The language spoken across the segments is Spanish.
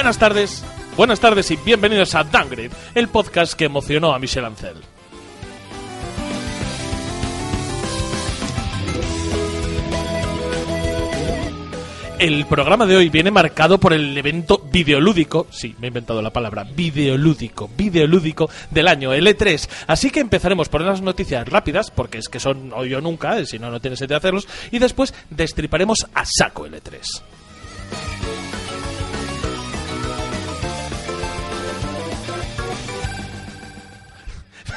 Buenas tardes, buenas tardes y bienvenidos a Downgrade, el podcast que emocionó a Michel Ancel. El programa de hoy viene marcado por el evento videolúdico, sí, me he inventado la palabra, videolúdico, videolúdico del año L3. E Así que empezaremos por unas noticias rápidas, porque es que son hoy o nunca, si no, no tiene sentido hacerlos, y después destriparemos a saco L3.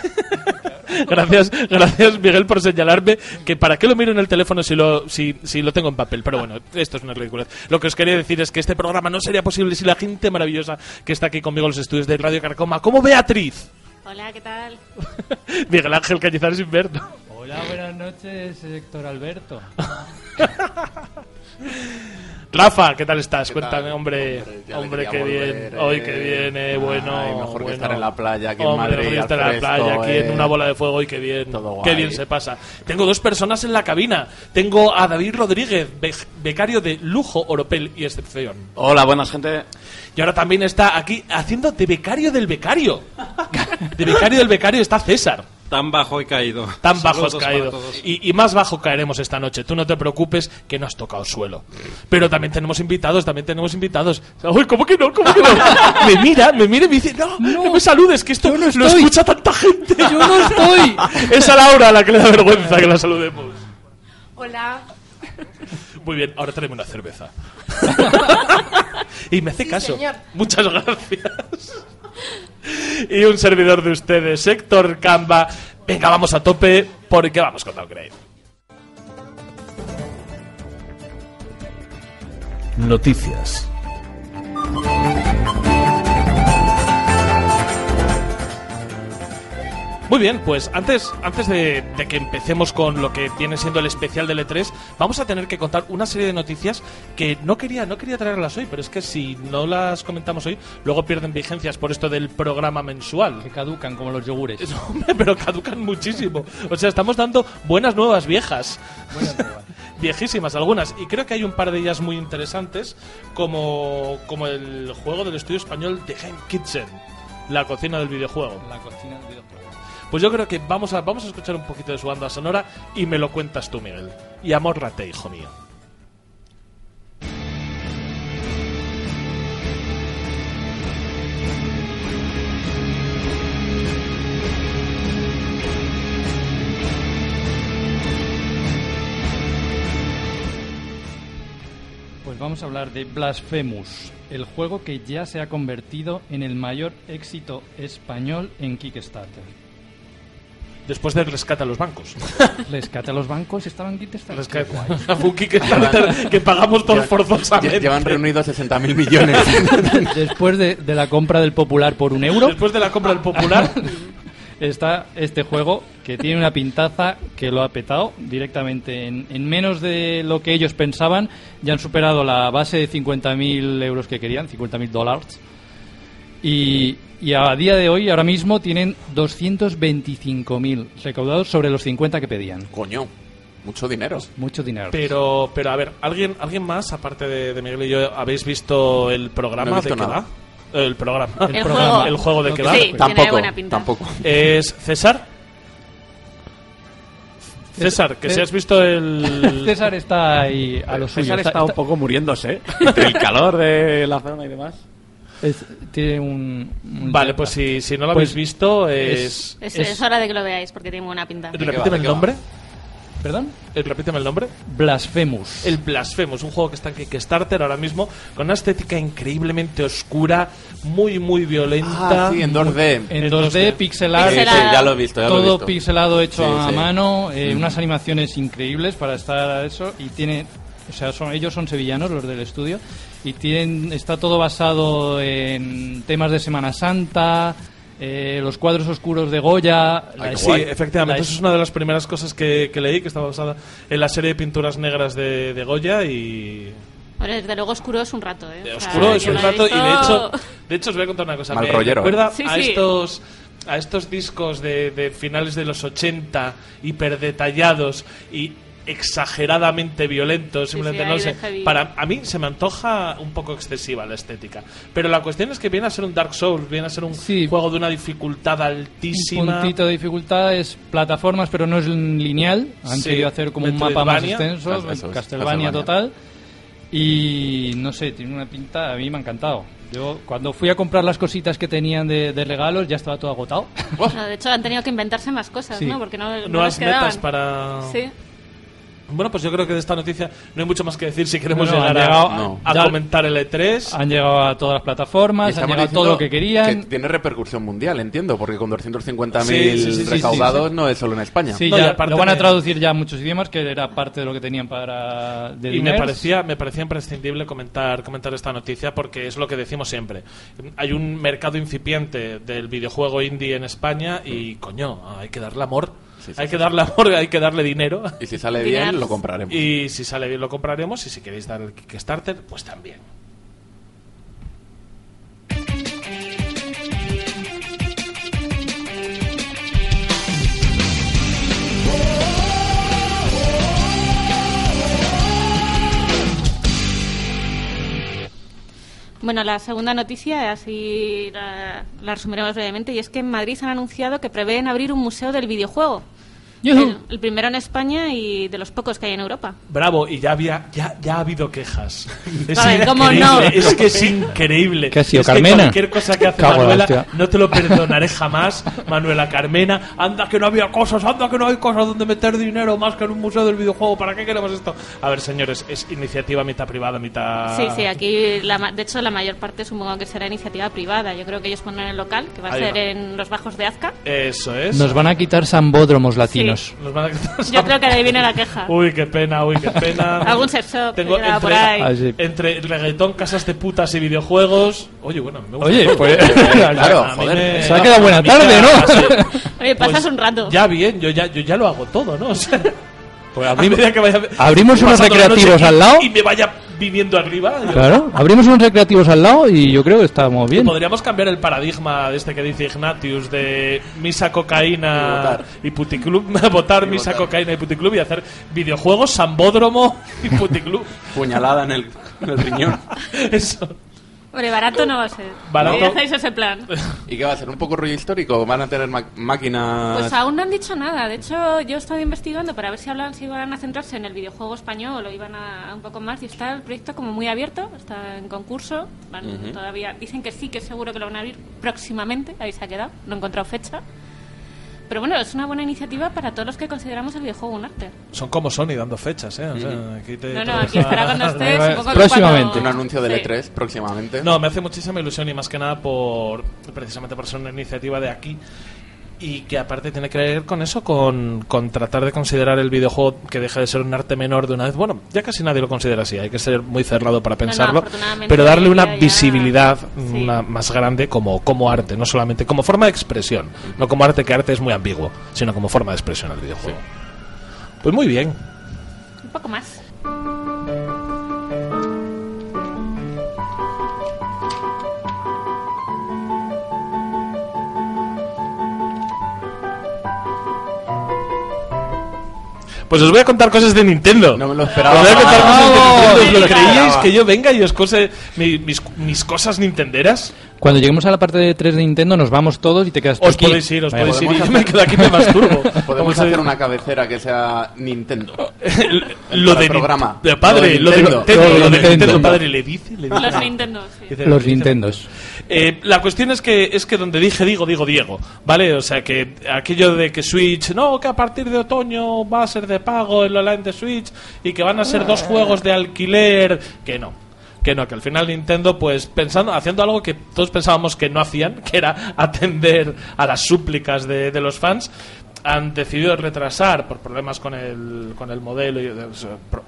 Gracias, gracias Miguel por señalarme que para qué lo miro en el teléfono si lo, si, si lo tengo en papel. Pero bueno, esto es una ridícula. Lo que os quería decir es que este programa no sería posible si la gente maravillosa que está aquí conmigo en los estudios de Radio Carcoma, como Beatriz, Hola, ¿qué tal? Miguel Ángel Cañizares Inverno, Hola, buenas noches, Héctor Alberto. Rafa, ¿qué tal estás? ¿Qué Cuéntame, tal? hombre, Hombre, hombre, qué bien, hoy eh. qué bien, eh, bueno, Ay, mejor que estar en la playa aquí en Madrid, mejor que estar en la playa aquí en eh. una bola de fuego y qué bien, Todo qué bien se pasa. Tengo dos personas en la cabina. Tengo a David Rodríguez, be- becario de lujo, oropel y excepción. Hola, buenas gente. Y ahora también está aquí haciendo de becario del becario. De becario del becario está César. Tan bajo he caído. Tan bajo has Saludos caído. Y, y más bajo caeremos esta noche. Tú no te preocupes que no has tocado suelo. Pero también tenemos invitados, también tenemos invitados. Uy, ¿cómo que no? ¿Cómo que no? me mira, me mira y me dice, no, no, me saludes, que esto lo escucha tanta gente. ¡Yo no estoy! Es a Laura a la que le da vergüenza que la saludemos. Hola. Muy bien, ahora tráeme una cerveza. y me hace Sí, caso. señor. Muchas gracias. Y un servidor de ustedes, Héctor Camba. Venga, vamos a tope porque vamos con Downgrade. Noticias. Muy bien, pues antes, antes de, de que empecemos con lo que viene siendo el especial del E3, vamos a tener que contar una serie de noticias que no quería, no quería traerlas hoy, pero es que si no las comentamos hoy, luego pierden vigencias por esto del programa mensual. Que caducan como los yogures. Es- Hombre, pero caducan muchísimo. O sea, estamos dando buenas nuevas viejas. Viejísimas algunas. Y creo que hay un par de ellas muy interesantes, como, como el juego del estudio español The Game Kitchen, la cocina del videojuego. La cocina del videojuego. Pues yo creo que vamos a, vamos a escuchar un poquito de su banda sonora y me lo cuentas tú, Miguel. Y amórrate, hijo mío. Pues vamos a hablar de Blasphemous, el juego que ya se ha convertido en el mayor éxito español en Kickstarter. Después del rescate a los bancos. Rescate a los bancos estaban en Kickstarter. Rescate a un Kickstarter que pagamos todos forzosamente. Llevan reunidos 60.000 millones. Después de, de la compra del Popular por un euro, Después de la compra del popular. está este juego que tiene una pintaza que lo ha petado directamente. En, en menos de lo que ellos pensaban, ya han superado la base de 50.000 euros que querían, 50.000 dólares. Y, y a día de hoy, ahora mismo, tienen 225.000 recaudados sobre los 50 que pedían. Coño, mucho dinero. Mucho dinero. Pero, pero a ver, ¿alguien, ¿alguien más, aparte de, de Miguel y yo, habéis visto el programa No he visto de nada. va? El programa. El El programa. juego. El juego de qué Sí, va. Tampoco, buena pinta. tampoco. Es César. César, que si has visto el... César está ahí a lo suyo. César está- está un poco muriéndose. Entre el calor de la zona y demás. Es- tiene un, un- Vale, pues si, si no lo Pues habéis visto, es... Es, Es- es hora de que lo veáis porque tiene buena pinta. Repíteme ¿De el nombre. ¿Perdón? Eh, Repíteme el nombre. Blasphemous. El Blasphemous, un juego que está en Kickstarter ahora mismo, con una estética increíblemente oscura, muy, muy violenta. Ah, sí, en 2D. En En 2D, 2D. pixel art, Sí, sí, ya lo he visto, ya lo he todo visto. pixelado hecho Sí, a sí. mano, eh, Mm. unas animaciones increíbles para estar a eso y tiene, o sea, son, ellos son sevillanos los del estudio y tienen, está todo basado en temas de Semana Santa, eh, los cuadros oscuros de Goya, es- Sí, guay. efectivamente, la eso es- una de las primeras cosas que, que leí, que estaba basada en la serie de pinturas negras de, de Goya y... Hombre, desde luego oscuro es un rato, ¿eh? de O sea, oscuro es un rato y de visto- hecho, de hecho os voy a contar una cosa. Mal rollero, ¿eh? recuerda Sí, a sí. estos a estos discos de, de finales de los 80 hiper detallados y exageradamente violento, simplemente sí, no sé. Para a mí se me antoja un poco excesiva la estética, pero la cuestión es que viene a ser un Dark Souls, viene a ser un Sí. juego de una dificultad Un altísima. puntito de dificultad es plataformas, pero no es lineal. Han Sí, querido hacer como un mapa más extenso, Castlevania Castlevania. total. Y no sé, tiene una pinta, a mí me ha encantado. Yo cuando fui a comprar las cositas que tenían de, de regalos ya estaba todo agotado. No, de hecho, han tenido que inventarse más cosas, Sí. ¿no? Porque no, no quedaban. metas para. Sí. Bueno, pues yo creo que de esta noticia no hay mucho más que decir si queremos No, no, llegar a, no. a comentar el E E3. Han llegado a todas las plataformas, han llegado todo diciendo lo que querían. Que tiene repercusión mundial, entiendo, porque con 250.000 Sí, sí, sí, sí, recaudados sí, sí. no es solo en España. Sí, No, y ya lo van a me- traducir ya a muchos idiomas, que era parte de lo que tenían para de Y me parecía, me parecía imprescindible comentar, comentar esta noticia porque es lo que decimos siempre. Hay un mercado incipiente del videojuego indie en España y, coño, hay que darle amor. Hay que darle amor, hay que darle dinero. Y si sale bien, lo compraremos. Y si sale bien lo compraremos y si queréis dar el Kickstarter, pues también. Bueno, la segunda noticia, así la, la resumiremos brevemente, y es que en Madrid han anunciado que prevén abrir un museo del videojuego. El, el primero en España y de los pocos que hay en Europa. Bravo, y ya había, ya, ya ha habido quejas. Es Vale, ¿cómo increíble, no? es que es increíble. ¿Qué ha sido, es que Carmena? cualquier cosa que hace Cago Manuela no te lo perdonaré jamás, Manuela Carmena. Anda que no había cosas, anda que no hay cosas donde meter dinero más que en un museo del videojuego. ¿Para qué queremos esto? A ver, señores, es iniciativa mitad privada, mitad. Sí, sí, aquí, la ma- de hecho, la mayor parte supongo que será iniciativa privada. Yo creo que ellos ponen el local, que va a Ahí ser va. en los bajos de Azca. Eso es. Nos van a quitar sambódromos latinos. Nos van a Yo creo que de ahí viene la queja. Uy, qué pena, uy, qué pena. Algún sex shop Tengo que queda por entre, ahí. Ah, sí. entre reggaetón, casas de putas y videojuegos. Oye, bueno, me gusta. Oye, pues Claro, joder. me- Se ha quedado buena tarde, ¿no? Oye, pasas Pues un rato. Ya bien, yo ya, yo ya lo hago todo, ¿no? O sea, pues a medida que vaya abrimos unos recreativos al lado. Y me vaya viniendo arriba. yo- Claro, abrimos unos recreativos al lado y yo creo que estamos bien. Podríamos cambiar el paradigma de este que dice Ignatius de misa, cocaína y puticlub, votar Y misa, votar. cocaína y puticlub y hacer videojuegos, sambódromo y puticlub. Puñalada en el, en el riñón. Eso. Hombre, barato no va a ser. Barato. ¿Y hacéis ese plan? ¿Y qué va a ser? ¿Un poco rollo histórico? ¿Van a tener máquinas...? Pues aún no han dicho nada. De hecho, yo he estado investigando para ver si hablan, si iban a centrarse en el videojuego español o iban a, a un poco más. Y está el proyecto como muy abierto, está en concurso. Van todavía dicen que sí, que seguro que lo van a abrir próximamente. Ahí se ha quedado. No he encontrado fecha. Pero bueno, es una buena iniciativa para todos los que consideramos el videojuego un arte. Son como Sony dando fechas, ¿eh? O sea, aquí te- No, no, aquí estará cuando esté. va. supongo que Próximamente. cuando- Un anuncio del Sí. E3 próximamente. No, me hace muchísima ilusión y más que nada por precisamente por ser una iniciativa de aquí y que aparte tiene que ver con eso, con, con tratar de considerar el videojuego que deja de ser un arte menor de una vez. Bueno, ya casi nadie lo considera así, hay que ser muy cerrado para no, pensarlo, pero darle una ya- visibilidad Sí. una más grande como, como arte, no solamente como forma de expresión, no como arte, que arte es muy ambiguo, sino como forma de expresión al videojuego. Pues muy bien. Un poco más. Pues os voy a contar cosas de Nintendo. No me lo Os esperaba. voy a contar cosas de Nintendo. ¿Os lo creíais que yo venga y os cose mi- mis, mis cosas nintenderas? Cuando lleguemos a la parte de 3 de Nintendo nos vamos todos y te quedas tú Os aquí. podéis ir, os Vaya, podéis ir. podemos Y yo me hacer- quedo aquí me masturbo. Podemos hacer una cabecera que sea Nintendo. lo Para de el programa. Ni- de padre, Lo de Nintendo. Nintendo, Lo de Nintendo. Nintendo, padre le dice, le dice. Los Nintendo, sí. Dice- Los dice- Nintendos. Eh, la cuestión es que es que donde dije digo, digo Diego, ¿vale? O sea que aquello de que Switch, no, que a partir de otoño va a ser de pago el online de Switch y que van a ser dos juegos de alquiler, que no. Que no, que al final Nintendo, pues pensando, haciendo algo que todos pensábamos que no hacían, que era atender a las súplicas de, de los fans, han decidido retrasar por problemas con el, con el modelo y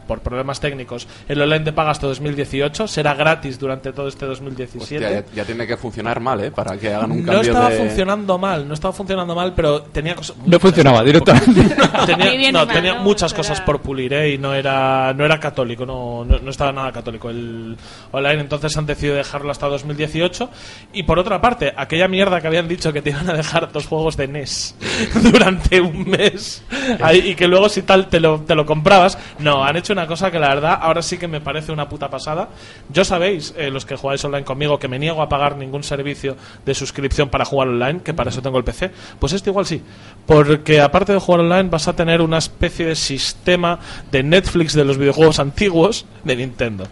por, problemas técnicos el online de paga hasta 2018 será gratis durante todo este 2017 Hostia, ya, ya tiene que funcionar mal, ¿eh? Para que hagan un no cambio estaba de... funcionando mal, no estaba funcionando mal, pero tenía cosas. No funcionaba directamente. tenía, no, mal, tenía ¿no? muchas cosas por pulir ¿eh? y no era no era católico no, no, no estaba nada católico el online entonces han decidido dejarlo hasta 2018 y por otra parte aquella mierda que habían dicho que te iban a dejar dos juegos de NES durante durante un mes ahí, y que luego si tal te lo, te lo comprabas. No, han hecho una cosa que la verdad ahora sí que me parece una puta pasada. Yo sabéis, eh, los que jugáis online conmigo, que me niego a pagar ningún servicio de suscripción para jugar online, que para eso tengo el PC. Pues este igual sí, porque aparte de jugar online vas a tener una especie de sistema de Netflix de los videojuegos antiguos de Nintendo.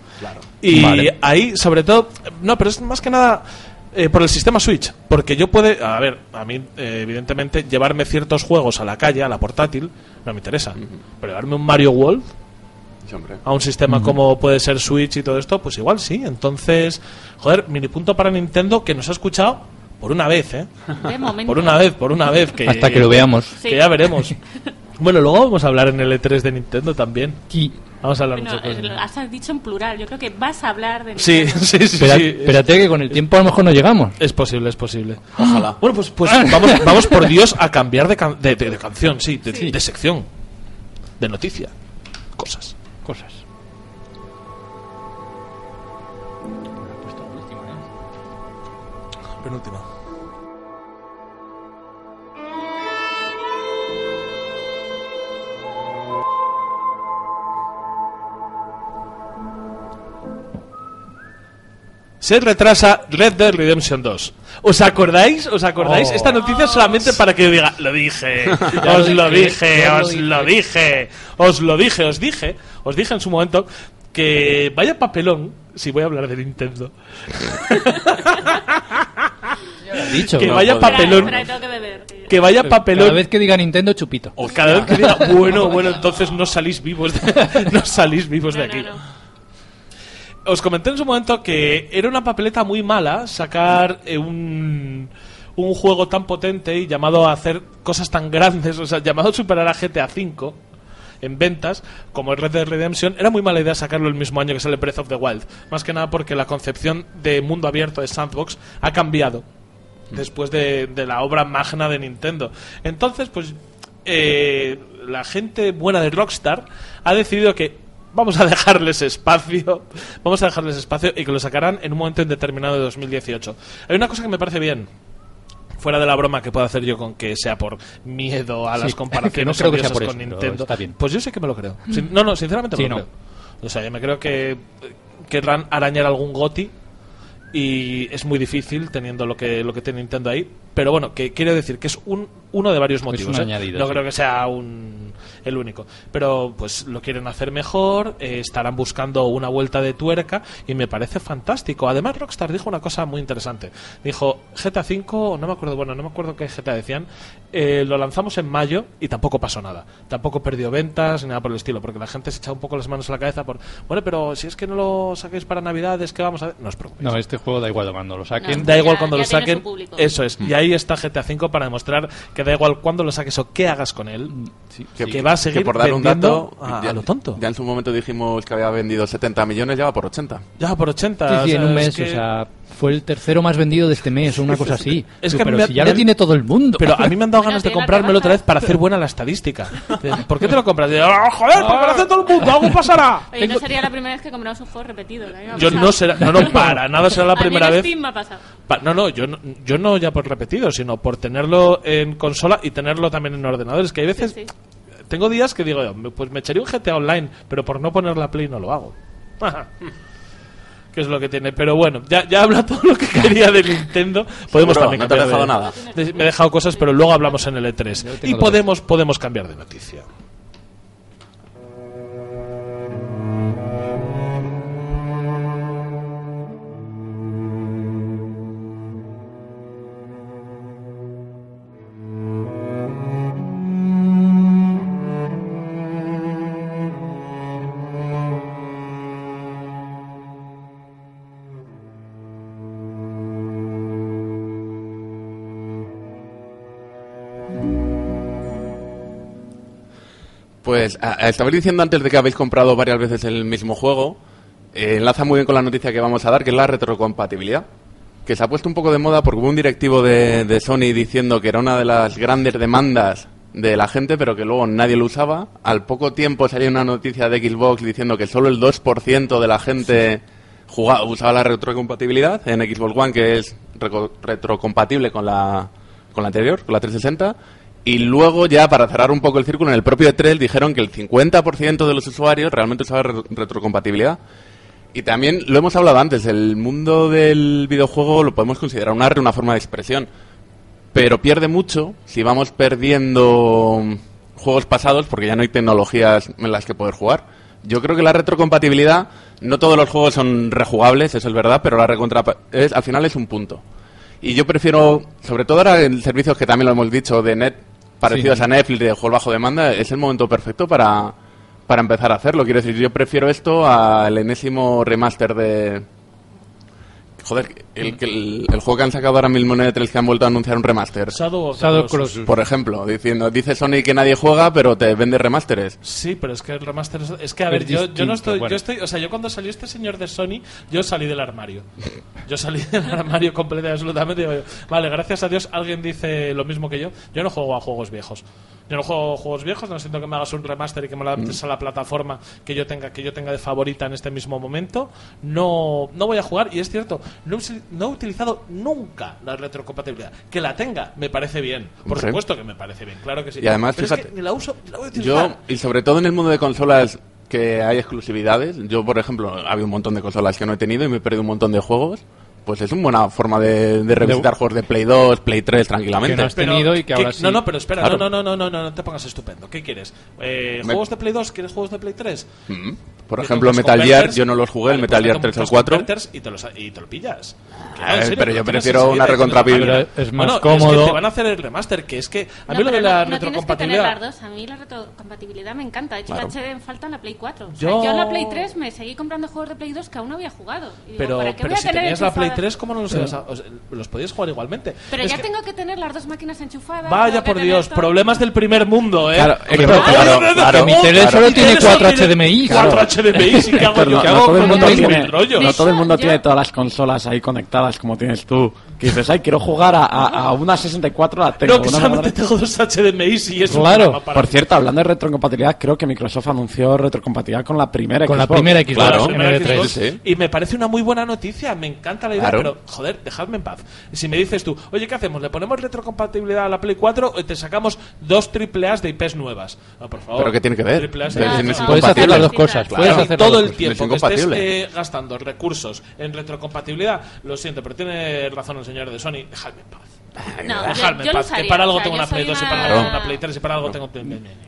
Y Vale. ahí, sobre todo, no, pero es más que nada eh, por el sistema Switch. Porque yo puede, a ver, a mí, eh, evidentemente, llevarme ciertos juegos a la calle, a la portátil, no me interesa. Pero llevarme un Mario World Sí, a un sistema como puede ser Switch y todo esto, pues igual sí. Entonces, joder, mini punto para Nintendo que nos ha escuchado por una vez, ¿eh? De momento. Por una vez, por una vez. Que, Hasta que lo veamos. Sí. Que ya veremos. Bueno, luego vamos a hablar en el E3 de Nintendo también. Y- Vamos a hablar Bueno, muchas cosas. eh, has dicho en plural. Yo creo que vas a hablar de Sí, sí, sí. espera- sí. espérate que con el tiempo a lo mejor no llegamos. Es posible, es posible. Ojalá. Bueno, pues, pues vamos, vamos por Dios a cambiar de, can- de, de- de canción, sí, de, de sección, de noticia, cosas. Cosas. Penúltima. Se retrasa Red Dead Redemption 2. ¿Os acordáis? ¿Os acordáis? Oh. Esta noticia es solamente para que yo diga, lo dije, os lo dije, os lo dije, os lo dije, os dije, os dije en su momento que vaya papelón si voy a hablar de Nintendo. Dicho. Que vaya papelón, espera, que beber. que vaya papelón. Cada vez que diga Nintendo, chupito. O cada vez que diga, bueno, bueno, entonces no salís vivos de, no salís vivos de aquí. no, no. Os comenté en su momento que era una papeleta muy mala sacar eh, un, un juego tan potente y llamado a hacer cosas tan grandes, o sea, llamado a superar a GTA V en ventas, como el Red Dead Redemption, era muy mala idea sacarlo el mismo año que sale Breath of the Wild. Más que nada porque la concepción de mundo abierto de Sandbox ha cambiado después de, de la obra magna de Nintendo. Entonces, pues eh, la gente buena de Rockstar ha decidido que vamos a dejarles espacio, vamos a dejarles espacio y que lo sacarán en un momento indeterminado de 2018. Hay una cosa que me parece bien. Fuera de la broma que puedo hacer yo con que sea por miedo a Sí, las comparaciones que no creo que sea por con eso, pero Nintendo. está bien. Pues yo sé que me lo creo. Sin- no, no, sinceramente me Sí, lo no. creo. O sea, yo me creo que eh, querrán arañar algún goti y es muy difícil teniendo lo que lo que tiene Nintendo ahí pero bueno que quiero decir que es un uno de varios motivos un ¿eh? añadido, no sí. creo que sea un el único pero pues lo quieren hacer mejor eh, estarán buscando una vuelta de tuerca y me parece fantástico además Rockstar dijo una cosa muy interesante dijo GTA 5 no me acuerdo bueno no me acuerdo qué GTA decían eh, lo lanzamos en mayo y tampoco pasó nada tampoco perdió ventas ni nada por el estilo porque la gente se echa un poco las manos a la cabeza por bueno pero si es que no lo saquéis para navidades que vamos a no os preocupéis No, este juego da igual cuando lo saquen. No. Da igual Ya- cuando ya lo saquen. Eso es. Y ahí está GTA V para demostrar que da igual cuando lo saques o qué hagas con él. que, va a seguir que por dar un vendiendo dato, a, ya, a lo tonto. ya en su momento dijimos que había vendido 70 millones, ya va por 80. Ya por 80. Sí, sí, o sea, en un es mes, que- o sea, fue el tercero más vendido de este mes o una cosa así. Es Tú, que pero me- si ya me- lo tiene todo el mundo. Pero a mí me han dado Bueno, ganas de comprármelo otra vez para hacer buena la estadística. ¿Por qué te lo compras? Y, "Ah, joder, porque lo hace todo el mundo, algo pasará. Oye, no sería la primera vez que compramos un juego repetido. que Yo no será, no, no, para nada será la A mí en primera vez. Steam me ha pasado. Pa- no, no, yo no, yo no ya por repetido, sino por tenerlo en consola y tenerlo también en ordenadores. Que hay veces, Sí, sí. tengo días que digo, me- pues me echaría un GTA Online, pero por no poner la Play no lo hago. que es lo que tiene. Pero bueno, ya, ya habla todo lo que quería de Nintendo. Podemos Seguro, también no te he cambiar de- dejado nada. de- Me he dejado cosas, pero luego hablamos en el E3. tengo Y podemos, podemos cambiar de noticia. Pues estabais diciendo antes de que habéis comprado varias veces el mismo juego. eh, enlaza muy bien con la noticia que vamos a dar, que es la retrocompatibilidad. Que se ha puesto un poco de moda porque hubo un directivo de, Sony diciendo que era una de las grandes demandas de la gente, pero que luego nadie lo usaba. Al poco tiempo salió una noticia de Xbox diciendo que solo el 2% de la gente jugaba, usaba la retrocompatibilidad en Xbox One, que es retrocompatible con la, con la anterior, con la 360. Y luego ya, para cerrar un poco el círculo, en el propio E3 dijeron que el 50% de los usuarios realmente usaba re- retrocompatibilidad. Y también, lo hemos hablado antes, el mundo del videojuego lo podemos considerar un arte, una forma de expresión. Pero pierde mucho si vamos perdiendo juegos pasados porque ya no hay tecnologías en las que poder jugar. Yo creo que la retrocompatibilidad, no todos los juegos son rejugables, eso es verdad, pero la recontra es, al final es un punto. Y yo prefiero, sobre todo ahora en servicios que también lo hemos dicho, de net, parecidos Sí. a Netflix, de juegos bajo demanda, es el momento perfecto para, para empezar a hacerlo. Quiero decir, yo prefiero esto al enésimo remaster de... Joder, el, el, el juego que han sacado ahora mismo en E3 que han vuelto a anunciar un remaster. Shadow of the Shadow Colossus. Colossus. Por ejemplo, diciendo, dice Sony que nadie juega, pero te vende remasteres. Sí, pero es que el remaster es, es que a ver, yo, yo no estoy, bueno. yo estoy, o sea, yo cuando salió este señor de Sony, yo salí del armario. Yo salí del armario completo y absolutamente. Vale, gracias a Dios alguien dice lo mismo que yo. Yo no juego a juegos viejos. Yo no juego a juegos viejos, no siento que me hagas un remaster y que me lo adaptes a la plataforma que yo tenga que yo tenga de favorita en este mismo momento. No, no voy a jugar y es cierto, no, he usi- no he utilizado nunca la retrocompatibilidad. Que la tenga, me parece bien. Por supuesto que me parece bien, claro que sí. Y además, Pero es fíjate, que ni la uso, ni la voy a Yo, y sobre todo en el mundo de consolas que hay exclusividades, yo por ejemplo, había un montón de consolas que no he tenido y me he perdido un montón de juegos, pues es una buena forma de, de revisitar juegos de Play 2, Play 3 tranquilamente. Que no has tenido y que ahora ¿qué- sí. No, no, pero espera, Claro. no, no, no, no, no, no te pongas estupendo. ¿Qué quieres? Eh, Me- ¿Juegos de Play 2? ¿Quieres juegos de Play 3? Mm. Por Que ejemplo, Metal Gear, yo no los jugué, el Vale, Metal pues Gear vete a 3 o muchos 4. converters Y te los, y te lo pillas. Que A no, en ver, serio, pero que yo prefiero una la- Pero es más Bueno, cómodo. Es que te van a hacer el remaster, que es que a mí No, lo de la no, que retrocompatibilidad. las dos. A mí la retrocompatibilidad me encanta. De hecho, Claro. el HD me falta en la Play 4. O sea, Yo- yo... en la Play 3 me seguí comprando juegos de Play 2 que aún no había jugado. Y digo, Pero, ¿para qué pero voy a si tener tenías la Play enchufada? 3, ¿cómo no los, ibas a- o sea, los podías jugar igualmente? Pero Es ya que- tengo que tener las dos máquinas enchufadas. Vaya que por Dios, problemas del primer mundo, ¿eh? Claro, no, Mi tele solo tiene tele solo 4 tiene HDMI. 4 HDMI, ¿y qué hago Héctor, yo? no, ¿Qué no hago todo el con rollos? no todo el mundo tiene todas las consolas ahí conectadas como tienes tú. Que dices, ay, quiero jugar a, a, a una 64, la tengo. No, que una solamente madre- tengo dos HDMI y es un Claro. Por mí. cierto, hablando de retrocompatibilidad, creo que Microsoft anunció retrocompatibilidad con la primera Con la primera Xbox Claro. en Primera el Xbox, E3. sí. Y me parece una muy buena noticia, me encanta la idea, Claro. pero joder, dejadme en paz. Si me dices tú, oye, ¿qué hacemos? ¿Le ponemos retrocompatibilidad a la Play 4 o te sacamos dos triple A's de IPs nuevas? No, por favor. ¿Pero qué tiene que ver? No Puedes hacer las dos cosas. Claro. Puedes Y hacer todo el dos tiempo que estés eh, gastando recursos en retrocompatibilidad, lo siento, pero tiene razón el señor de Sony, dejadme en paz. No, yo, Dejadme yo en lo paz, que para algo o sea, tengo yo una Play soy 2 y para una- algo tengo una Play 3 y para algo tengo...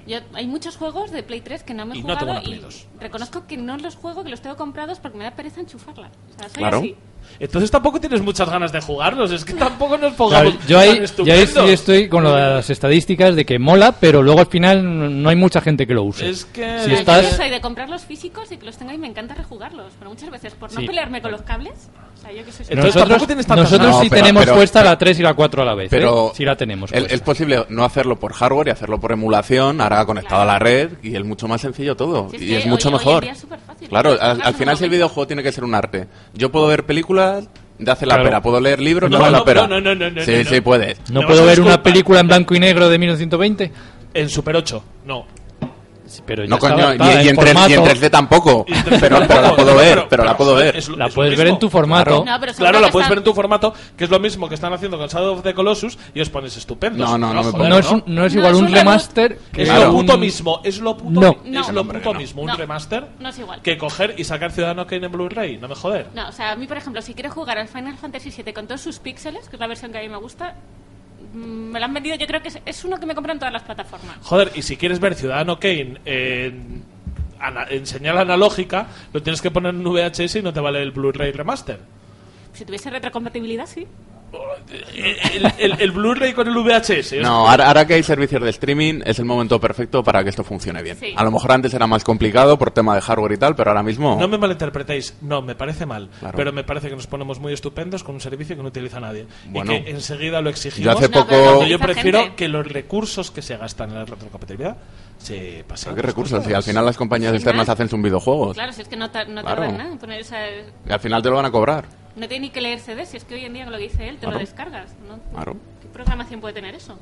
Yo- hay muchos juegos de Play 3 que no me he Y no jugado tengo una y Play 2. reconozco que no los juego, que los tengo comprados porque me da pereza enchufarla. O sea, soy Claro. así. Entonces tampoco tienes muchas ganas de jugarlos, es que tampoco nos Claro, pongamos yo ahí, tan yo ahí estupendos. sí estoy con las estadísticas de que mola, pero luego al final no hay mucha gente que lo use. Es que... Si estás- Yo soy de comprar los físicos y que los tenga y me encanta rejugarlos. Pero muchas veces por no Sí. pelearme con los cables. O sea, yo que soy Entonces nosotros tienes nosotros ganas. sí No, pero- tenemos pero- puesta la 3 y la 4 a la vez. Pero ¿eh? Sí la tenemos. el- es posible no hacerlo por hardware y hacerlo por emulación, ahora conectado a la red, y es mucho más sencillo todo. Sí, es y que es mucho hoy- hoy mejor. día es superfácil. Claro, al, al final si el videojuego tiene que ser un arte. Yo puedo ver películas de hace la Claro. pera, puedo leer libros No, de hace no, la pera. no, no, no, no, sí, no, no. sí, puedes. ¿No puedo ver una película en blanco y negro de 1920? En Super 8, no. Pero ya No, está coño, y, adaptada y en 3, y en formato. 3D tampoco. Y entonces pero, pero la puedo no, ver, pero- pero, la pero, puedo ver. es La es puedes ver en tu formato. No, pero Claro, la puedes está- ver en tu formato, que es lo mismo que están haciendo con Shadow of the Colossus y os pones estupendos. No, no, no me joder, No es, un- no es No, igual es un remaster que Es Claro. lo puto mismo, es lo puto, No. mi- No. es No, lo puto no. mismo, un No. remaster No es igual. que coger y sacar Ciudadano Kane en Blu-ray, no me joder. No, o sea, a mí, por ejemplo, si quiero jugar al Final Fantasy VII con todos sus píxeles, que es la versión que a mí me gusta, me lo han vendido, yo creo que es, es uno que me compran todas las plataformas. Joder, y si quieres ver Ciudadano Kane en, en señal analógica, lo tienes que poner en VHS y no te vale el Blu-ray remaster. Si tuviese retrocompatibilidad, sí. El, el- el Blu-ray con el VHS. No, ahora, ahora que hay servicios de streaming es el momento perfecto para que esto funcione bien. Sí. A lo mejor antes era más complicado por tema de hardware y tal, pero ahora mismo... No me malinterpretéis, no, me parece mal. Claro. Pero me parece que nos ponemos muy estupendos con un servicio que no utiliza nadie. Bueno. y que enseguida lo exigimos. Yo hace poco... Cuando prefiero gente. que los recursos que se gastan en la retrocompatibilidad se pasen. ¿Qué recursos? Y al final las compañías externas hacen sus videojuegos. Claro, si es que no, no Claro. tardan nada en poner esa... Y al final te lo van a cobrar. No tiene ni que leer CD, si es que hoy en día con lo que dice él, te lo descargas. ¿no? Claro. ¿Qué programación puede tener eso?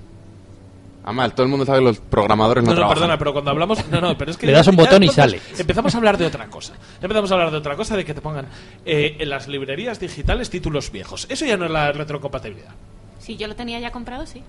Además, todo el mundo sabe que los programadores no, No, no, trabajan. perdona, pero cuando hablamos. No, no, pero es que. Le das un botón y sale. Empezamos a hablar de otra cosa. Empezamos a hablar de otra cosa, de que te pongan eh, en las librerías digitales títulos viejos. Eso ya no es la retrocompatibilidad. Si yo lo tenía ya comprado, sí.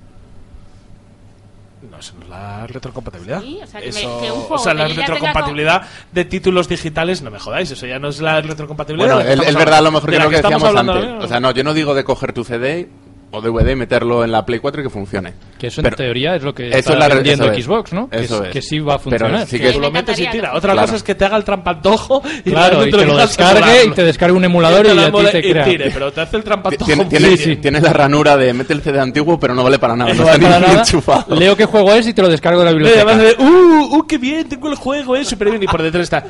No, eso no es la retrocompatibilidad. Sí, o sea, que me- Eso- que un juego o sea, que la retrocompatibilidad de títulos digitales, no me jodáis, eso ya no es la retrocompatibilidad. Bueno, que es, verdad a lo mejor que lo que decíamos hablando antes. ahora. O sea, no, yo no digo de coger tu CD o DVD y meterlo en la Play 4 y que funcione. Que eso en Pero- teoría es lo que Eso está es vendiendo eso es. Xbox, ¿no? Que, Eso es- es. que sí va a Pero funcionar. sí Que que- tú lo metes y tira. Otra Claro. cosa es que te haga el trampantojo y Claro, y te lo descargue y te descargue un emulador y, te la a ti te y crea. tire, pero te hace el trampantojo Tiene, muy tiene- bien. tiene la ranura de mete el CD antiguo, pero no vale para nada. No No, vale está Para ni nada, enchufado. leo qué juego es y te lo descargo de la y biblioteca. además de, uh, uh, qué bien, tengo el juego, es súper bien. Y por detrás está,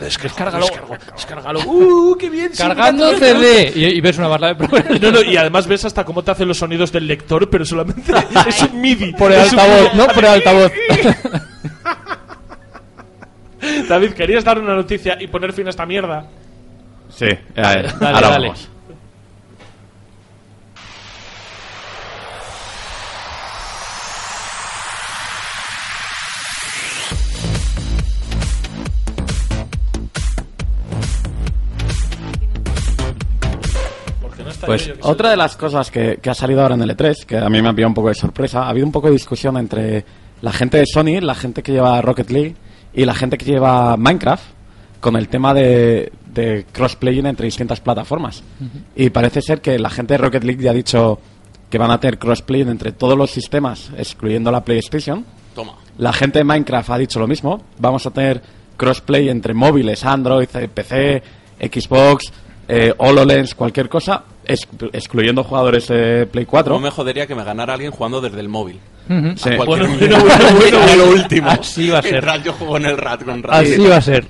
descárgalo, descárgalo, uh, qué bien. sí, Cargando me encanta". CD y, y ves una barra de. No, no, y además ves hasta cómo te hace los sonidos del lector, pero solamente es un MIDI. Por el altavoz. ¿no? Por el altavoz. David, ¿querías dar una noticia y poner fin a esta mierda? Sí, a ver, Dale, ahora dale. vamos. Pues otra de las cosas que, que ha salido ahora en el E3, que a mí me ha pillado un poco de sorpresa, ha habido un poco de discusión entre la gente de Sony, la gente que lleva Rocket League y la gente que lleva Minecraft con el tema de, de crossplaying entre distintas plataformas. Y parece ser que la gente de Rocket League ya ha dicho que van a tener crossplaying entre todos los sistemas, excluyendo la PlayStation. Toma. La gente de Minecraft ha dicho lo mismo. Vamos a tener crossplay entre móviles, Android, PC, Xbox, eh, HoloLens, cualquier cosa, excluyendo jugadores de Play 4. No me jodería que me ganara alguien jugando desde el móvil. Ujú. Sí. A cualquier Bueno, bueno, bueno, A lo último. Así va a ser. Yo juego en el RAT con RAT. Así va a ser.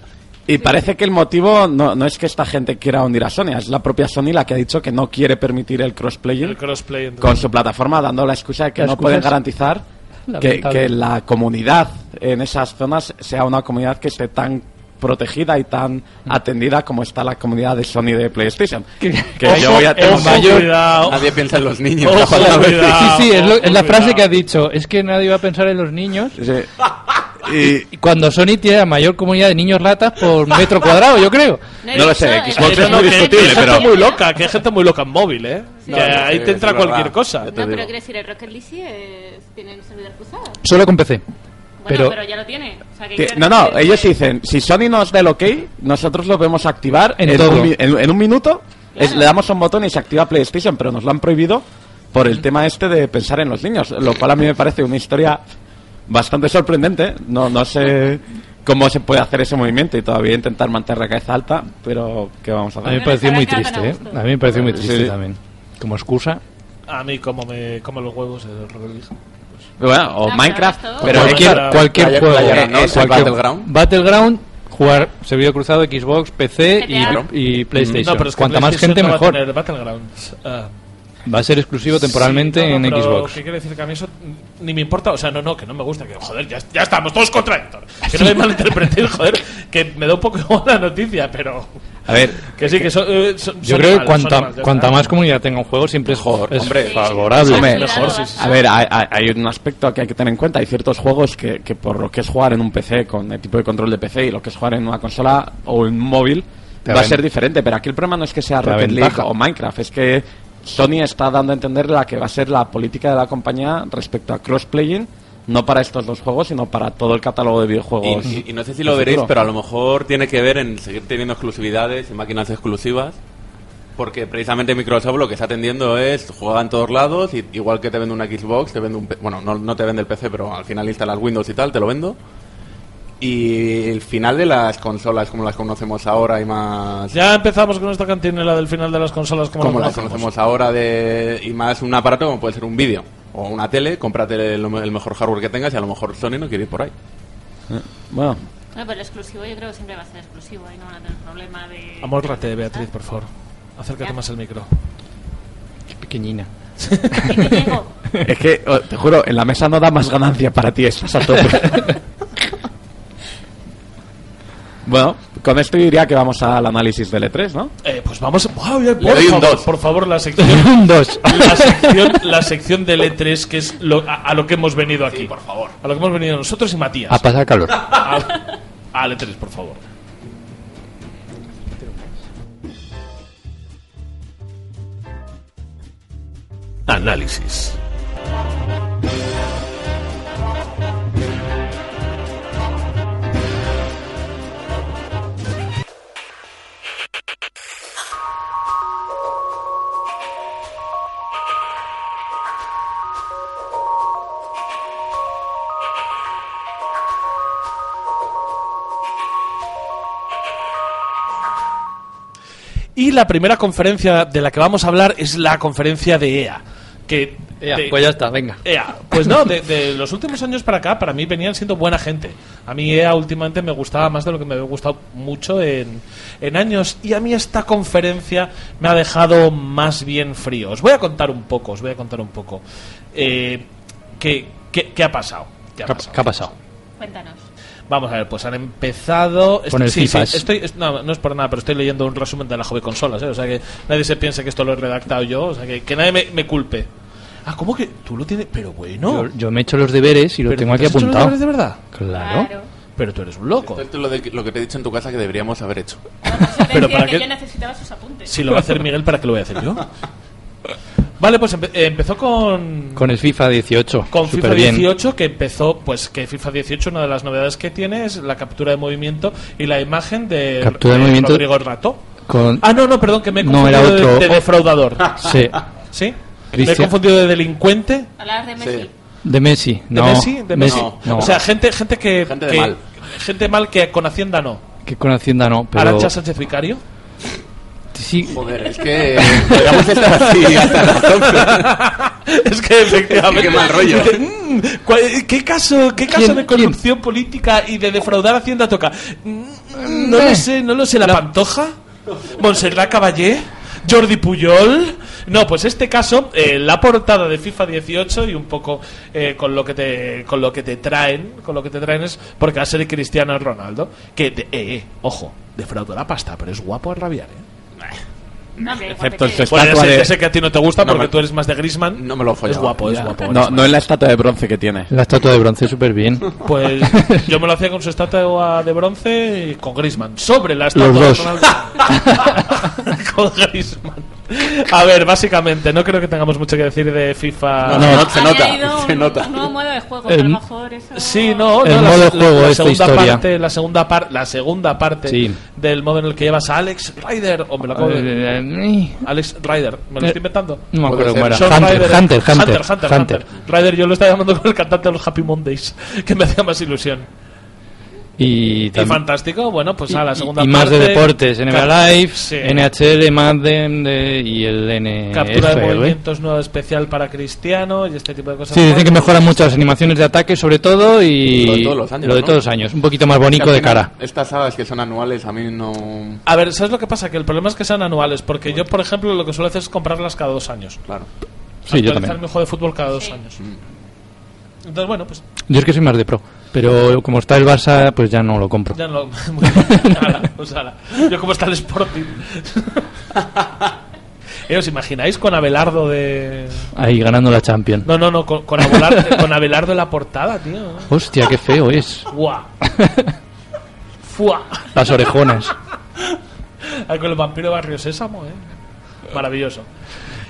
Y parece que el motivo no, no es que esta gente quiera hundir a Sony, es la propia Sony la que ha dicho que no quiere permitir el crossplay entre- con su plataforma, dando la excusa de que no pueden garantizar que, que la comunidad en esas zonas sea una comunidad que esté tan protegida y tan atendida como está la comunidad de Sony de PlayStation. Que yo voy a tener mayor... cuidado. Nadie piensa en los niños. Sí, sí, es, lo- es la frase cuidado. que ha dicho. Es que nadie va a pensar en los niños. Sí. Y, Y Cuando Sony tiene la mayor comunidad de niños ratas por metro cuadrado, yo creo. No lo sé, eh, Xbox es no, muy discutible, pero- gente muy loca, que hay gente muy loca en móvil, ¿eh? Que no, ahí te entra cualquier cosa. No, pero quiero decir, el Rocket League sí es- tiene servidor cruzado. Solo con PC. Pero- pero, ya lo tiene. O sea, que Ti- quiero No, no, ellos que- dicen, si Sony nos da el ok, nosotros lo podemos activar En en, todo. un, mi- en- en un minuto, es- le damos a un botón y se activa PlayStation, pero nos lo han prohibido por el tema este de pensar en los niños, lo cual a mí me parece una historia bastante sorprendente. No, no sé cómo se puede hacer ese movimiento y todavía intentar mantener la cabeza alta, pero ¿qué vamos a A mí hacer? me pareció muy triste, ¿eh? A mí me pareció muy triste Sí. también. Como excusa. A mí, como me como los huevos el. Bueno, o Ah, Minecraft, pero pero cualquier cualquier juego. Playa- ¿no? Es el cualquier- Battleground. Battleground, jugar servidor cruzado Xbox, PC y, y PlayStation. No, pero es que Cuanta más gente, no va a mejor. tener Battlegrounds. Ah. Va a ser exclusivo temporalmente Sí, no, en pero Xbox. ¿Qué quiere decir que a mí eso ni me importa? O sea, no, no, que no me gusta. Que joder, ya, ya estamos todos contra Héctor. Que no me malinterpretéis, joder. Que me da un poco igual la noticia, pero. A ver, Que sí, que son. eh, Yo creo que cuanta, cuanta más comunidad tenga un juego, siempre es, Mejor, es hombre. favorable. Mejor, sí, sí, sí. A ver, hay, un aspecto que hay que tener en cuenta. Hay ciertos juegos que, que por lo que es jugar en un PC con el tipo de control de PC y lo que es jugar en una consola o en un móvil Te va a ser diferente. Pero aquí el problema no es que sea te Rocket League o Minecraft, es que Sony está dando a entender la que va a ser la política de la compañía respecto a crossplaying, no para estos dos juegos, sino para todo el catálogo de videojuegos. Y, y- y no sé si lo veréis, futuro. pero a lo mejor tiene que ver en seguir teniendo exclusividades y máquinas exclusivas. Porque precisamente Microsoft lo que está atendiendo es jugar en todos lados, y igual que te vende una Xbox, te vende un... Bueno, no, no te vende el PC, pero al final instalas Windows y tal, te lo vendo. Y el final de las consolas como las conocemos ahora y más... Ya empezamos con esta cantinela del final de las consolas como, como las las conocemos ahora de y más un aparato como puede ser un vídeo o una tele, cómprate el, el mejor hardware que tengas y a lo mejor Sony no quiere ir por ahí. Bueno, No, pero el exclusivo yo creo que siempre va a ser exclusivo. Ahí no van a tener problema de. Amórrate, Beatriz, por favor. Acércate más al micro. Qué pequeñina. Y es que, oh, te juro, en la mesa no da más ganancia para ti, estás a tope. bueno, con esto yo diría que vamos al análisis del E3, ¿no? Eh, pues vamos. ¡Wow! ya, por favor, dos. por favor, la sección. Un 2. la sección, la sección del E3, que es lo, a, a lo que hemos venido aquí. por favor. A lo que hemos venido nosotros y Matías. A pasar calor. Al, al E3, por favor. Análisis. Y la primera conferencia de la que vamos a hablar es la conferencia de EA. Que Ea, de- pues ya está, venga. EA. Pues no, de, de los últimos años para acá, para mí venían siendo buena gente. A mí EA últimamente me gustaba más de lo que me había gustado mucho en, en años. Y a mí esta conferencia me ha dejado más bien frío. Os voy a contar un poco, os voy a contar un poco. Eh, ¿qué, qué, qué ha pasado? ¿Qué ha ¿Qué ha- pasado? qué ha pasado? Cuéntanos. Vamos a ver, pues han empezado. Con el sí, sí, estoy, es- no, no es por nada, pero estoy leyendo un resumen de la Jove Consolas, ¿eh? O sea que nadie se piense que esto lo he redactado yo, o sea que, que nadie me, me culpe. Ah, ¿cómo que tú lo tienes? Pero bueno. Yo, yo me he hecho los deberes y lo ¿Pero tengo tú aquí has hecho los apuntado. deberes de verdad? Claro. Pero tú eres un loco. Esto es lo, de- lo que te he dicho en tu casa que deberíamos haber hecho. Pero Pero para que qué- yo necesitaba sus apuntes. Si lo va a hacer Miguel, ¿para qué lo voy a hacer yo? Vale, pues empe- eh, empezó con. Con el FIFA 18. con FIFA Superbién. 18 que empezó pues que FIFA 18 una de las novedades que tiene es la captura de movimiento y la imagen de, Captura de de movimiento. Rodrigo Rato Con... ah no no perdón que me he No, confundido era de- otro. de, defraudador Sí. sí me he Cristian- confundido de delincuente Hablar de Messi. Sí. De Messi. de No. Messi de Messi No. o sea gente gente que Gente de que- mal. gente mal que con Hacienda no que con Hacienda no, pero... Arancha Sánchez Vicario Sí, Joder, es que podríamos estar así hasta las 11. es que efectivamente Qué mal rollo. "Mm, ¿cuál- ¿Qué caso, qué caso ¿Quién? de corrupción política y de defraudar Hacienda toca? Mm, No lo sé, no lo sé. ¿La Pantoja? ¿Montserrat Caballé? ¿Jordi Puyol? No, pues este caso, eh, la portada de FIFA 18 y un poco eh, con lo que te con lo que te traen, con lo que te traen es porque va a ser Cristiano Ronaldo, que eh, eh, ojo, defraudó la pasta, pero es guapo a rabiar, ¿eh? No, hombre, Excepto. Bueno, ya Estatua sé, de- sé que a ti no te gusta No porque me- tú eres más de Griezmann. no me lo follado. Es guapo, es Ya. guapo. No, no en la estatua de bronce que tiene. la estatua de bronce súper bien. Pues yo me lo hacía con su estatua de bronce y con Grisman. Sobre la estatua Los dos. de Ronaldo. con Grisman. A ver, básicamente, no creo que tengamos mucho que decir de FIFA. No, no, no, se nota, se un, nota. un nuevo modo de juego, El- a lo mejor eso... Sí, no, El no, modo la, juego la esta segunda historia. parte, la segunda parte, la segunda parte Sí. del modo en el que llevas a Alex Ryder, o me lo acabo de- Eh, Alex Ryder, me lo Eh, estoy inventando. No me acuerdo cómo era. Hunter, Hunter, Hunter, Hunter, Hunter. Hunter. Ryder, yo lo estaba llamando con el cantante de los Happy Mondays, que me hacía más ilusión. Y, Y fantástico, bueno, pues a la y- segunda y más parte. de deportes, NBA Live, sí. NHL, Madden de- y el NFL. Captura de movimientos nuevo especial para Cristiano y este tipo de cosas. Sí, dicen que más. mejoran mucho las animaciones de ataque, sobre todo, y Lo de todos los años, lo de ¿no? todos los años. Un poquito más bonito de cara. Estas sagas que son anuales a mí no... A ver, ¿sabes lo que pasa? Que el problema es que sean anuales, porque yo, por ejemplo, lo que suelo hacer es comprarlas cada dos años. Claro. Sí, yo Actualizar también. mi juego de fútbol cada dos Sí. años. Entonces, bueno, pues Yo es que soy más de pro, pero como está el Barça, pues ya no lo compro. ya no. Muy bien. Ala, pues ala. Yo, como está el Sporting. Eh, ¿Os imagináis con Abelardo de. Ahí ganando la Champions. No, no, no, con, con, Abelardo, con Abelardo en la portada, tío. Hostia, qué feo es. ¡Fua! ¡Fua! Las orejonas. Ahí con el vampiro Barrio Sésamo, ¿eh? Maravilloso.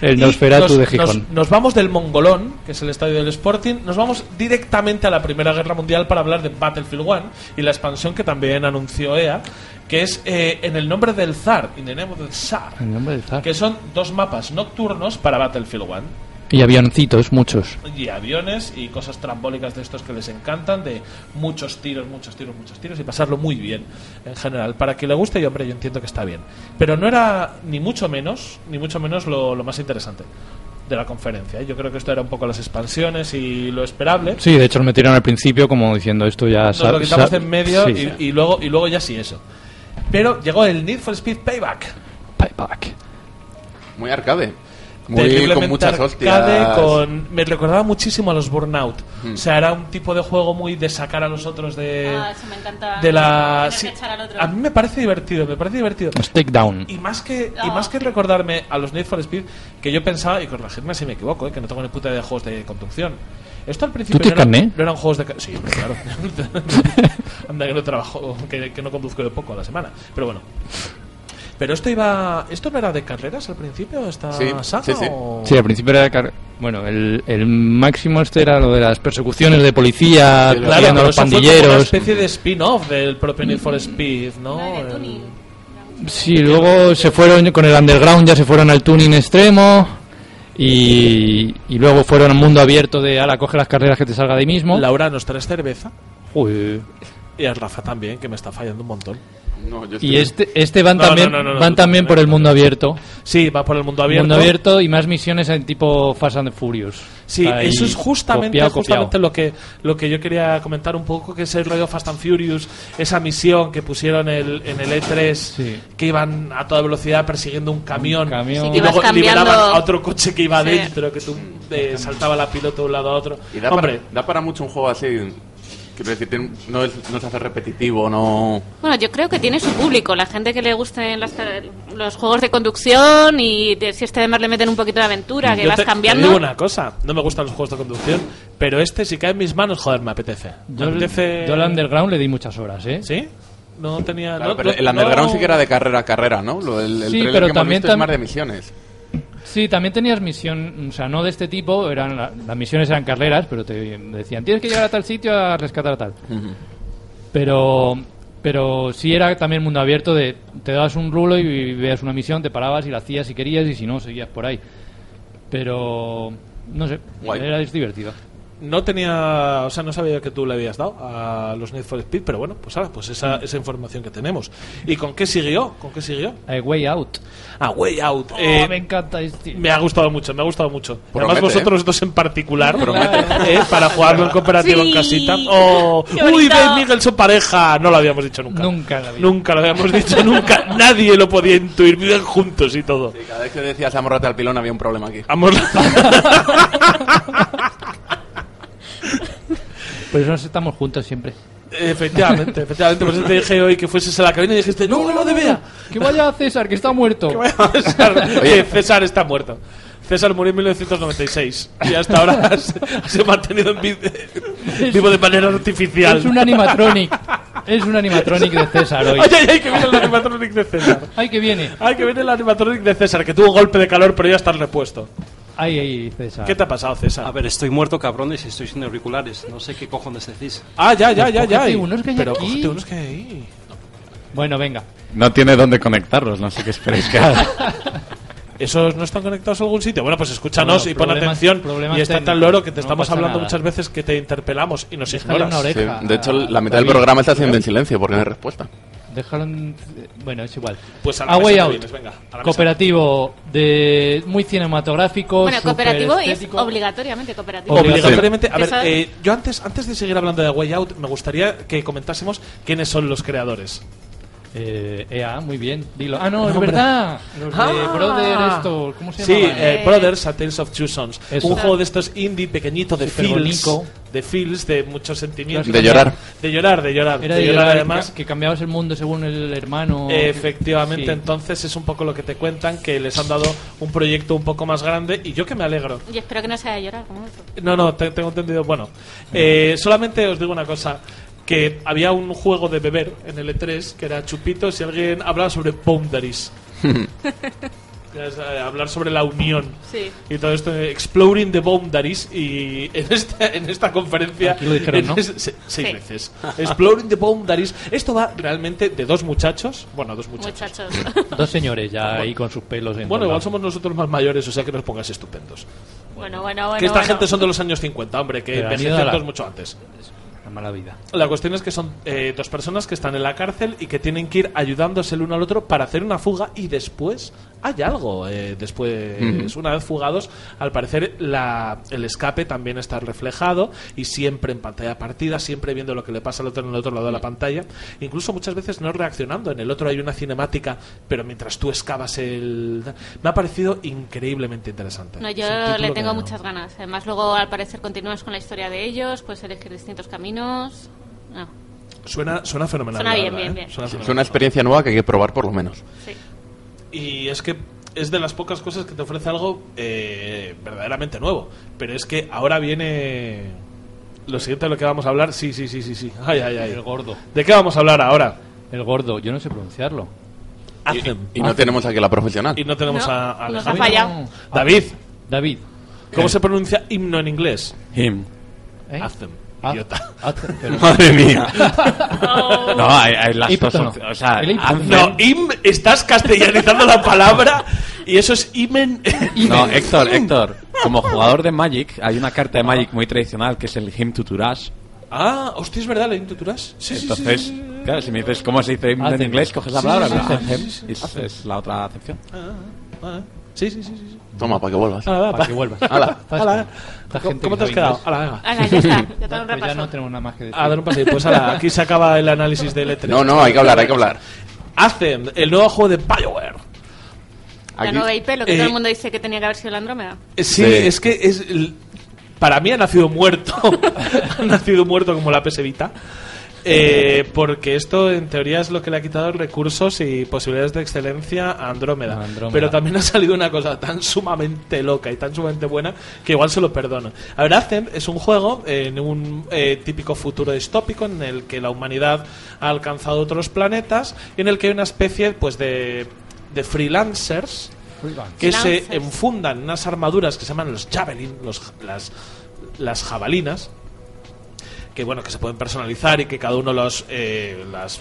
El Nosferatu nos- de Gijón. Nos, nos vamos del Mongolón, que es el estadio del Sporting, nos vamos directamente a la Primera Guerra Mundial para hablar de Battlefield 1 y la expansión que también anunció EA, que es eh, en el nombre del zar, in the name of the Tsar, El nombre del zar. que son dos mapas nocturnos para Battlefield 1 Y avioncitos, muchos. y aviones y cosas trambólicas de estos que les encantan, de muchos tiros, muchos tiros, muchos tiros y pasarlo muy bien en general. Para que le guste, y hombre, yo entiendo que está bien. Pero no era ni mucho menos, ni mucho menos lo, lo más interesante de la conferencia. ¿eh? Yo creo que esto era un poco las expansiones y lo esperable. Sí, de hecho lo metieron al principio como diciendo esto ya... Nos lo quitamos en medio Sí. y, y luego, y luego ya sí eso. Pero llegó el Need for Speed Payback. Payback. Muy arcade. Muy Terriblemente con muchas arcade, hostias. con- me recordaba muchísimo a los Burnout. Mm. O sea, era un tipo de juego muy de sacar a los otros de, Ah, eso me encanta. de la. Sí, al otro. a mí me parece divertido, me parece divertido. Stick down. Y más que y Ah, más que recordarme a los Need for Speed, que yo pensaba, y corregirme si me equivoco, eh, que no tengo ni puta idea de juegos de conducción. Esto al principio no, no eran juegos de... Sí, claro. Anda que no trabajo, que, que no conduzco de poco a la semana. Pero bueno. Pero esto iba... ¿Esto no era de carreras al principio, esta Sí, saga? sí, sí. o- Sí, al principio era... car- Bueno, el, el máximo este era lo de las persecuciones de policía, Sí, Claro, a pero los eso fue una pandilleros. especie de spin-off del propio Need for Speed, ¿no? De El-. Sí, luego se fueron con el underground, ya se fueron al tuning extremo. Y, y luego fueron al mundo abierto de, ala, coge las carreras que te salga de ahí mismo. Laura, ¿nos traes cerveza? Uy, Y a Rafa también, que me está fallando un montón. No, yo estoy- Y este, este van No, también, no, no, no, van también por el mundo abierto. Sí, va por el mundo abierto. Mundo abierto y más misiones en tipo Fast and Furious. Sí, Ahí, eso es justamente, copiado, justamente copiado. lo que lo que yo quería comentar un poco, que es el rollo Fast and Furious, esa misión que pusieron el, en el E3, Sí. que iban a toda velocidad persiguiendo un camión, camión. Sí, que y luego cambiando- liberaban a otro coche que iba Sí. dentro, que tú eh, saltaba la piloto de un lado a otro. Y da, Hombre, para, da para mucho un juego así. Quiero decir, tiene- no, es, no se hace repetitivo, no. Bueno, yo creo que tiene su público, la gente que le gusten las- los juegos de conducción y de- si este además le meten un poquito de aventura, que yo vas te, te cambiando. digo una cosa, no me gustan los juegos de conducción, pero este si cae en mis manos, joder, me apetece. Me Yo, apetece... yo al Underground le di muchas horas, ¿eh? ¿Sí? No tenía... Claro, no- pero no- el underground no- sí que era de carrera a carrera, ¿no? Lo, el, el Sí, trailer pero que hemos también visto es más de misiones. Sí, también tenías misión, o sea, no de este tipo, eran la- las misiones eran carreras, pero te decían, tienes que llegar a tal sitio a rescatar a tal. Pero pero sí era también mundo abierto de te dabas un rulo y veías una misión, te parabas y la hacías si querías y si no, seguías por ahí. Pero no sé, Guay. era divertido. No tenía, o sea, no sabía que tú le habías dado a los Need for Speed, pero bueno, pues ahora, pues esa, esa información que tenemos. ¿Y con qué siguió? ¿Con qué siguió? A Way Out. Ah, Way Out. Oh, Eh, me encanta este. me ha gustado mucho, me ha gustado mucho. Promete, Además vosotros ¿eh? dos en particular, eh, para jugarlo en cooperativo Sí. en casita. Oh, uy. Dave Miguel son pareja. No lo habíamos dicho nunca. Nunca la vi. Nunca lo habíamos dicho nunca. Nadie lo podía intuir. Viven juntos y todo. Sí, cada vez que decías amórrate al pilón había un problema aquí. Vamos. Por eso nos estamos juntos siempre. efectivamente, efectivamente. Por eso te dije hoy que fueses a la cabina y dijiste, no, no, de vea. Que vaya César, que está muerto. César, Oye, César está muerto. César murió en 1996 y hasta ahora se, ha mantenido en vi- vivo de manera artificial. Es un animatronic. Es un animatronic de César hoy. Ay, ay, ay, que viene el animatronic de César. Ay, que viene. Ay, que viene el animatronic de César, que tuvo un golpe de calor, pero ya está repuesto. Ay, ay, César. ¿Qué te ha pasado, César? A ver, estoy muerto, cabrones, y estoy sin auriculares. No sé qué cojones decís. Ah, ya, ya, ya, ya. Unos que hay pero aquí. unos que hay ahí. Bueno, venga. No tiene dónde conectarlos, no sé qué esperéis que haga. ¿Esos no están conectados a algún sitio? Bueno, pues escúchanos Bueno, y pon atención. problemas Y está tan loro que te No estamos hablando nada. muchas veces que te interpelamos y nos Déjale ignoras. una Sí, oreja. de hecho, la mitad David. del programa está haciendo en silencio porque no hay respuesta. Déjalo en... Bueno, es igual. Pues a la A mesa Way Out. vienes, venga, a la mesa. Cooperativo de muy cinematográfico. Bueno, cooperativo es obligatoriamente cooperativo. Obligatoriamente. A ver, eh, yo antes, antes de seguir hablando de Way Out, me gustaría que comentásemos quiénes son los creadores. Eh, EA, muy bien. Dilo. Ah, no, es Hombre. verdad. Los de Ah. Brother, esto. ¿Cómo se Sí, llama? eh, Brothers, A Tales of Two Sons. Eso. Un juego de estos indie pequeñito de feels, de feels, de muchos sentimientos. De llorar. De llorar, de llorar. Era de de llorar, llorar, además. que, que cambiabas el mundo según el hermano. Efectivamente, Sí. entonces es un poco lo que te cuentan, que les han dado un proyecto un poco más grande y yo que me alegro. Y espero que no sea de llorar como eso. No, no, te- tengo entendido. Bueno, eh, solamente os digo una cosa. Que había un juego de beber en el E3 que era Chupitos y alguien hablaba sobre boundaries. Es, eh, hablar sobre la unión. Sí. Y todo esto, eh, Exploring the Boundaries. Y en esta, en esta conferencia. Aquí lo dijeron, ¿no? es- se- seis Sí. veces. Exploring the Boundaries. Esto va realmente de dos muchachos. Bueno, dos muchachos. Muchachos. Dos señores ya ahí con sus pelos en Bueno, igual somos nosotros más mayores, o sea que nos pongas estupendos. bueno, bueno, bueno. que esta bueno. gente son de los años 50, hombre, que envejecen mucho antes. Vida. La cuestión es que son eh, dos personas que están en la cárcel y que tienen que ir ayudándose el uno al otro para hacer una fuga y después hay algo. eh, después, una vez fugados, al parecer la, el escape también está reflejado y siempre en pantalla partida, siempre viendo lo que le pasa al otro en el otro lado de la pantalla. Incluso muchas veces no reaccionando. En el otro hay una cinemática, pero mientras tú excavas el... Me ha parecido increíblemente interesante. No, yo le tengo no- muchas ganas. Además, luego al parecer continúas con la historia de ellos, puedes elegir distintos caminos. No, Suena, suena fenomenal. Suena bien, verdad, bien, ¿eh? bien. Suena Es una experiencia nueva que hay que probar por lo menos. sí. Y es que es de las pocas cosas que te ofrece algo eh, verdaderamente nuevo. Pero es que ahora viene lo siguiente de lo que vamos a hablar. Sí, sí, sí, sí, sí. Ay, ay, ay. El gordo. ¿De qué vamos a hablar ahora? El gordo, yo no sé pronunciarlo. Y no tenemos aquí a la profesional. Y no tenemos No, a, a nos ha fallado. David, David. ¿cómo se pronuncia himno en inglés? Him. ¿Eh? Anthem. Ah, Idiota. ah, Madre mía. No, hay, hay las dos no. O sea, El No, im, estás castellanizando la palabra y eso es imen. No, Héctor, Héctor. Como jugador de Magic, hay una carta de Magic muy tradicional que es el Him to Turash. Ah, hostia, es verdad, ¿la intituras? Sí, sí, sí, Entonces, sí, sí. Claro, si me dices cómo se dice en Anthem. inglés, coges la palabra, sí, ¿no? sí, Anthem, sí, sí, sí, y sí. es la otra acepción. Ah, Sí, sí, sí, sí. sí. Toma, para que vuelvas. Para pa- que vuelvas. Hala. hala. Esta ¿Cómo, cómo te has quedado? Hala, venga. Hala, ya está. Ya te un Pues ya repaso. no tenemos nada más que decir. A dar un paseo. Pues hala, aquí se acaba el análisis del E3. No, no, hay que hablar, hay que hablar. Hacen el nuevo juego de BioWare. La nueva IP, lo que eh, todo el mundo dice que tenía que haber sido la Andrómeda. Eh, Sí, Sí. es que es para mí ha nacido muerto. ha nacido muerto como la PS Vita. Eh, porque esto en teoría es lo que le ha quitado recursos y posibilidades de excelencia a Andrómeda. Pero también ha salido una cosa tan sumamente loca y tan sumamente buena que igual se lo perdono. A ver, Anthem es un juego en un eh, típico futuro distópico en el que la humanidad ha alcanzado otros planetas y en el que hay una especie pues de, de freelancers que se enfundan en unas armaduras que se llaman los javelin, los, las, las jabalinas, que bueno, que se pueden personalizar y que cada uno los eh, las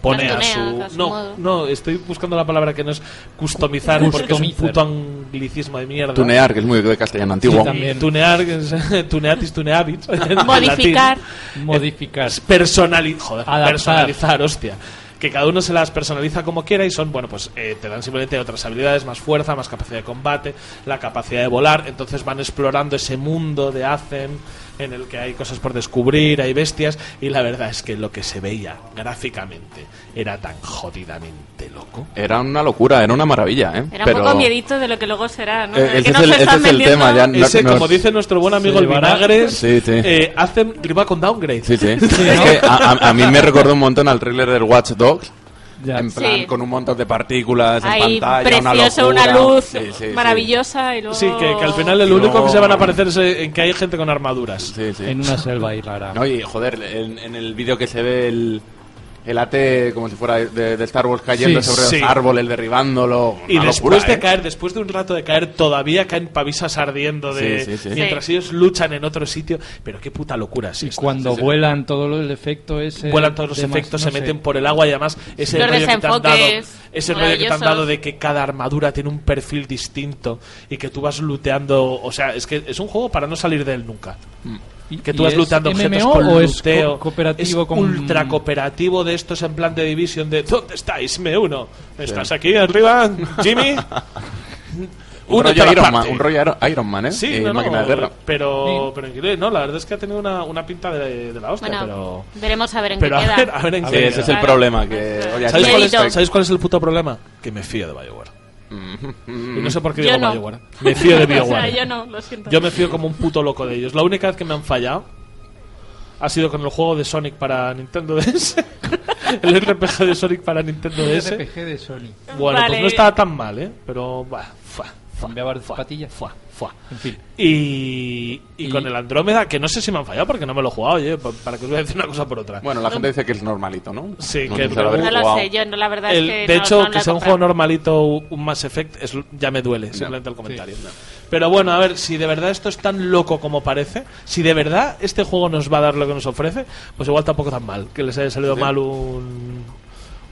pone a su a su no modo. no estoy buscando la palabra que no es customizar porque es un puto anglicismo de mierda Tunear, que es muy de castellano antiguo. Sí, también. tunear que es- tuneatis tuneabit Modificar. Modificar. personali- joder, Adaptar. personalizar, hostia. Que cada uno se las personaliza como quiera y son, bueno, pues eh, te dan simplemente otras habilidades, más fuerza, más capacidad de combate, la capacidad de volar. Entonces van explorando ese mundo de Hacen en el que hay cosas por descubrir, hay bestias. Y la verdad es que lo que se veía gráficamente era tan jodidamente loco. Era una locura, era una maravilla, ¿eh? Era Pero- un poco miedito de lo que luego será, ¿no? Eh, ese que es no el- se ese están es el tema, ya no- Ese, nos- como dice nuestro buen amigo el Vinagres, Sí, sí. eh, Hacen con downgrade. Sí, sí. Es que a, a- a mí me recordó un montón al thriller del Watch Dogs. Ya. En plan, Sí. con un montón de partículas Ahí en pantalla, una precioso, locura. una luz Sí, sí, sí. maravillosa y luego... Sí, que, que al final el único luego- que se van a aparecer es eh, en que hay gente con armaduras. Sí, sí. En una selva ahí rara. No, y joder, en, en el vídeo que se ve el, el AT como si fuera de, de Star Wars cayendo Sí, sobre sí. los árboles, derribándolo. Y después locura, de ¿eh? caer, después de un rato de caer, todavía caen pavisas ardiendo de Sí, sí, sí. mientras Sí. ellos luchan en otro sitio. Pero qué puta locura es Y cuando Sí, sí. vuelan todo lo- el efecto ese. vuelan todos los efectos, no se sé. meten por el agua y además ese Los rollo que te han dado, desenfoques ese rollo que te han dado de que cada armadura tiene un perfil distinto y que tú vas looteando, o sea, es que es un juego para no salir de él nunca. ¿Y- Que tú vas es looteando objetos MMO con o es co- cooperativo es con ultra cooperativo de estos en plan de división de ¿Dónde estáis? Me uno. ¿Estás aquí arriba, Jimmy? Un rollo, Iron Man, un rollo Iron- Man, ¿eh? Sí, Y no, no, máquina de guerra. pero, pero no, la verdad es que ha tenido una, una pinta de, de la hostia, Bueno, pero... veremos a ver en Pero qué a ver, a ver en Sí, qué ese es el problema. Que, oye, ¿Sabéis cuál, es. ¿Sabéis cuál es el puto problema? Que me fío de Bioware. Y no sé por qué Yo digo no. Bioware. Me fío de O sea, Bioware. yo no, lo siento. Yo me fío como un puto loco de ellos. La única vez que me han fallado ha sido con el juego de Sonic para Nintendo DS. el RPG de Sonic para Nintendo DS. RPG de Sony. Bueno, Vale. pues no estaba tan mal, ¿eh? Pero, bah, fua, fua, Cambiaba de fua, zapatilla. Fua, fua. En fin. Y, y, Y- con el Andrómeda, que no sé si me han fallado porque no me lo he jugado, oye, pa- para que os voy a decir una cosa por otra. Bueno, la gente dice que es normalito, ¿no? Sí, no que- No lo jugado. sé, yo no, la verdad El- es que de no- hecho, que sea un juego normalito, un Mass Effect, es, ya me duele, simplemente el comentario. Pero bueno, a ver, si de verdad esto es tan loco como parece, si de verdad este juego nos va a dar lo que nos ofrece, pues igual tampoco tan mal, que les haya salido mal un,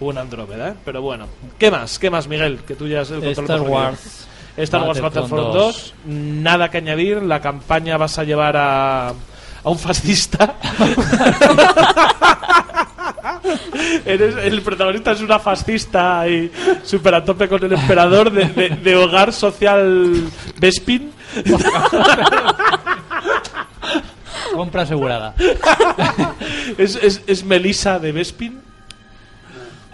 un Andrómeda, ¿eh? Pero bueno, ¿qué más? ¿Qué más, Miguel? Que tú ya has el control Star. Wars. Star Wars Battlefront Battlefront 2, nada que añadir, la campaña vas a llevar a, a un fascista. Eres, el protagonista es una fascista y súper a tope con el emperador de, de- de hogar social Bespin. Compra asegurada. Es, es, es Melissa de Bespin.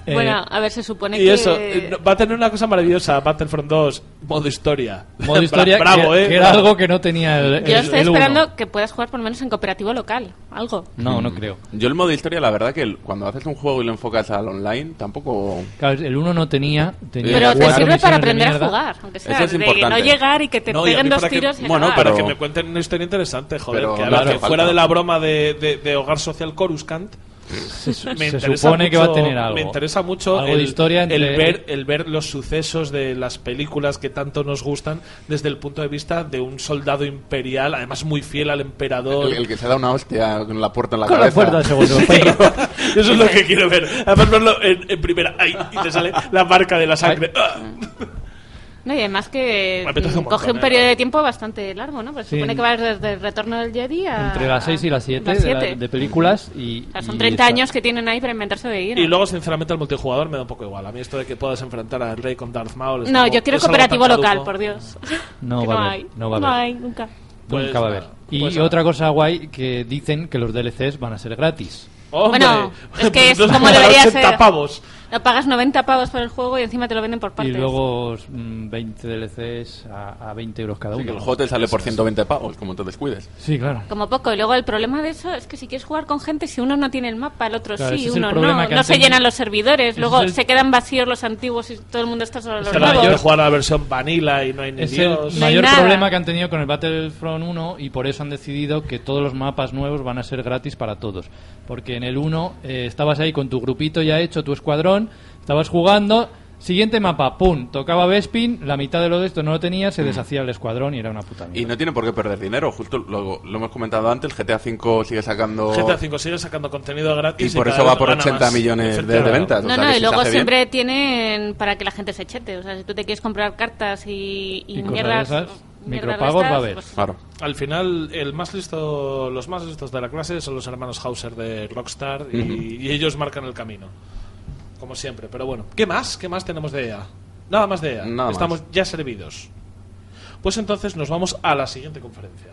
Eh, Bueno, a ver, se supone Y que... eso, eh, va a tener una cosa maravillosa, Battlefront 2, modo historia. modo Bra- historia, bravo, que, eh. que era algo que no tenía el. Yo el- estoy el uno. esperando que puedas jugar por lo menos en cooperativo local, algo. No, no creo. Yo el modo historia, la verdad que el- cuando haces un juego y lo enfocas al online, tampoco... Claro, el 1 no tenía. tenía Pero te sirve para de aprender a jugar, aunque sea Eso es de importante. no llegar y que te No, y peguen dos que- tiros y bueno, acabar. Para pero- que me cuenten una historia interesante, joder. Pero que, a ver, claro, que fuera de la broma de, de- de hogar social Coruscant. Se, se interesa supone que va a mucho- tener algo. Me interesa mucho Algo el, de historia entre- el ver, el ver los sucesos de las películas que tanto nos gustan desde el punto de vista de un soldado imperial, además muy fiel al emperador. El, el que se da una hostia con la puerta en la Con la cabeza. puerta, segundo. Eso es lo que quiero ver. Además verlo en, en primera. ¡Ay! Y te sale la marca de la sangre. No, y además que un coge montón, un ¿eh? periodo de tiempo bastante largo, ¿no? Pues Sí. supone que va desde el retorno del Jedi a... Entre las 6 y las 7 las de, la- siete. de películas y... O sea, son y 30 está- años que tienen ahí para inventarse de ir. Y luego, sinceramente, el multijugador me da un poco igual. A mí esto de que puedas enfrentar al rey con Darth Maul... es No, yo quiero cooperativo local, caduco. por Dios. No va a haber, hay. no va a haber. hay, nunca. Pues Nunca va a haber. Y pues otra cosa guay que dicen que los DLCs van a ser gratis. ¡Hombre! Bueno, es que es como debería 80 ser. pavos. No pagas 90 pavos por el juego y encima te lo venden por partes. Y luego mm, 20 DLCs a, a 20 euros cada Sí, uno. que el juego te sale por 120 pavos, como te descuides. Sí, claro. Como poco. Y luego el problema de eso es que si quieres jugar con gente, si uno no tiene el mapa, el otro Claro, sí, uno no. No se llenan los servidores. Luego el- se quedan vacíos los antiguos y todo el mundo está solo los nuevos. que jugar a la versión vanilla y no hay ni Es Dios. el No mayor nada. problema que han tenido con el Battlefront 1 y por eso han decidido que todos los mapas nuevos van a ser gratis para todos. Porque en el 1 eh, estabas ahí con tu grupito ya hecho, tu escuadrón, estabas jugando, siguiente mapa, pum, tocaba Bespin, la mitad de lo de esto no lo tenía, se deshacía el escuadrón y era una puta Y mierda. no tiene por qué perder dinero, justo lo, lo hemos comentado antes, GTA V sigue sacando... GTA V sigue sacando contenido gratis. Y por eso va por gana 80 más. millones de- ventas. o No, sea, no, y si luego bien- siempre tienen para que la gente se chete. O sea, si tú te quieres comprar cartas y, y, Y mierdas, esas, micropagos va a haber. pues, Claro. Al final, el más listo, los más listos de la clase son los hermanos Hauser de Rockstar y, y ellos marcan el camino. Como siempre, pero bueno. ¿Qué más? ¿Qué más tenemos de EA? Nada más de EA. Nada Estamos más. ya servidos. Pues entonces nos vamos a la siguiente conferencia.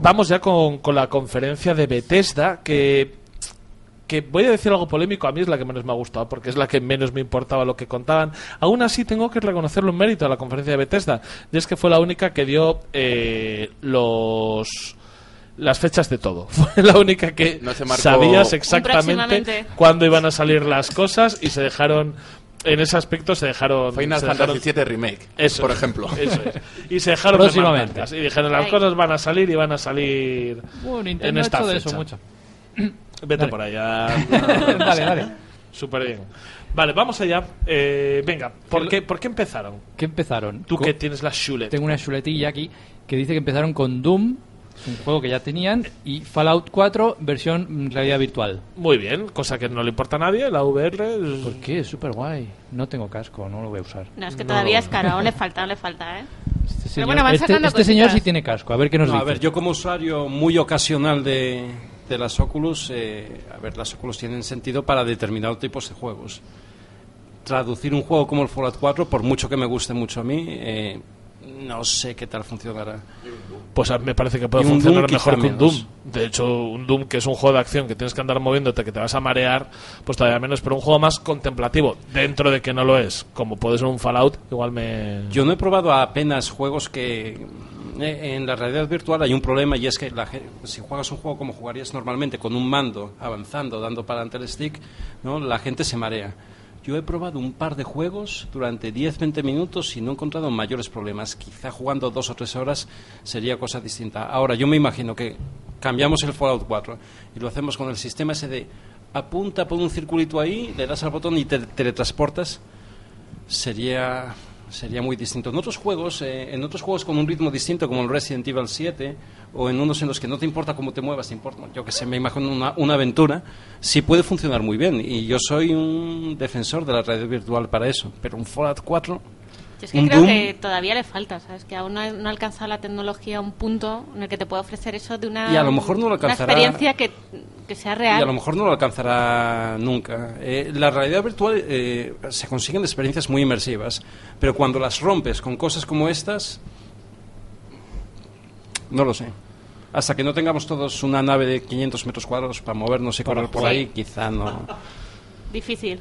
vamos ya con, con la conferencia de Bethesda, que, que voy a decir algo polémico, a mí es la que menos me ha gustado, porque es la que menos me importaba lo que contaban. Aún así tengo que reconocerle un mérito a la conferencia de Bethesda, y es que fue la única que dio eh, los las fechas de todo. Fue la única que No se marcó- sabías exactamente cuándo iban a salir las cosas y se dejaron en ese aspecto se dejaron Final se dejaron- Fantasy VII Remake, eso por es, ejemplo. Eso es. Y se dejaron de Próximamente. Y dijeron, las cosas van a salir y van a salir Bueno, en Nintendo ha esta hecho de fecha. eso mucho. Vete Dale. por allá. dale, dale. Súper bien. Vale, vamos allá. Eh, venga, ¿por qué, ¿por qué empezaron? ¿Qué empezaron? Tú que tienes la chuleta. Tengo una chuletilla aquí que dice que empezaron con Doom, un juego que ya tenían, y Fallout 4, versión realidad virtual. Muy bien, cosa que no le importa a nadie, la VR. es- ¿Por qué? Es súper guay. No tengo casco, no lo voy a usar. No, es que todavía es caro, aún le falta, aún le falta, ¿eh? Este señor, bueno, van este, este señor sí tiene casco. A ver qué nos No, dice. a ver, yo como usuario muy ocasional de, de las Oculus, eh, a ver, las Oculus tienen sentido para determinados tipos de juegos. Traducir un juego como el Fallout 4, por mucho que me guste mucho a mí, eh, no sé qué tal funcionará. Pues a- me parece que puede funcionar Doom mejor que un Doom. De hecho, un Doom que es un juego de acción que tienes que andar moviéndote, que te vas a marear, pues todavía menos, pero un juego más contemplativo, dentro de que no lo es, como puede ser un Fallout, igual me... Yo no he probado apenas juegos que eh, en la realidad virtual hay un problema y es que la si juegas un juego como jugarías normalmente con un mando avanzando, dando para adelante el stick, ¿no? la gente se marea. Yo he probado un par de juegos durante 10-20 minutos y no he encontrado mayores problemas. Quizá jugando dos o tres horas sería cosa distinta. Ahora, yo me imagino que cambiamos el Fallout 4 y lo hacemos con el sistema ese de apunta por un circulito ahí, le das al botón y te teletransportas sería sería muy distinto. En otros juegos, eh, en otros juegos con un ritmo distinto, como el Resident Evil 7, o en unos en los que no te importa cómo te muevas, te importa, yo que sé, me imagino una, una aventura, sí puede funcionar muy bien. Y yo soy un defensor de la realidad virtual para eso. Pero un Fallout 4, Yo es que creo que todavía le falta, ¿sabes? Que aún no ha, no ha alcanzado la tecnología a un punto en el que te pueda ofrecer eso de una, Y a lo mejor no lo una alcanzará. experiencia que, que sea real. Y a lo mejor no lo alcanzará nunca. Eh, la realidad virtual eh, se consiguen experiencias muy inmersivas, pero cuando las rompes con cosas como estas, no lo sé. Hasta que no tengamos todos una nave de 500 metros cuadrados para movernos y correr por ahí, quizá no. Difícil.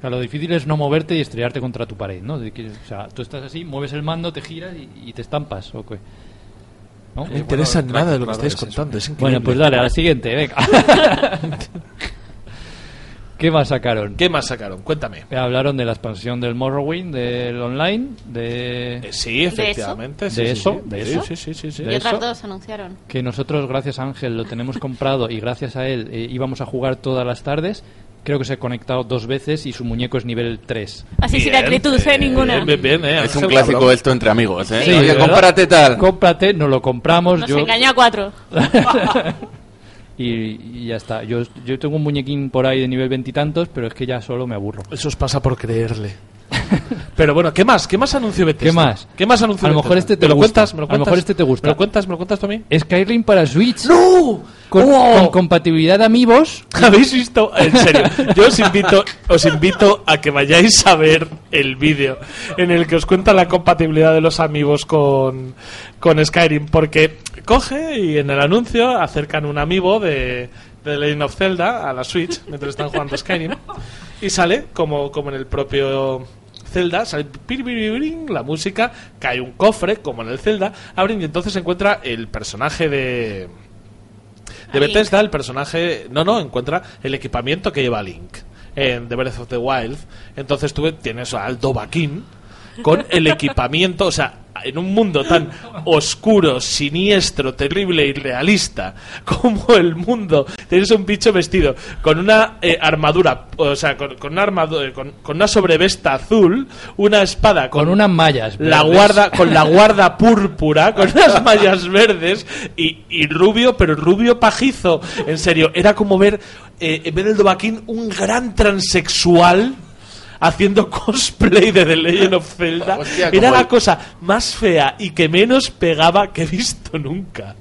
Claro, lo difícil es no moverte y estrellarte contra tu pared, ¿no? De que- o sea, tú estás así, mueves el mando, te giras y, y te estampas, ¿o qué? ¿No? No me interesa bueno, nada de lo que claro, estáis contando. Es increíble. Bueno, pues dale, a la siguiente, venga. ¿Qué más sacaron? ¿Qué más sacaron? Cuéntame. Hablaron de la expansión del Morrowind, del online, de... Eh, sí, efectivamente. sí, ¿De sí, eso? sí. ¿De Sí, eso? Sí, sí, sí. sí. Y ¿De otras eso? dos anunciaron. que nosotros, gracias a Ángel, lo tenemos comprado y gracias a él eh, íbamos a jugar todas las tardes. Creo que se ha conectado dos veces y su muñeco es nivel 3. Así sin Bien, acritud, ¿eh? Ninguna. Bien, bien, bien, eh, Es un clásico cabrón. esto entre amigos, ¿eh? Sí, Oye, cómprate tal. Cómprate, nos lo compramos. Nos yo... engañó a cuatro. y, ya está. Yo, yo tengo un muñequín por ahí de nivel veintitantos, pero es que ya solo me aburro. Eso os pasa por creerle. Pero bueno, ¿qué más? ¿Qué más anunció Bethesda? ¿Qué más? ¿Qué más anunció A lo Bethesda? mejor este te ¿Me lo gusta. cuentas? ¿Me lo A lo mejor este te gusta. ¿Me lo cuentas? ¿Me lo cuentas tú a mí? Skyrim para Switch. ¡No! Con, ¡Oh! con compatibilidad de amigos. ¿Habéis visto? En serio, yo os invito, os invito a que vayáis a ver el vídeo en el que os cuenta la compatibilidad de los amigos con, con Skyrim, porque coge y en el anuncio acercan un amigo de, de Legend of Zelda a la Switch mientras están jugando Skyrim y sale como, como en el propio Zelda, sale la música, cae un cofre como en el Zelda, abren y entonces se encuentra el personaje de de. Bethesda, el personaje, no, no, encuentra el equipamiento que lleva Link en The Breath of the Wild. Entonces tú tienes a Aldo Baquín con el equipamiento, o sea, en un mundo tan oscuro, siniestro, terrible y realista como el mundo, tienes un bicho vestido con una eh, armadura, o sea, con, con una armadura, con, con una sobrevesta azul, una espada Con unas mallas. la guarda con la guarda púrpura con unas mallas verdes y, y rubio pero rubio pajizo en serio era como ver eh, en vez del Dobaquín un gran transexual haciendo cosplay de The Legend of Zelda Hostia, era la el- cosa más fea y que menos pegaba que he visto nunca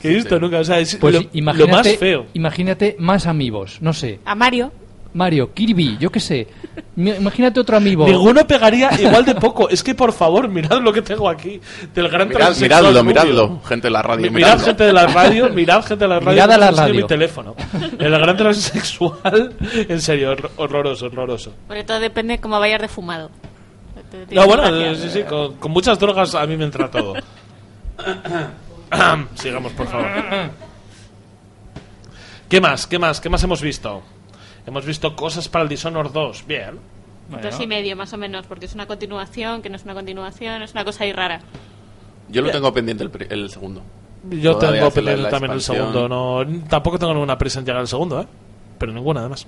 que he visto nunca o sea es Pues lo más feo Imagínate más amigos, no sé. A Mario. Mario, Kirby, yo qué sé. Imagínate otro amigo. Ninguno pegaría igual de poco. Es que, por favor, mirad lo que tengo aquí. Del gran Mirad, transexual miradlo, miradlo, gente de la radio. Mi- Mirad miradlo. gente de la radio, mirad gente de la radio. Mirad a la radio. mi teléfono. El gran transexual, en serio, horror- horroroso, horroroso. Porque todo depende cómo vayas de fumado. No, bueno, sí, sí, con, con muchas drogas a mí me entra todo. Sigamos, por favor. ¿Qué más? ¿Qué más? ¿Qué más hemos visto? Hemos visto cosas para el Dishonored 2. Bien. Bueno. Dos y medio, más o menos, porque es una continuación, que no es una continuación, es una cosa ahí rara. Yo lo tengo pendiente el, pri- el segundo. Yo Todavía tengo hace la- pendiente la también el expansión. segundo. No, tampoco tengo ninguna prisa en llegar al segundo, ¿eh? Pero ninguna, además.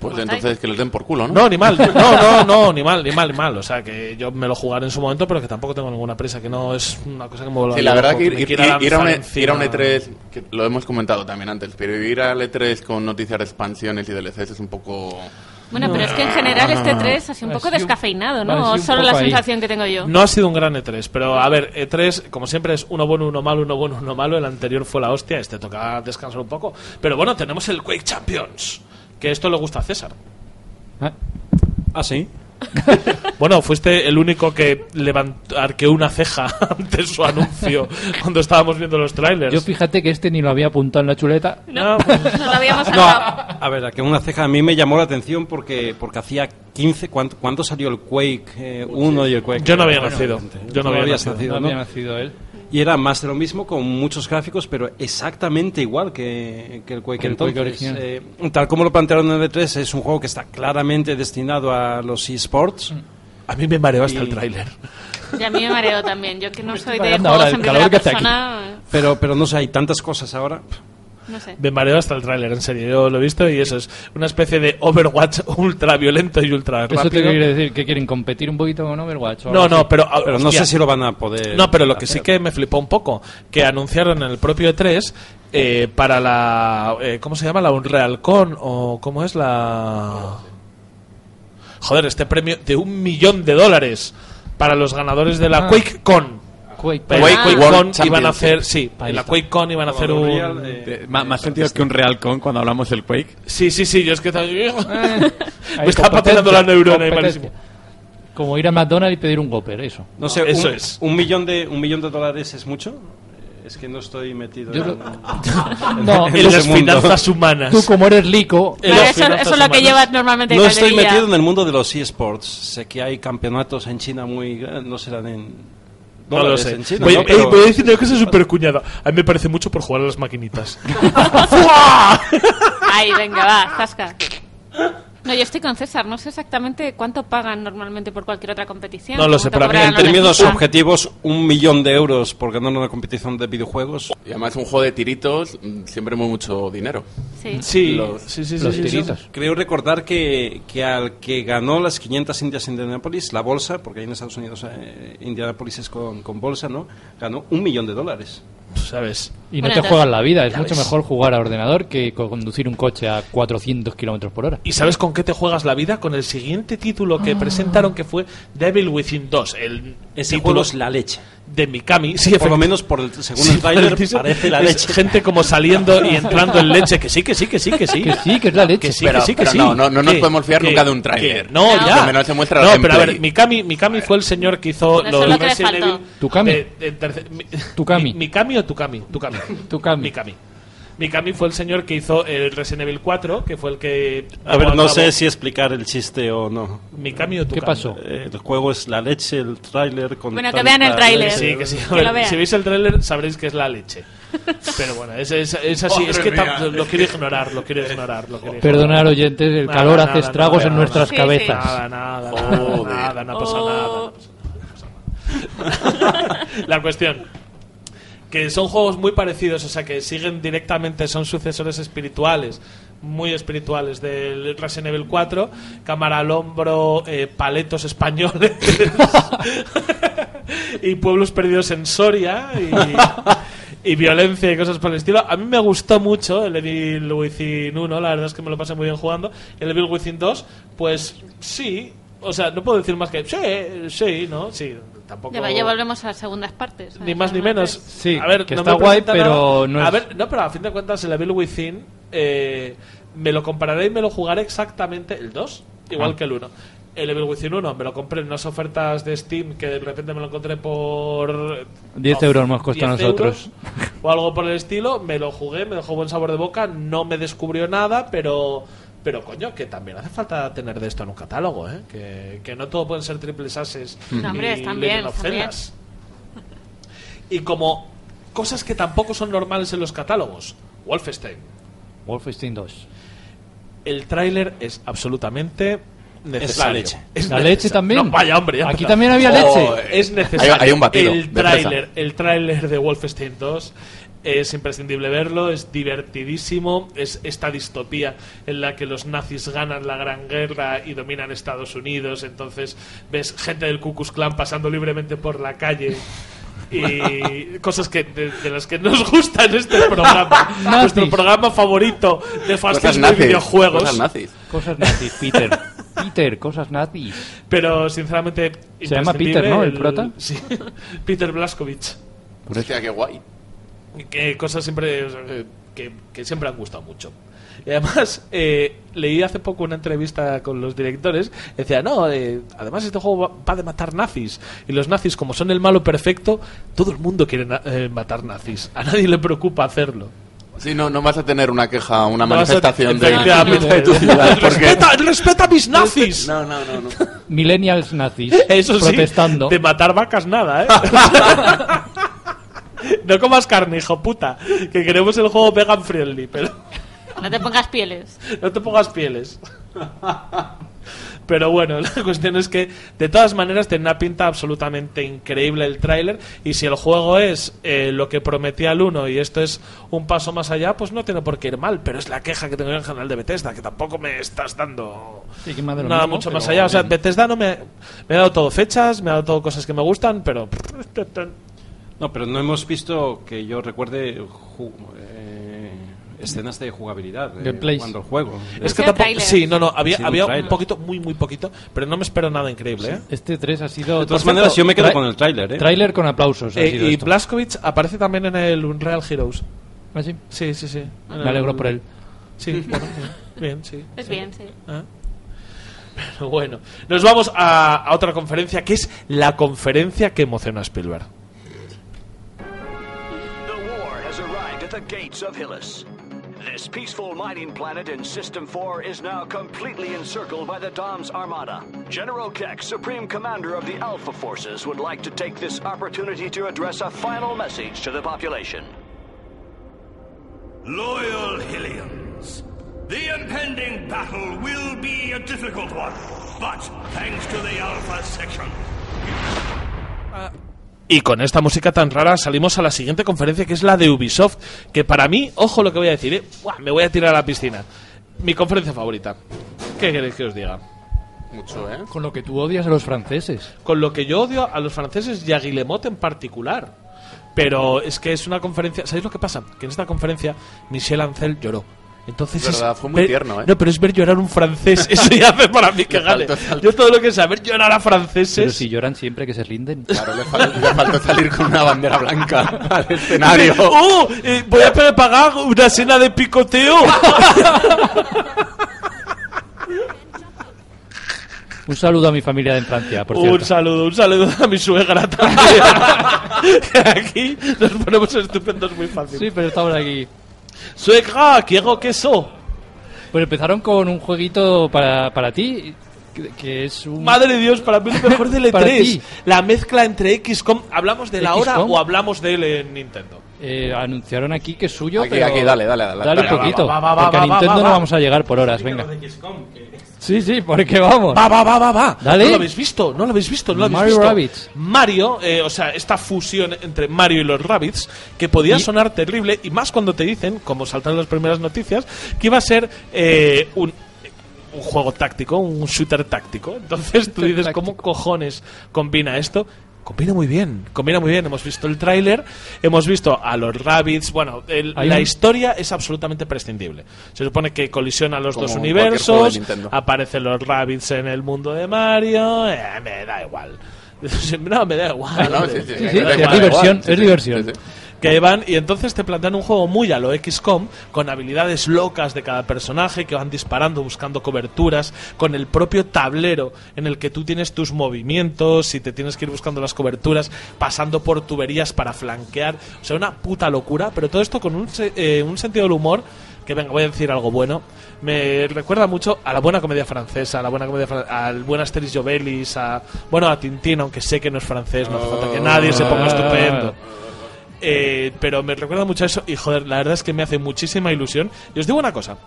Pues ¿Cómo entonces que les den por culo, ¿no? No, ni mal. No, no, no, ni mal, ni mal, ni mal. O sea, que yo me lo jugaré en su momento, pero que tampoco tengo ninguna prisa, que no es una cosa que me vuelva Sí, la verdad que ir, me ir- quiera ir- ir a un, E- ir a un encima. E3, que lo hemos comentado también antes, pero ir al E3 con noticias de expansiones y DLCs es un poco... Bueno, pero es que en general este 3 ha sido un poco descafeinado, ¿no? O solo la ahí. sensación que tengo yo. No ha sido un gran E3, pero a ver, E3, como siempre, es uno bueno, uno malo, uno bueno, uno malo. El anterior fue la hostia, este toca descansar un poco. Pero bueno, tenemos el Quake Champions, que esto le gusta a César. Ah, Ah, sí. Bueno, fuiste el único que levantó, arqueó una ceja ante su anuncio cuando estábamos viendo los trailers. Yo fíjate que este ni lo había apuntado en la chuleta. No, No lo habíamos No, a ver, a que una ceja a mí me llamó la atención porque porque hacía 15, ¿cuánto, cuándo salió el Quake eh, 1 y el Quake? Yo no había Bueno, nacido. Yo no había nacido. No ¿no? había nacido él. Y era más de lo mismo con muchos gráficos, pero exactamente igual que, que el Quake. El Quake Entonces, original. eh, tal como lo plantearon en el E3, es un juego que está claramente destinado a los eSports. a mí me mareó hasta Y- el tráiler. Y a mí me mareo también. Yo que no soy de juegos ahora, en el calor primera persona, Pero, pero no sé, hay tantas cosas ahora. No sé. Me mareó hasta el tráiler, en serio. Yo lo he visto y eso es una especie de Overwatch ultra violento y ultra ¿Eso te rápido. quiere decir? ¿Que quieren competir un poquito con Overwatch? o No, no, así? pero, Pero no sé si lo van a poder. No, pero lo que hacer. sí que me flipó un poco, que anunciaron en el propio E3 eh, para la... eh, ¿Cómo se llama? ¿La Unreal Con? ¿O cómo es la...? joder, este premio de un millón de dólares para los ganadores de la Ah. QuakeCon. Quake, En la Quake QuakeCon World iban a hacer, sí, en la QuakeCon iban a hacer un... Real, eh, Eh, ma- más sentido que un Real Con cuando hablamos del Quake. Sí, sí, sí, yo es que... Me está patinando la neurona malísimo. Como ir a McDonald's y pedir un Gopper, eso. No sé, Eso un, es. un millón de un millón de dólares es mucho. Eh, Es que no estoy metido Yo en, No, en En las mundo. finanzas humanas. Tú como eres lico, Claro, eso, eso es lo que llevas normalmente No estoy metido en el mundo de los eSports. Sé que hay campeonatos en China muy grandes, no serán en No lo sé. en China, voy, ¿no? Pero- voy a decir una cosa súper cuñada. A mí me parece mucho por jugar a las maquinitas. Ay, venga, va, zasca. No, yo estoy con César. No sé exactamente cuánto pagan normalmente por cualquier otra competición. No lo sé, pero a mí cobrarán en términos objetivos, un millón de euros por ganar una competición de videojuegos. Y además un juego de tiritos mm, siempre muy mucho dinero. Sí. Sí, Los- sí, sí, sí, los sí, sí. tiritos. Creo recordar que, que al que ganó las 500 Indias en Indianapolis, la bolsa, porque ahí en Estados Unidos eh, Indianapolis es con, con bolsa, ¿no? Ganó un millón de dólares. ¿Sabes? y no Bueno, te entonces- juegas la vida. Es mucho ves. mejor jugar a ordenador que co- conducir un coche a 400 kilómetros por hora. ¿Y sabes con qué te juegas la vida? Con el siguiente título que presentaron que fue Devil Within 2. El Ese título juego es la leche. De Mikami. Sí, Por lo menos por el, según Sí, el trailer por el teaser, parece la leche. Gente como saliendo y entrando en leche. Que sí, que sí, que sí, que sí. Que sí, que es la leche. Que sí, Pero- que sí, que pero sí. no, no- no nos podemos fiar ¿Qué? nunca de un ¿Qué? tráiler. No, No. ya. Se muestra no, pero a ver. Mikami, Mikami fue el señor que hizo los lo Resident. Evil. Tukami. Tukami. Mi- Mikami o Tukami? Tukami. Tukami. Mikami. Mikami fue el señor que hizo el Resident Evil 4, que fue el que... A ver, no sé si explicar el chiste o no. Mikami o Tukami. ¿Qué pasó? Eh, el juego es la leche, el tráiler con Bueno, que vean el tráiler. Sí, que sí. A Que ver, lo vean. si veis el tráiler sabréis que es la leche. Pero bueno, es, es, es así. es que lo quiero ignorar, lo quiero ignorar. Lo quiero Perdonar, ignorar. oyentes, el Nada, calor nada, hace estragos nada, en nuestras Sí, cabezas. Nada, nada, nada, no pasa Oh. nada. no pasa nada. La cuestión. Que son juegos muy parecidos, o sea, que siguen directamente, son sucesores espirituales, muy espirituales del Resident Evil 4, cámara al hombro, eh, paletos españoles y pueblos perdidos en Soria y, y violencia y cosas por el estilo. A mí me gustó mucho el Evil Within 1, la verdad es que me lo pasé muy bien jugando. El Evil Within 2, pues sí, o sea, no puedo decir más que sí, sí, ¿no? Sí, tampoco... Ya, va, ya volvemos a segundas partes. Ni más ni menos. Sí, a ver, que no está me guay, pero nada. no A es- ver, no, pero a fin de cuentas el Evil Within eh, me lo compararé y me lo jugaré exactamente el 2, igual Ah. que el 1. El Evil Within 1 me lo compré en unas ofertas de Steam que de repente me lo encontré por... 10 euros más cuesta a 10 nosotros. euros o algo por el estilo. Me lo jugué, me dejó buen sabor de boca, no me descubrió nada, pero... Pero coño, que también hace falta tener de esto en un catálogo, ¿eh? Que, que no todo pueden ser triples ases. No, hombre, y están Legend bien, of están bien. Zeldas. Y como cosas que tampoco son normales en los catálogos. Wolfenstein. Wolfenstein 2. El tráiler es absolutamente necesario. leche. Es ¿La necesario. leche también? No, vaya, hombre. ya Aquí también había Oh, leche. Es necesario. Hay- hay un batido El tráiler, el tráiler de Wolfenstein 2 es imprescindible verlo, es divertidísimo, es esta distopía en la que los nazis ganan la gran guerra y dominan Estados Unidos, entonces ves gente del Ku Klux Klan pasando libremente por la calle y cosas que de, de las que nos gusta en este programa. Nuestro programa favorito de fascismo y videojuegos. Cosas nazis. Cosas nazis, Peter. Peter, cosas nazis. Pero sinceramente. Se llama Peter, ¿no? El prota. Sí, Peter Blaskovich. Hostia, qué guay. Que cosas siempre. Que, que siempre han gustado mucho. Y además, eh, leí hace poco una entrevista con los directores. Decía, no, eh, además este juego va, va de matar nazis. Y los nazis, como son el malo perfecto, todo el mundo quiere na- eh, matar nazis. A nadie le preocupa hacerlo. Sí, no, no vas a tener una queja, una No vas a- manifestación de, de tu ciudad. Porque... ¡Respeta, respeta a mis nazis! No, no, no, no. Millennials nazis. Eso sí, protestando. de matar vacas nada, ¿eh? No comas carne, hijo puta. Que queremos el juego vegan friendly, pero No te pongas pieles. no te pongas pieles. Pero bueno, la cuestión es que de todas maneras tiene una pinta absolutamente increíble el tráiler y si el juego es eh, lo que prometía el 1 y esto es un paso más allá, pues no tiene por qué ir mal, pero es la queja que tengo en general de Bethesda, que tampoco me estás dando Sí, que nada mismo, mucho más allá. O sea. Bethesda no me, me ha dado todo fechas, me ha dado todo cosas que me gustan, pero... No, pero no hemos visto que yo recuerde eh, escenas de jugabilidad. de Gameplays. Cuando el juego. Es que tampoco, sí, no, no, había, Sí, un había un tráiler. poquito, muy, muy poquito, pero no me espero nada increíble, ¿eh? Este 3 ha sido... De todas maneras, yo me quedo con el tráiler, ¿eh? Tráiler con aplausos. ha Eh, sido y esto. Blazkowicz aparece también en el Unreal Heroes. ¿Ah, sí? Sí, sí, sí. Me alegro el- por él. Sí, bueno, bien, sí. Es bien, sí. Ah. Pero bueno, nos vamos a, a otra conferencia que es la conferencia que emociona a Spielberg. The gates of Hillis. This peaceful mining planet in System 4 is now completely encircled by the Dom's Armada. General Keck, Supreme Commander of the Alpha Forces, would like to take this opportunity to address a final message to the population. Loyal Hillians, the impending battle will be a difficult one, but thanks to the Alpha Section, uh, Y con esta música tan rara salimos a la siguiente conferencia que es la de Ubisoft, que para mí, ojo lo que voy a decir, ¿eh? Buah, me voy a tirar a la piscina. Mi conferencia favorita. ¿Qué queréis que os diga? Mucho, ¿eh? Con lo que tú odias a los franceses. Con lo que yo odio a los franceses y a Guillemot en particular. Pero es que es una conferencia. ¿Sabéis lo que pasa? Que en esta conferencia Michel Ancel lloró. Entonces Es verdad, fue muy ver- tierno, ¿eh? No, pero es ver llorar un francés. Eso ya hace para mí que gane. Yo todo lo que es saber llorar a franceses. Pero si lloran siempre que se rinden. Claro, le, fal- le faltó salir con una bandera blanca al escenario. ¡Oh! eh, voy a pagar una escena de picoteo. Un saludo a mi familia en Francia, por un cierto. saludo, un saludo a mi suegra también. Que Aquí nos ponemos estupendos muy fácil. Sí, pero estamos aquí. Suegra, quiero queso. Pues empezaron con un jueguito para, para ti, que, que es un... Madre de Dios, para mí lo mejor del Para E3. ti. La mezcla entre XCOM. ¿Hablamos de la hora XCOM? o hablamos de él en Nintendo? Eh, anunciaron aquí que es suyo, Aquí, pero... aquí, dale, dale, dale. Dale Venga, un poquito, va, va, va, porque va, a va, Nintendo va, no va. vamos a llegar por horas, venga. Sí, sí, porque vamos. Va, va, va, va, va. Dale. ¿No lo habéis visto? ¿No lo habéis visto? ¿No lo habéis Mario visto? Mario, eh, o sea, esta fusión entre Mario y los Rabbits, que podía Y- sonar terrible, y más cuando te dicen, como saltan las primeras noticias, que iba a ser eh, un, un juego táctico, un shooter táctico. Entonces tú dices, ¿cómo cojones combina esto? Combina muy bien, combina muy bien. Hemos visto el tráiler, hemos visto a los Rabbits. Bueno, el- la un- historia es absolutamente prescindible. Se supone que colisionan los Como dos universos, aparecen los Rabbits en el mundo de Mario. eh, me da igual. No, me da igual. Ah, no, sí, sí, Sí, que sí, da es diversión, es sí, diversión. Que van y entonces te plantean un juego muy a lo XCOM con habilidades locas de cada personaje que van disparando buscando coberturas con el propio tablero en el que tú tienes tus movimientos y te tienes que ir buscando las coberturas pasando por tuberías para flanquear o sea una puta locura pero todo esto con un, eh, un sentido del humor que venga, voy a decir algo bueno. Me recuerda mucho a la buena comedia francesa, a la buena comedia al buen Asterix y Obelix, a bueno, a Tintín, aunque sé que no es francés, no hace falta que nadie se ponga estupendo. Eh, pero me recuerda mucho a eso y joder, la verdad es que me hace muchísima ilusión. Y os digo una cosa.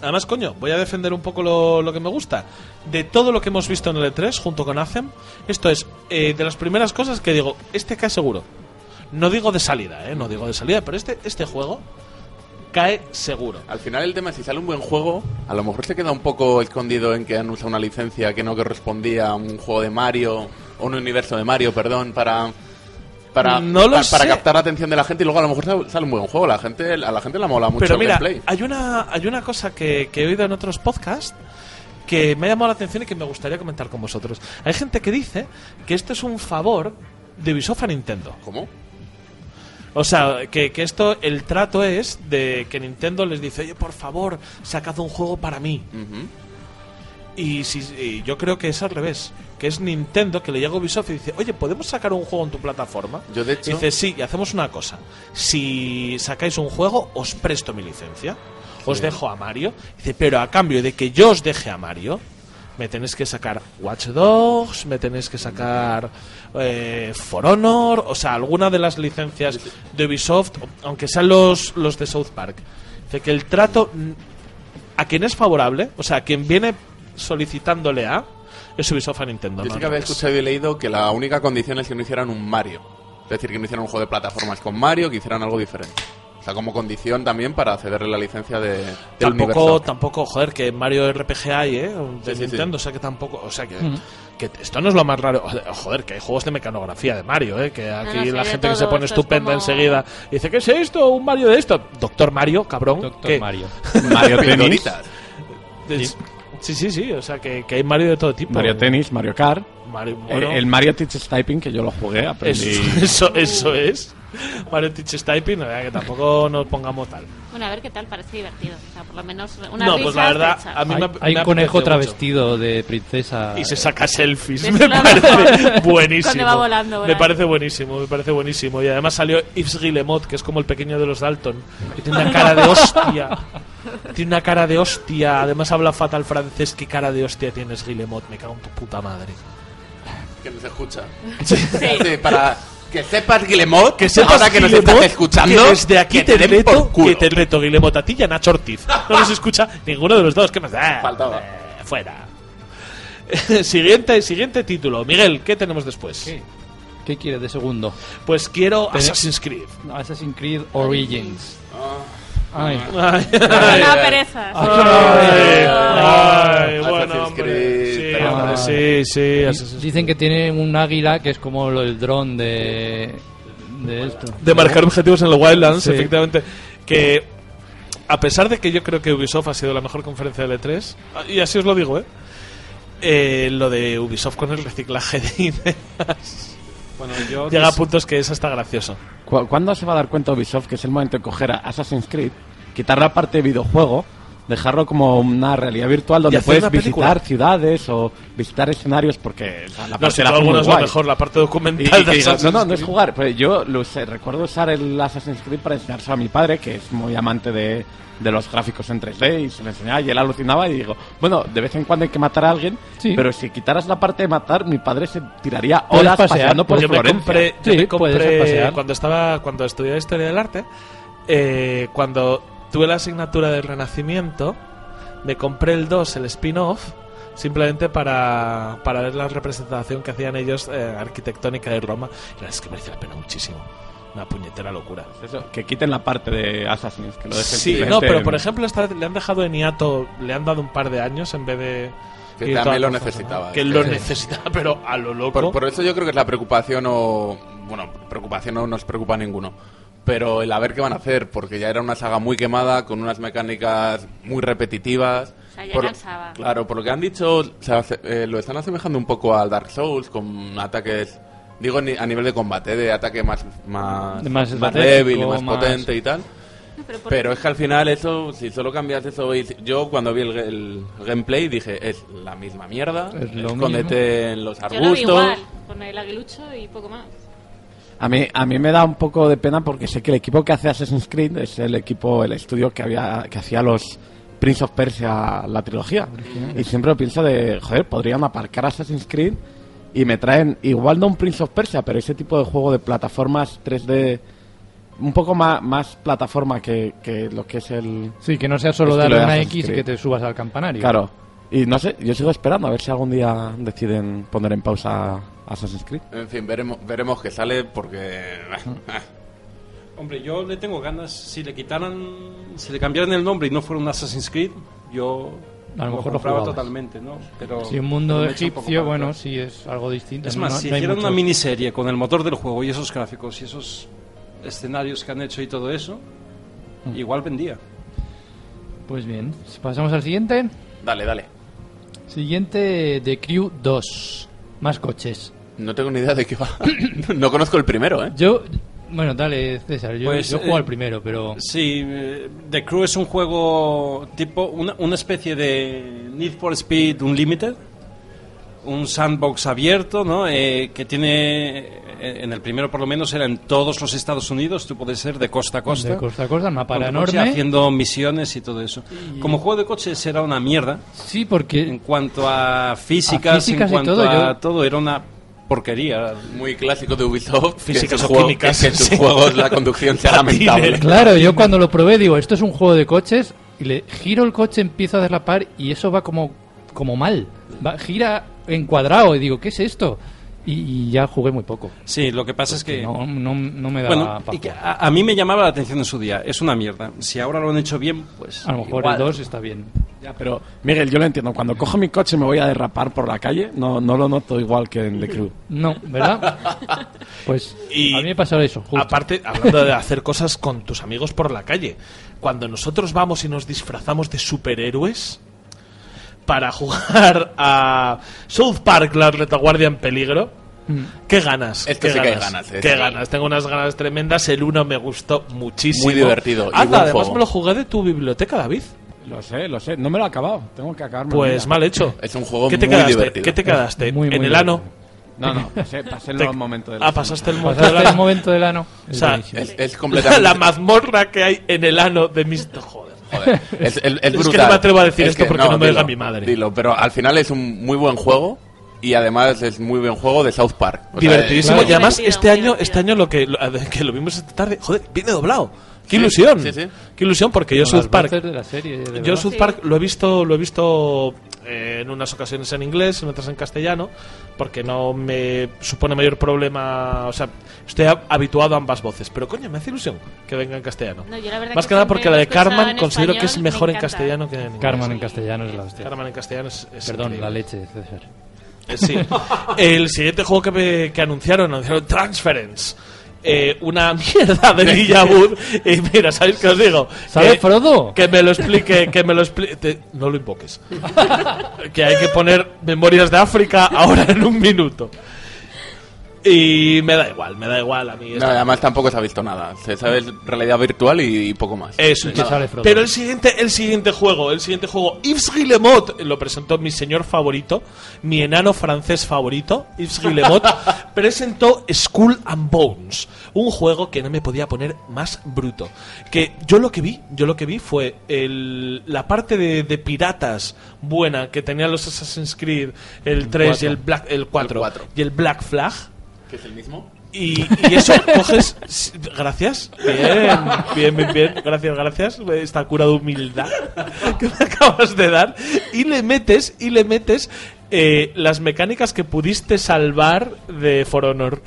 Además, coño, voy a defender un poco lo, lo que me gusta. De todo lo que hemos visto en el E3 junto con Acem, esto es eh, de las primeras cosas que digo, este cae seguro. No digo de salida, ¿eh? No digo de salida, pero este, este juego cae seguro. Al final el tema es si sale un buen juego, a lo mejor se queda un poco escondido en que han usado una licencia que no correspondía a un juego de Mario, o un universo de Mario, perdón, para para, No lo pa- para sé. captar la atención de la gente y luego a lo mejor sale- un buen juego. La gente, a la gente la mola mucho Pero el mira, gameplay. hay una, hay una cosa que, que he oído en otros podcasts que me ha llamado la atención y que me gustaría comentar con vosotros. Hay gente que dice que esto es un favor de Ubisoft a Nintendo. ¿Cómo? O sea, que, que esto, el trato es de que Nintendo les dice, oye, por favor, sacad un juego para mí. Ujú. Y, si, y yo creo que es al revés. Que es Nintendo que le llega a Ubisoft y dice, oye, ¿podemos sacar un juego en tu plataforma? Yo, de hecho- Y dice, sí, y hacemos una cosa. Si sacáis un juego, os presto mi licencia. Os dejo a Mario. Dice, pero a cambio de que yo os deje a Mario, me tenéis que sacar Watch Dogs, me tenéis que sacar eh, For Honor, o sea, alguna de las licencias de Ubisoft, aunque sean los, los de South Park. Dice que el trato a quien es favorable, o sea, a quien viene solicitándole a, es Ubisoft a Nintendo. Yo no sí que había escuchado y leído que la única condición es que no hicieran un Mario. Es decir, que no hicieran un juego de plataformas con Mario, que hicieran algo diferente. O sea, como condición también para cederle la licencia de, del Tampoco, tampoco, joder, que Mario RPG hay, ¿eh? De Sí, sí, Nintendo, o sea que tampoco, o sea que, que esto no es lo más raro. Joder, que hay juegos de mecanografía de Mario, ¿eh? Que aquí no, la de gente que se pone es estupenda como- enseguida dice, ¿qué es esto? ¿Un Mario de esto? Doctor Mario, cabrón. Doctor ¿qué? Mario. Mario Sí, sí, sí, o sea que, que hay Mario de todo tipo. Mario Tennis, Mario Kart. Mario, Eh, bueno, el Mario Teaches Typing, que yo lo jugué, aprendí. eso, eso, eso es. Mario Teaches Typing, la verdad que tampoco nos pongamos tal. Bueno, a ver qué tal, parece divertido. O sea, por lo menos una No, risa pues la verdad, a mí Hay, me, hay me un conejo mucho. travestido de princesa. Y se saca selfies. Es Me parece buenísimo. Cuando va volando, Me parece buenísimo, me parece buenísimo. Y además salió Yves Guillemot, que es como el pequeño de los Dalton. Que tiene una cara de hostia. Tiene una cara de hostia. Además habla fatal francés. ¿Qué cara de hostia tienes, Guillemot? Me cago en tu puta madre. Que no se escucha. Sí. Sí, para que sepas, Guillemot, Que sepas, ahora que nos estás escuchando, que desde aquí que te, den reto, por culo. que te reto, Guillemot, a ti y a Nacho Ortiz. No nos escucha ninguno de los dos. ¿Qué más da? Faltaba. Eh, fuera. siguiente, siguiente título. Miguel, ¿qué tenemos después? ¿Qué? ¿Qué quieres de segundo? Pues quiero Assassin's Creed. Assassin's Creed Origins. Ay. Ay. Ay, ay, Assassin's bueno. Creed, Sí, sí, Dicen que tiene un águila que es como el dron de. de esto. de marcar objetivos en los Wildlands, Sí. efectivamente. Que a pesar de que yo creo que Ubisoft ha sido la mejor conferencia de L3, y así os lo digo, ¿eh? Eh, lo de Ubisoft con el reciclaje de ideas Bueno, yo llega a puntos que es hasta gracioso. ¿Cu- ¿Cuándo se va a dar cuenta Ubisoft que es el momento de coger a Assassin's Creed, quitar la parte de videojuego, dejarlo como una realidad virtual donde puedes visitar ciudades o visitar escenarios? Porque o sea, la No, parte si la hace muy alguno es lo mejor, la parte Y- documental y de digo, Assassin's no, no, no es jugar. Pues yo lo usé- recuerdo usar el Assassin's Creed para enseñárselo a mi padre, que es muy amante de, de los gráficos en 3D, y se lo enseñaba y él alucinaba y digo, bueno, de vez en cuando hay que matar a alguien, Sí. pero si quitaras la parte de matar, mi padre se tiraría horas pasear, paseando por yo me Florencia. compré, yo Sí, me compré pasear. cuando estaba cuando estudiaba historia del arte, eh, cuando tuve la asignatura del Renacimiento, me compré el 2, el spin-off, simplemente para, para ver la representación que hacían ellos eh, arquitectónica de Roma. Y la verdad es que merece la pena muchísimo. Una puñetera locura. Eso, que quiten la parte de Assassin's, que lo dejen Sí, no, pero en- por ejemplo esta vez le han dejado en hiato, le han dado un par de años en vez de... Que también lo necesitaba, ¿no? Que lo necesitaba, pero a lo loco. Por, por eso yo creo que es la preocupación o... Bueno, preocupación no nos preocupa a ninguno. Pero el a ver qué van a hacer, porque ya era una saga muy quemada, con unas mecánicas muy repetitivas. O sea, ya Por- cansaba. Claro, por lo que han dicho, se eh, lo están asemejando un poco al Dark Souls, con ataques, digo ni- a nivel de combate, de ataque más, más, De más débil y más, más- potente y tal. No, pero es que al final eso, si solo cambias eso, y yo cuando vi el, el gameplay dije, es la misma mierda, Es lo escóndete en los yo lo vi arbustos. igual, con el aguilucho y poco más. A mí, a mí me da un poco de pena porque sé que el equipo que hace Assassin's Creed es el equipo, el estudio que había que hacía los Prince of Persia, la trilogía. Y siempre pienso de, joder, podrían aparcar Assassin's Creed y me traen, igual no un Prince of Persia, pero ese tipo de juego de plataformas 3D, un poco más, más plataforma que, que lo que es el... Sí, que no sea solo darle una X y que te subas al campanario. Claro. Y no sé, yo sigo esperando a ver si algún día deciden poner en pausa Assassin's Creed. En fin, veremos, veremos qué sale porque... Hombre, yo le tengo ganas. Si le quitaran, si le cambiaran el nombre y no fuera un Assassin's Creed, yo A lo mejor lo compraba jugabas. totalmente, ¿no? Pero Si un mundo egipcio, bueno, sí es algo distinto. Es más, no- si no hicieran una miniserie con el motor del juego y esos gráficos y esos escenarios que han hecho y todo eso, Mm. igual vendía. Pues bien, si pasamos al siguiente. Dale, dale. Siguiente, The Crew 2. Más coches. No tengo ni idea de qué va. no conozco el primero, ¿eh? Yo, bueno, dale, César. Yo, Pues, yo juego eh, al primero, pero. Sí, eh, The Crew es un juego tipo, una, una especie de Need for Speed Unlimited, un sandbox abierto, ¿no? Eh, que tiene, en el primero por lo menos era en todos los Estados Unidos, tú puedes ser de costa a costa. De costa a costa, el mapa era coche, enorme. haciendo misiones y todo eso. Como juego de coches era una mierda. Sí, porque. En cuanto a físicas, A físicas en cuanto todo, a yo- todo, era una porquería. Muy clásico de Ubisoft. Físicas o químicas, Que en sus juegos la conducción sea lamentable. Claro, yo cuando lo probé digo, esto es un juego de coches y le giro el coche, empiezo a derrapar y eso va como, como mal. Va, gira encuadrado y digo, ¿qué es esto? Y, y ya jugué muy poco. Sí, lo que pasa es que... No, no, no me daba Bueno, y que a, a mí me llamaba la atención en su día. Es una mierda. Si ahora lo han hecho bien, pues. A lo mejor igual. el 2 está bien. Ya, pero Miguel, yo lo entiendo. Cuando cojo mi coche y me voy a derrapar por la calle, no, no lo noto igual que en The Crew. No, ¿verdad? Pues Y- a mí me pasaba eso. Justo. Aparte, hablando de hacer cosas con tus amigos por la calle, cuando nosotros vamos y nos disfrazamos de superhéroes para jugar a South Park, la retaguardia en peligro, qué ganas. Esto qué sí que hay ganas, ¿eh? Qué Sí. ganas, tengo unas ganas tremendas. El 1 me gustó muchísimo. Muy divertido Anda, además juego. me lo jugué de tu biblioteca, David. Lo sé, lo sé. No me lo he acabado. Tengo que acabarme. Pues mal hecho. Es un juego ¿Qué te muy quedaste? divertido. ¿Qué te quedaste? Muy, en el ano. No, no, pasé, pasé el Te- momento del Ah, pasaste el momento ¿Pasaste del el ano. momento del ano? O sea. Es, es completamente... La mazmorra que hay en el ano de Mr. Joder. Joder, es, es- es Es que no me atrevo a decir Es esto que- porque no me dilo, mi madre. Dilo, pero al final es un muy buen juego y además es muy buen juego de South Park. O sea, Divertidísimo. Y además, este año, este año lo que, lo, que lo vimos esta tarde, joder, viene doblado. ¡Qué Sí, ilusión! sí, sí. ¡Qué ilusión! Porque yo South Park, voces de la serie, de yo. South Sí. Park lo he visto, lo he visto eh, en unas ocasiones en inglés, en otras en castellano, porque no me supone mayor problema. O sea, estoy a- habituado a ambas voces, pero coño, me hace ilusión que venga en castellano. No, yo la verdad Más que que nada porque la de lo he escuchado Carman en considero que es me mejor en castellano que en inglés. Carman en castellano es la hostia. Carman en castellano es, es Perdón, increíble. la leche, César. Eh, Sí. El siguiente juego que, me- que anunciaron, anunciaron Transference. Eh, una mierda de Villawood. y mira, ¿sabéis qué os digo? ¿Sabe Que- Frodo? Que me lo explique, que me lo explique. No lo invoques. que hay que poner Memorias de África ahora en un minuto. Y me da igual, me da igual a mí. No, además tampoco se ha visto nada. Se sabe realidad virtual y, y poco más. Eso Y es. que sale Frodo. Pero el siguiente, el siguiente juego, el siguiente juego, Yves Guillemot, lo presentó mi señor favorito, mi enano francés favorito, Yves Guillemot, presentó Skull and Bones, un juego que no me podía poner más bruto. Que yo lo que vi, yo lo que vi fue el, la parte de, de piratas buena que tenían los Assassin's Creed, el 3 y el Black, el 4, El cuatro. y el Black Flag. ¿Que es el mismo? Y, y eso coges. Gracias. Bien, bien, bien, bien. Gracias, gracias. Esta cura de humildad que me acabas de dar. Y le metes, y le metes eh, las mecánicas que pudiste salvar de For Honor.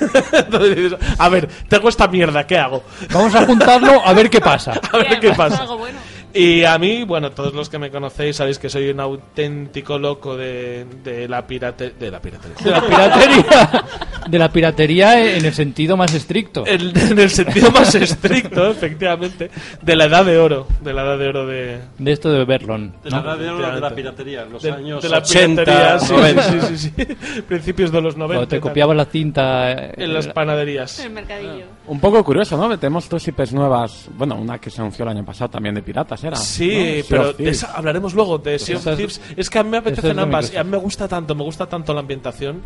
Entonces dices, a ver, tengo esta mierda, ¿qué hago? Vamos a juntarlo a ver qué pasa. A ver qué pasa. Algo bueno. Y a mí, bueno, todos los que me conocéis sabéis que soy un auténtico loco de, de la pirate, de la piratería. De la piratería. De la piratería en el sentido más estricto. En, en el sentido más estricto, efectivamente, de la edad de oro, de la edad de oro de, De esto de Berlon. De la, ¿no? de, la- de la piratería, los de, años de la 80, piratería, sí, 90. sí, sí, sí, sí. principios de los 90. Cuando te copiabas la cinta. eh, en las panaderías. En el mercadillo. Un poco curioso, ¿no? Tenemos dos IPs nuevas. Bueno, una que se anunció el año pasado también de piratas, ¿era? Sí, pero de esa hablaremos luego, de Sea of es- que a mí me es apetecen ambas y a mí me gusta tanto, me gusta tanto la ambientación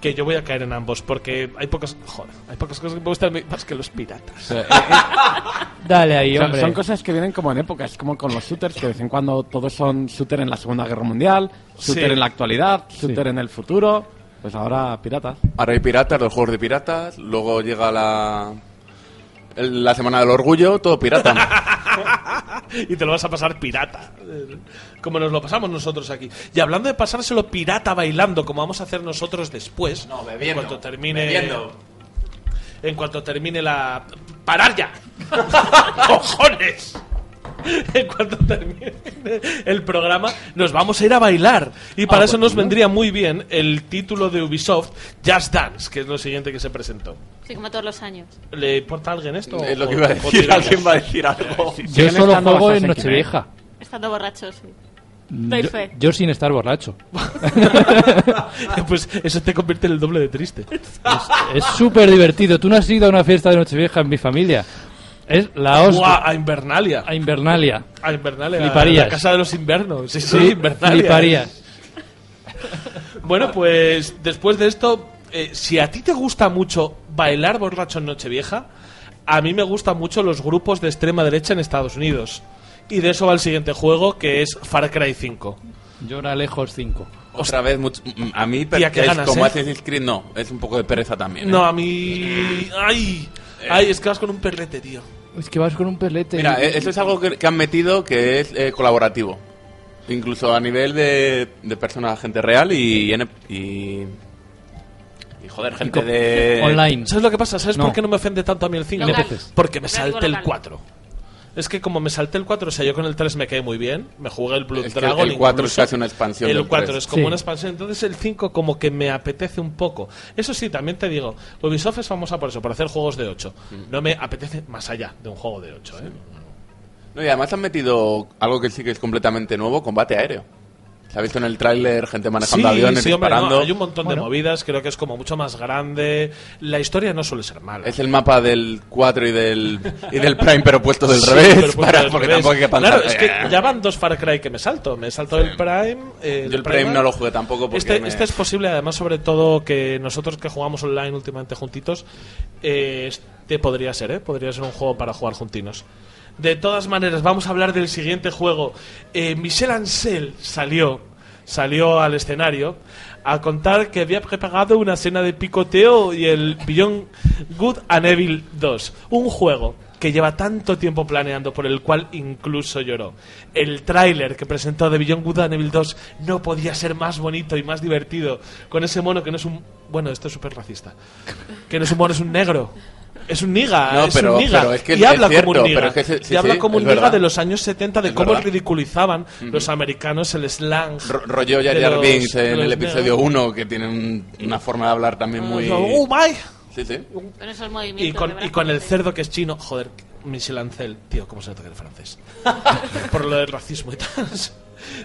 que yo voy a caer en ambos porque hay pocas, joder, hay pocas cosas que me gustan más que los piratas. Dale ahí, Son, hombre. son cosas que vienen como en época, es como con los shooters, que de vez en cuando todos son shooter en la Segunda Guerra Mundial, shooter Sí. en la actualidad, shooter en el futuro, pues ahora piratas. Ahora hay piratas, los juegos de piratas. Luego llega la. La semana del orgullo, todo pirata. y te lo vas a pasar pirata. Como nos lo pasamos nosotros aquí. Y hablando de pasárselo pirata bailando, como vamos a hacer nosotros después. No, bebiendo, En cuanto termine. bebiendo. En cuanto termine la. ¡Parar ya! ¡Cojones! En cuanto termine el programa, nos vamos a ir a bailar. Y para Ah, eso bueno. nos vendría muy bien el título de Ubisoft, Just Dance, que es lo siguiente que se presentó. Sí, como todos los años. ¿Le importa a alguien esto? es lo que iba a decir. Alguien va a decir algo. Yo solo estando juego en. Nochevieja. Estando borracho, sí. Doy Yo, yo sin estar borracho. pues eso te convierte en el doble de triste. Es súper divertido. Tú no has ido a una fiesta de Nochevieja en mi familia. Es la hostia. Buah, a Invernalia. A Invernalia. A Invernalia. Fliparías. La casa de los invernos. Sí, sí, Sí, Invernalia. fliparías. Bueno, pues después de esto, eh, si a ti te gusta mucho bailar borracho en Nochevieja, a mí me gustan mucho los grupos de extrema derecha en Estados Unidos. Y de eso va el siguiente juego, que es Far Cry 5. Llora lejos 5. Otra vez, mucho- mm, a mí, Tía, qué es ganas, como ¿eh? Assassin's Creed, no. Es un poco de pereza también. ¿eh? No, a mí... ¡Ay! ¡Ay! Es que vas con un perrete, tío. Es que vas con un perlete. Mira, eh, eso es algo que, que han metido que es eh, colaborativo. Incluso a nivel de, de persona, gente real y, y, Y joder, gente de... Online. ¿Sabes lo que pasa? ¿Sabes No. por qué no me ofende tanto a mí el 5? Local. Porque me Local, salté el local. 4. Es que como me salté el 4, o sea, yo con el 3 me quedé muy bien. Me jugué el Blood Es que Dragon. el 4 es casi una expansión El del 4 3. es como Sí. una expansión. Entonces el 5 como que me apetece un poco. Eso sí, también te digo, Ubisoft es famosa por eso, por hacer juegos de 8. Mm. No me apetece más allá de un juego de 8, ¿eh? No, y además han metido algo que sí que es completamente nuevo, combate aéreo. Se ha visto en el tráiler gente manejando aviones, sí, hombre, disparando. no, hay un montón de movidas, creo que es como mucho más grande. La historia no suele ser mala. Es el mapa del 4 y del, y del Prime, pero puesto del Sí, revés. puesto para- del porque revés. tampoco hay que pensar. Claro, es que ya van dos Far Cry que me salto. Me salto el Prime. eh, Yo el Prime no lo jugué tampoco porque Este, me- este es posible, además, sobre todo que nosotros que jugamos online últimamente juntitos, eh, este podría ser, ¿eh? Podría ser un juego para jugar juntinos. De todas maneras, vamos a hablar del siguiente juego. Eh, Michel Ancel salió, salió al escenario a contar que había preparado una escena de picoteo y el Beyond Good and Evil 2. Un juego que lleva tanto tiempo planeando, por el cual incluso lloró. El tráiler que presentó de Beyond Good and Evil 2 no podía ser más bonito y más divertido. Con ese mono que no es un... Bueno, esto es súper racista. Que no es un mono, es un negro. Es un niga, No, es pero- un niga. pero es que y es habla cierto, como un niga. pero es que sí, y habla sí, como un es niga de los años 70, de Es cómo verdad. ridiculizaban los americanos el slang. Ro- Rollo Jar de Jar Binks en el episodio negros. 1, que tiene un- una forma de hablar también muy... Oh, my. Sí, sí. Con esos movimientos. Y con, y con el cerdo que es chino, joder, Michel Ancel, tío, ¿cómo se nota que eres francés? Por lo del racismo y tal.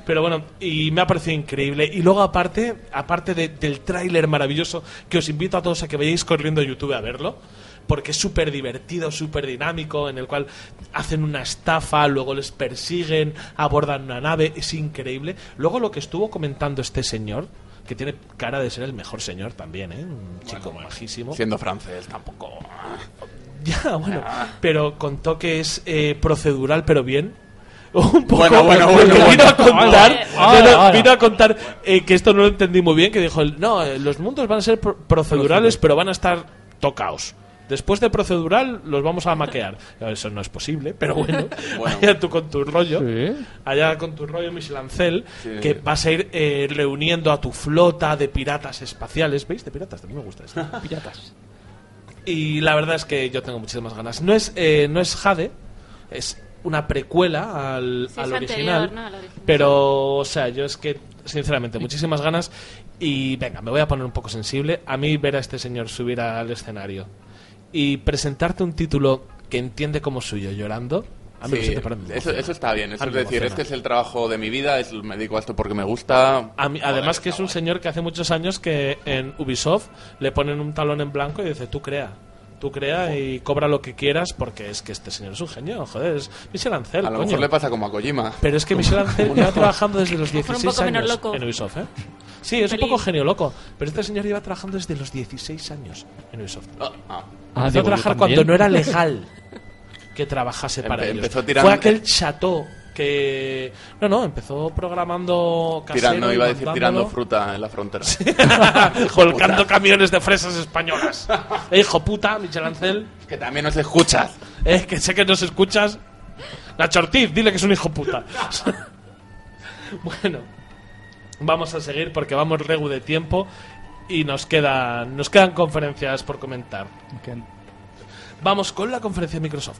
Pero bueno, y me ha parecido increíble. Y luego, aparte, aparte de- del tráiler maravilloso, que os invito a todos a que vayáis corriendo a YouTube a verlo, porque es súper divertido, súper dinámico, en el cual hacen una estafa, luego les persiguen, abordan una nave, es increíble. Luego lo que estuvo comentando este señor, que tiene cara de ser el mejor señor también, ¿eh? Un chico majísimo. Siendo francés tampoco... Ya, bueno, pero contó que es eh, procedural, pero bien. Un poco, Bueno, bueno, bueno, vino a bueno. contar, vino a contar eh, que esto no lo entendí muy bien, que dijo, no, eh, los mundos van a ser pro- procedurales, pero van a estar tocaos. Después de procedural los vamos a maquear. Eso no es posible, pero bueno, Bueno. allá tú con tu rollo, Sí. allá con tu rollo Michel Ancel, Sí. que vas a ir eh, reuniendo a tu flota de piratas espaciales. ¿Veis? De piratas, también me gusta esto. Piratas. Y la verdad es que yo tengo muchísimas ganas. No es, eh, no es Jade, es una precuela al, Sí, al es original. anterior, ¿no? al original. Pero, o sea, yo es que, sinceramente, muchísimas ganas. Y venga, me voy a poner un poco sensible. A mí ver a este señor subir al escenario y presentarte un título que entiende como suyo llorando, a mí Sí, te eso, está bien. Eso A es decir, emociona. este es el trabajo de mi vida, es, me dedico a esto porque me gusta. A mí- además que es un señor que hace muchos años que en Ubisoft le ponen un talón en blanco y dice, tú crea. Tú crea y cobra lo que quieras porque es que este señor es un genio, joder, es Michel Ancel, A lo coño. mejor le pasa como a Kojima. Pero es que Michel Ancel lleva trabajando desde los A lo mejor un 16 poco menos años loco. en Ubisoft, ¿eh? Sí, es un poco genio loco, pero este señor lleva trabajando desde los 16 años en Ubisoft. Ah, ah. Ah, Empezó a digo, yo trabajar cuando no era legal que trabajase para Empe- ellos. empezó tirando- Fue aquel chateau que... No, no, empezó programando casero Tirando, iba a decir tirando fruta en la frontera. Volcando camiones de fresas españolas. Eh, hijo puta, Michel Ancel. que también nos escuchas. Eh, que sé que nos escuchas. Nacho Ortiz, dile que es un hijo puta. bueno, vamos a seguir porque vamos regu de tiempo y nos quedan, nos quedan conferencias por comentar. Vamos con la conferencia de Microsoft.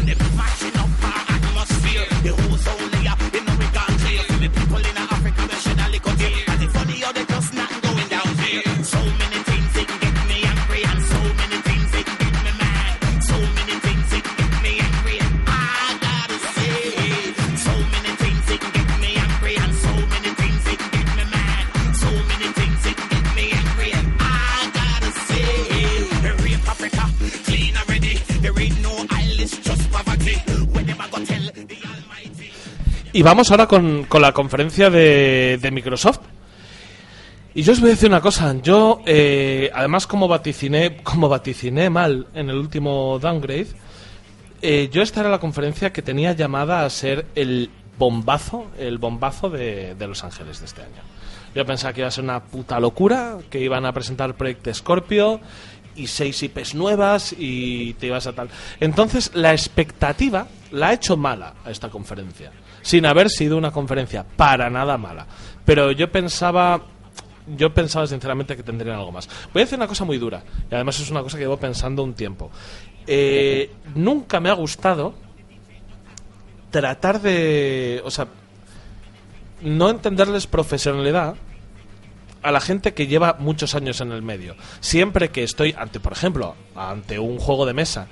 Y vamos ahora con, con la conferencia de, de Microsoft. Y yo os voy a decir una cosa. Yo, eh, además, como vaticiné, como vaticiné mal en el último downgrade, eh, yo esta era la conferencia que tenía llamada a ser el bombazo, el bombazo de, de Los Ángeles de este año. Yo pensaba que iba a ser una puta locura, que iban a presentar el proyecto Scorpio y seis IPs nuevas y te ibas a tal. Entonces, la expectativa la ha hecho mala a esta conferencia, sin haber sido una conferencia para nada mala. Pero yo pensaba yo pensaba sinceramente que tendrían algo más. Voy a decir una cosa muy dura, y además es una cosa que llevo pensando un tiempo. Eh, nunca me ha gustado tratar de. O sea, no entenderles profesionalidad a la gente que lleva muchos años en el medio. Siempre que estoy ante, por ejemplo, ante un juego de mesa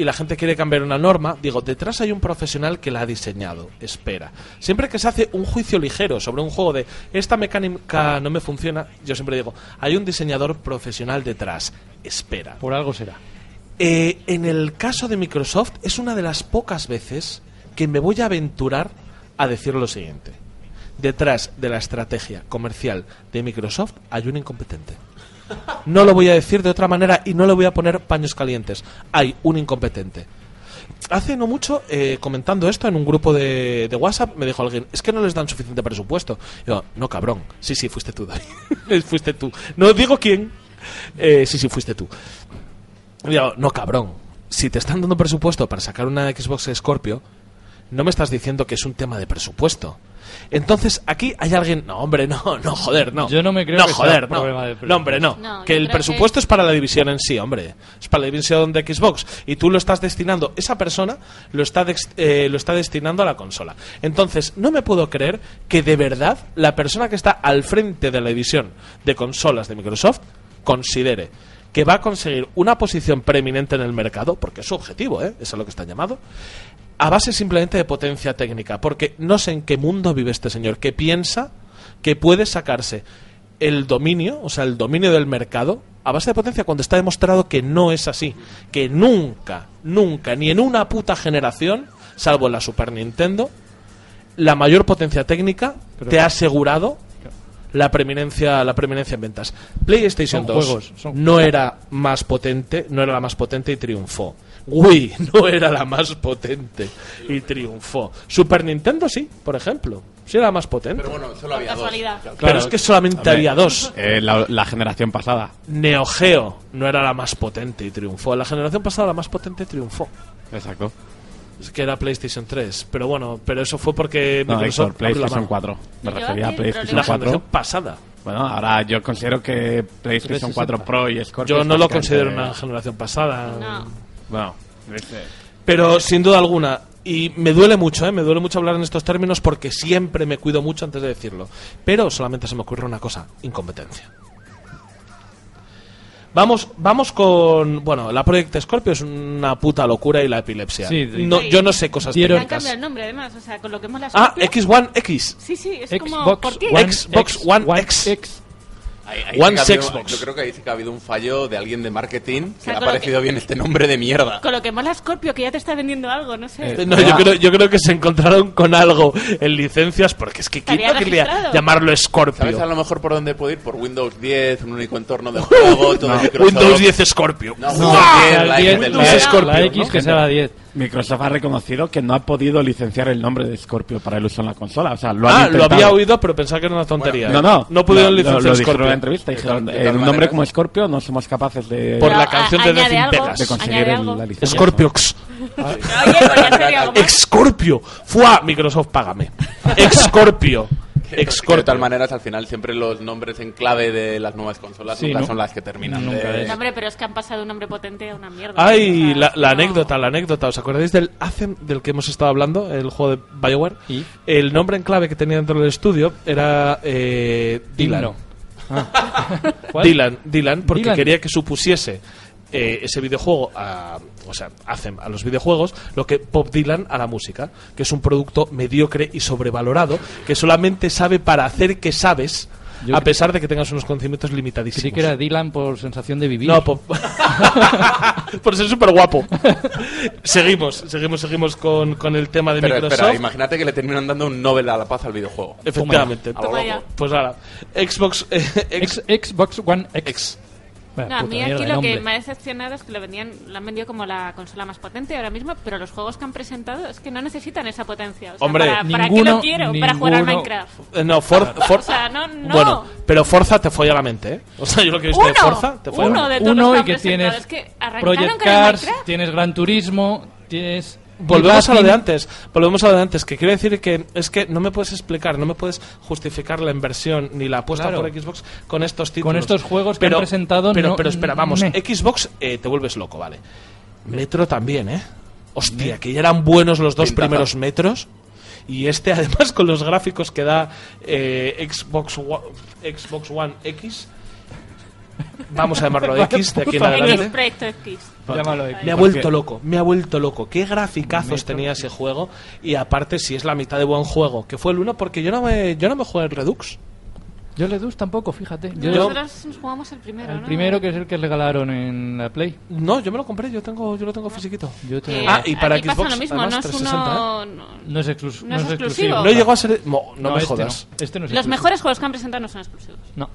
y la gente quiere cambiar una norma, digo, detrás hay un profesional que la ha diseñado, espera. Siempre que se hace un juicio ligero sobre un juego de esta mecánica no me funciona, yo siempre digo, hay un diseñador profesional detrás, espera. Por algo será. Eh, en el caso de Microsoft es una de las pocas veces que me voy a aventurar a decir lo siguiente. Detrás de la estrategia comercial de Microsoft hay un incompetente. No lo voy a decir de otra manera y no le voy a poner paños calientes. Hay un incompetente. Hace no mucho, eh, comentando esto en un grupo de, de WhatsApp, me dijo alguien, es que no les dan suficiente presupuesto. Yo, no, cabrón. Sí, sí, fuiste tú, David. fuiste tú. No digo quién. Eh, sí, sí, fuiste tú. Digo, no, cabrón. Si te están dando presupuesto para sacar una Xbox Scorpio, no me estás diciendo que es un tema de presupuesto. Entonces, aquí hay alguien. No, hombre, no, no, joder, no. Yo no me creo No, que sea joder, no. problema de No, hombre, no. No, que el presupuesto que- es para la división en sí, hombre. Es para la división de Xbox. Y tú lo estás destinando, esa persona lo está, eh, lo está destinando a la consola. Entonces, no me puedo creer que de verdad la persona que está al frente de la división de consolas de Microsoft considere que va a conseguir una posición preeminente en el mercado, porque es su objetivo, ¿eh? eso es lo que está llamado, a base simplemente de potencia técnica, porque no sé en qué mundo vive este señor, que piensa que puede sacarse el dominio, o sea, el dominio del mercado, a base de potencia cuando está demostrado que no es así, que nunca, nunca, ni en una puta generación, salvo en la Super Nintendo, la mayor potencia técnica Pero- te ha asegurado la preeminencia, la preeminencia en ventas. PlayStation Son 2 juegos, son- no era más potente, no era la más potente y triunfó. Wii no era la más potente y triunfó. Super Nintendo sí, por ejemplo, sí era la más potente. Pero bueno, solo había dos. Pero es que solamente había dos. eh, la, la generación pasada. Neo Geo no era la más potente y triunfó. La generación pasada la más potente triunfó. Exacto. Es que era PlayStation 3. Pero bueno, pero eso fue porque No, Microsoft Héctor, PlayStation mano. 4. Me refería a PlayStation La problema- 4. generación pasada. Bueno, ahora yo considero que PlayStation 4 Pro y Scorpio. Yo no lo considero una generación pasada. No. Bueno, Pero sin duda alguna, y me duele mucho, ¿eh? me duele mucho hablar en estos términos porque siempre me cuido mucho antes de decirlo. Pero solamente se me ocurre una cosa, incompetencia. Vamos, vamos con... Bueno, la Project Scorpio es una puta locura y la epilepsia. Sí, no, yo no sé cosas técnicas. cambiado el nombre, además. O sea, con lo que hemos la Ah, Scorpio- X1 X. Sí, sí, es como Xbox por ti. One Xbox X, One X. Ahí- ahí One habido- Xbox. Yo creo que ahí sí que ha habido un fallo de alguien de marketing que sea, le ha parecido que- bien este nombre de mierda. Con lo que mola Scorpio, que ya te está vendiendo algo, no sé. Eh, No, yo creo, yo creo que se encontraron con algo en licencias porque es que ¿quién no registrado. llamarlo ¿Sabes a Scorpio? lo mejor por dónde puede ir? Por Windows 10, un único entorno de juego, todo Microsoft. Windows 10 Scorpio. No, No, Windows que 10, al la 10, X del Windows la, 10. Scorpio, la X ¿no? que sea la 10. Microsoft ha reconocido que no ha podido licenciar el nombre de Scorpio para el uso en la consola. O sea, lo han Ah, lo había oído, pero pensaba que era una tontería. No, no. No pudieron licenciar lo, lo Scorpio. en la entrevista. Dijeron, eh, un nombre como Scorpio no somos capaces de, Por la canción de Death de conseguir el- la licencia. Scorpiox. Oye, pues. Scorpio. Fua, Microsoft, págame. Scorpio. Scorpio. tal maneras, al final, siempre los nombres en clave de las nuevas consolas Sí, nunca ¿no? son las que terminan. Nunca de- es. No, hombre, pero es que han pasado un nombre potente a una mierda. Ay, la, la no. anécdota, la anécdota. ¿Os acordáis del Anthem del que hemos estado hablando? El juego de Bioware. ¿Y? El nombre en clave que tenía dentro del estudio era eh, Dylan. Ah. Dylan, Dylan, porque Dylan. quería que supusiese eh, ese videojuego, a, o sea, hacen a los videojuegos lo que Bob Dylan a la música, que es un producto mediocre y sobrevalorado, que solamente sabe para hacer que sabes Yo a pesar de que tengas unos conocimientos limitadísimos. Sí que era Dylan por sensación de vivir. No, po- por ser súper guapo. seguimos, seguimos, seguimos con, con el tema de Pero Microsoft. espera, imagínate que le terminan dando un Nobel a la paz al videojuego. Efectivamente. Toma. Pues ahora, Xbox eh, Ex- Xbox One X. X. No, a mí mierda aquí lo que me ha decepcionado es que lo vendían, lo han vendido como la consola más potente ahora mismo, pero los juegos que han presentado es que no necesitan esa potencia. O sea, Hombre, ¿para, ¿para qué ninguno- lo quiero? Para jugar al ninguno- Minecraft. Eh, no, For- For- O sea, no, no. Bueno, pero Forza te folla la mente, ¿eh? O sea, yo lo que he visto de Uno, Forza te folla la uno mente. de todos Uno los y han que tienes Es que arrancaron Project Cars, tienes Gran Turismo, tienes... Volvemos a lo de antes, volvemos a lo de antes, que quiero decir que es que no me puedes explicar, no me puedes justificar la inversión ni la apuesta Claro. por Xbox con estos títulos. Con estos juegos que han presentado, Pero, no- pero espera, vamos. Xbox eh, te vuelves loco, vale. Metro también, ¿eh? Hostia, que ya eran buenos los dos Pintaza. primeros metros. Y este, además, con los gráficos que da eh, Xbox, One, Xbox One X. Vamos a llamarlo X de aquí en X adelante. Proyecto X. Llámalo X. Me ha Porque- vuelto loco, me ha vuelto loco. Qué graficazos tenía ese juego. Y aparte, si es la mitad de buen juego, que fue el uno, porque yo no me, yo no me jugué el Redux. Yo le dus tampoco, fíjate. Yo, Nosotros nos jugamos el primero, el ¿no? primero que es el que regalaron en la Play. No, yo me lo compré, yo tengo, yo lo tengo fisiquito. Yo te- Eh, Ah, y para aquí pasa Xbox, lo mismo, además, no es 360, uno... no- no es, exclus- no es exclusivo. No llegó a ser. No, no, me este jodas. no. Este no es Los exclusivo. mejores juegos que han presentado no son exclusivos. No.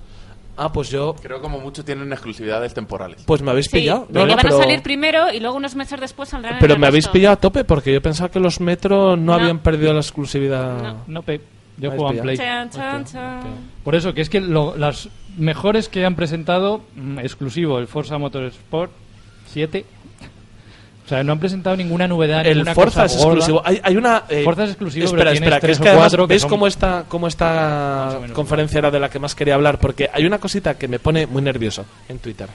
Ah, pues yo. Creo como mucho tienen exclusividades temporales. Pues me habéis Sí, pillado. No, que no, van pero, a salir primero y luego unos meses después saldrán en pero el me habéis pillado a tope porque yo pensaba que los Metro no, No. habían perdido la exclusividad. No. No, pe. Yo juego en Play. Chan, chan, chan. Por eso, que es que lo- las mejores que han presentado, mm, exclusivo, el Forza Motorsport 7. O sea, no han presentado ninguna novedad, El Forza es exclusivo. Hay, hay una. eh, Forza es exclusivo, Espera, pero espera, que es que además, cuatro que ¿Ves son- cómo esta, cómo esta conferencia era de la que más quería hablar? Porque hay una cosita que me pone muy nervioso en Twitter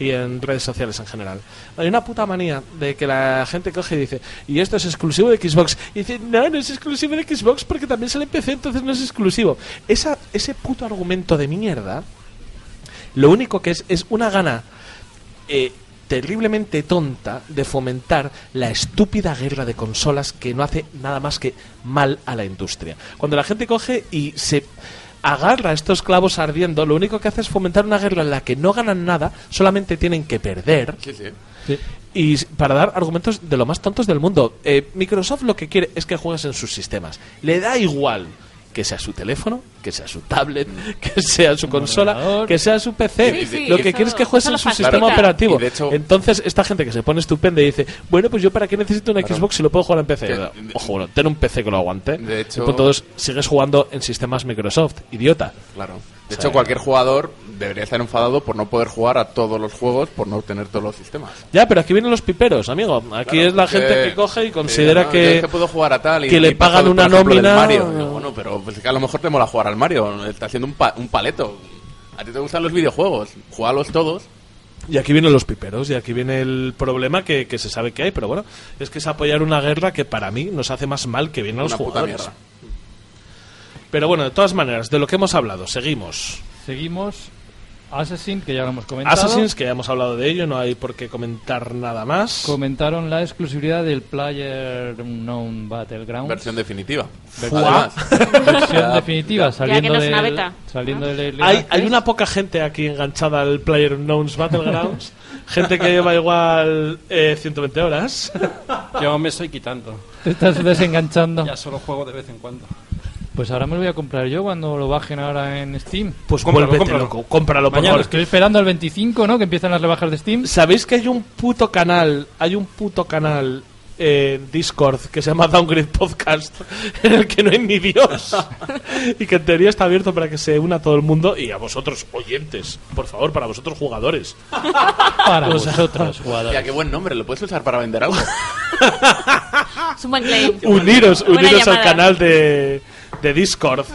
y en redes sociales en general. Hay una puta manía de que la gente coge y dice, y esto es exclusivo de Xbox. Y dice, no, no es exclusivo de Xbox porque también sale en PC, entonces no es exclusivo. Esa, ese puto argumento de mierda, lo único que es es una gana eh, terriblemente tonta de fomentar la estúpida guerra de consolas que no hace nada más que mal a la industria. Cuando la gente coge y se agarra a estos clavos ardiendo, lo único que hace es fomentar una guerra en la que no ganan nada, solamente tienen que perder. Sí, sí. Sí. Y para dar argumentos de lo más tontos del mundo. Eh, Microsoft lo que quiere es que juegues en sus sistemas. Le da igual que sea su teléfono, que sea su tablet, que sea su consola, que sea su PC. Sí, sí, lo que eso- quiere es que juegues en su facilita. sistema operativo. Y de hecho- Entonces, esta gente que se pone estupenda y dice, bueno, pues yo para qué necesito una Xbox si lo puedo jugar en PC. Que- Ojo, bueno, ten un PC que lo aguante. De hecho- Y punto dos, sigues jugando en sistemas Microsoft, idiota. Claro. De hecho, cualquier jugador debería estar enfadado por no poder jugar a todos los juegos, por no tener todos los sistemas. Ya, pero aquí vienen los piperos, amigo. Aquí Claro, es la gente que coge y considera no, que... es que puedo jugar a tal y, que le y pagan una ejemplo, nómina- Mario. Digo, bueno, pero pues que a lo mejor te mola jugar al Mario. Está haciendo un, pa- un paleto. A ti te gustan los videojuegos. Jugalos todos. Y aquí vienen los piperos, y aquí viene el problema que, que se sabe que hay, pero bueno, es que es apoyar una guerra que para mí nos hace más mal que bien a los Una puta jugadores. Pero bueno, de todas maneras, de lo que hemos hablado, seguimos. Seguimos. Assassin, que ya lo hemos comentado. Assassins, que ya hemos hablado de ello, no hay por qué comentar nada más. Comentaron la exclusividad del Player Unknown Battlegrounds. Versión definitiva. Fua. Además, Versión definitiva, saliendo, no es una del, beta. saliendo del Early Hay, Access. hay una poca gente aquí enganchada al Player Unknown's Battlegrounds. gente que lleva igual eh, 120 horas. Yo me estoy quitando. Te estás desenganchando. Ya solo juego de vez en cuando. Pues ahora me lo voy a comprar yo cuando lo bajen ahora en Steam. Pues Cómpralo, vuélvete cómpralo. loco, cómpralo por Mañana favor. estoy esperando al 25, ¿no? Que empiezan las rebajas de Steam. ¿Sabéis que hay un puto canal, hay un puto canal en Discord que se llama Downgrade Podcast en el que no hay ni Dios y que en teoría está abierto para que se una todo el mundo y a vosotros oyentes, por favor, para vosotros jugadores. Para O sea, vosotros, Hostia, jugadores. qué buen nombre. ¿Lo puedes usar para vender algo? Es un buen claim. uniros, Buena uniros al llamada. canal de, de Discord.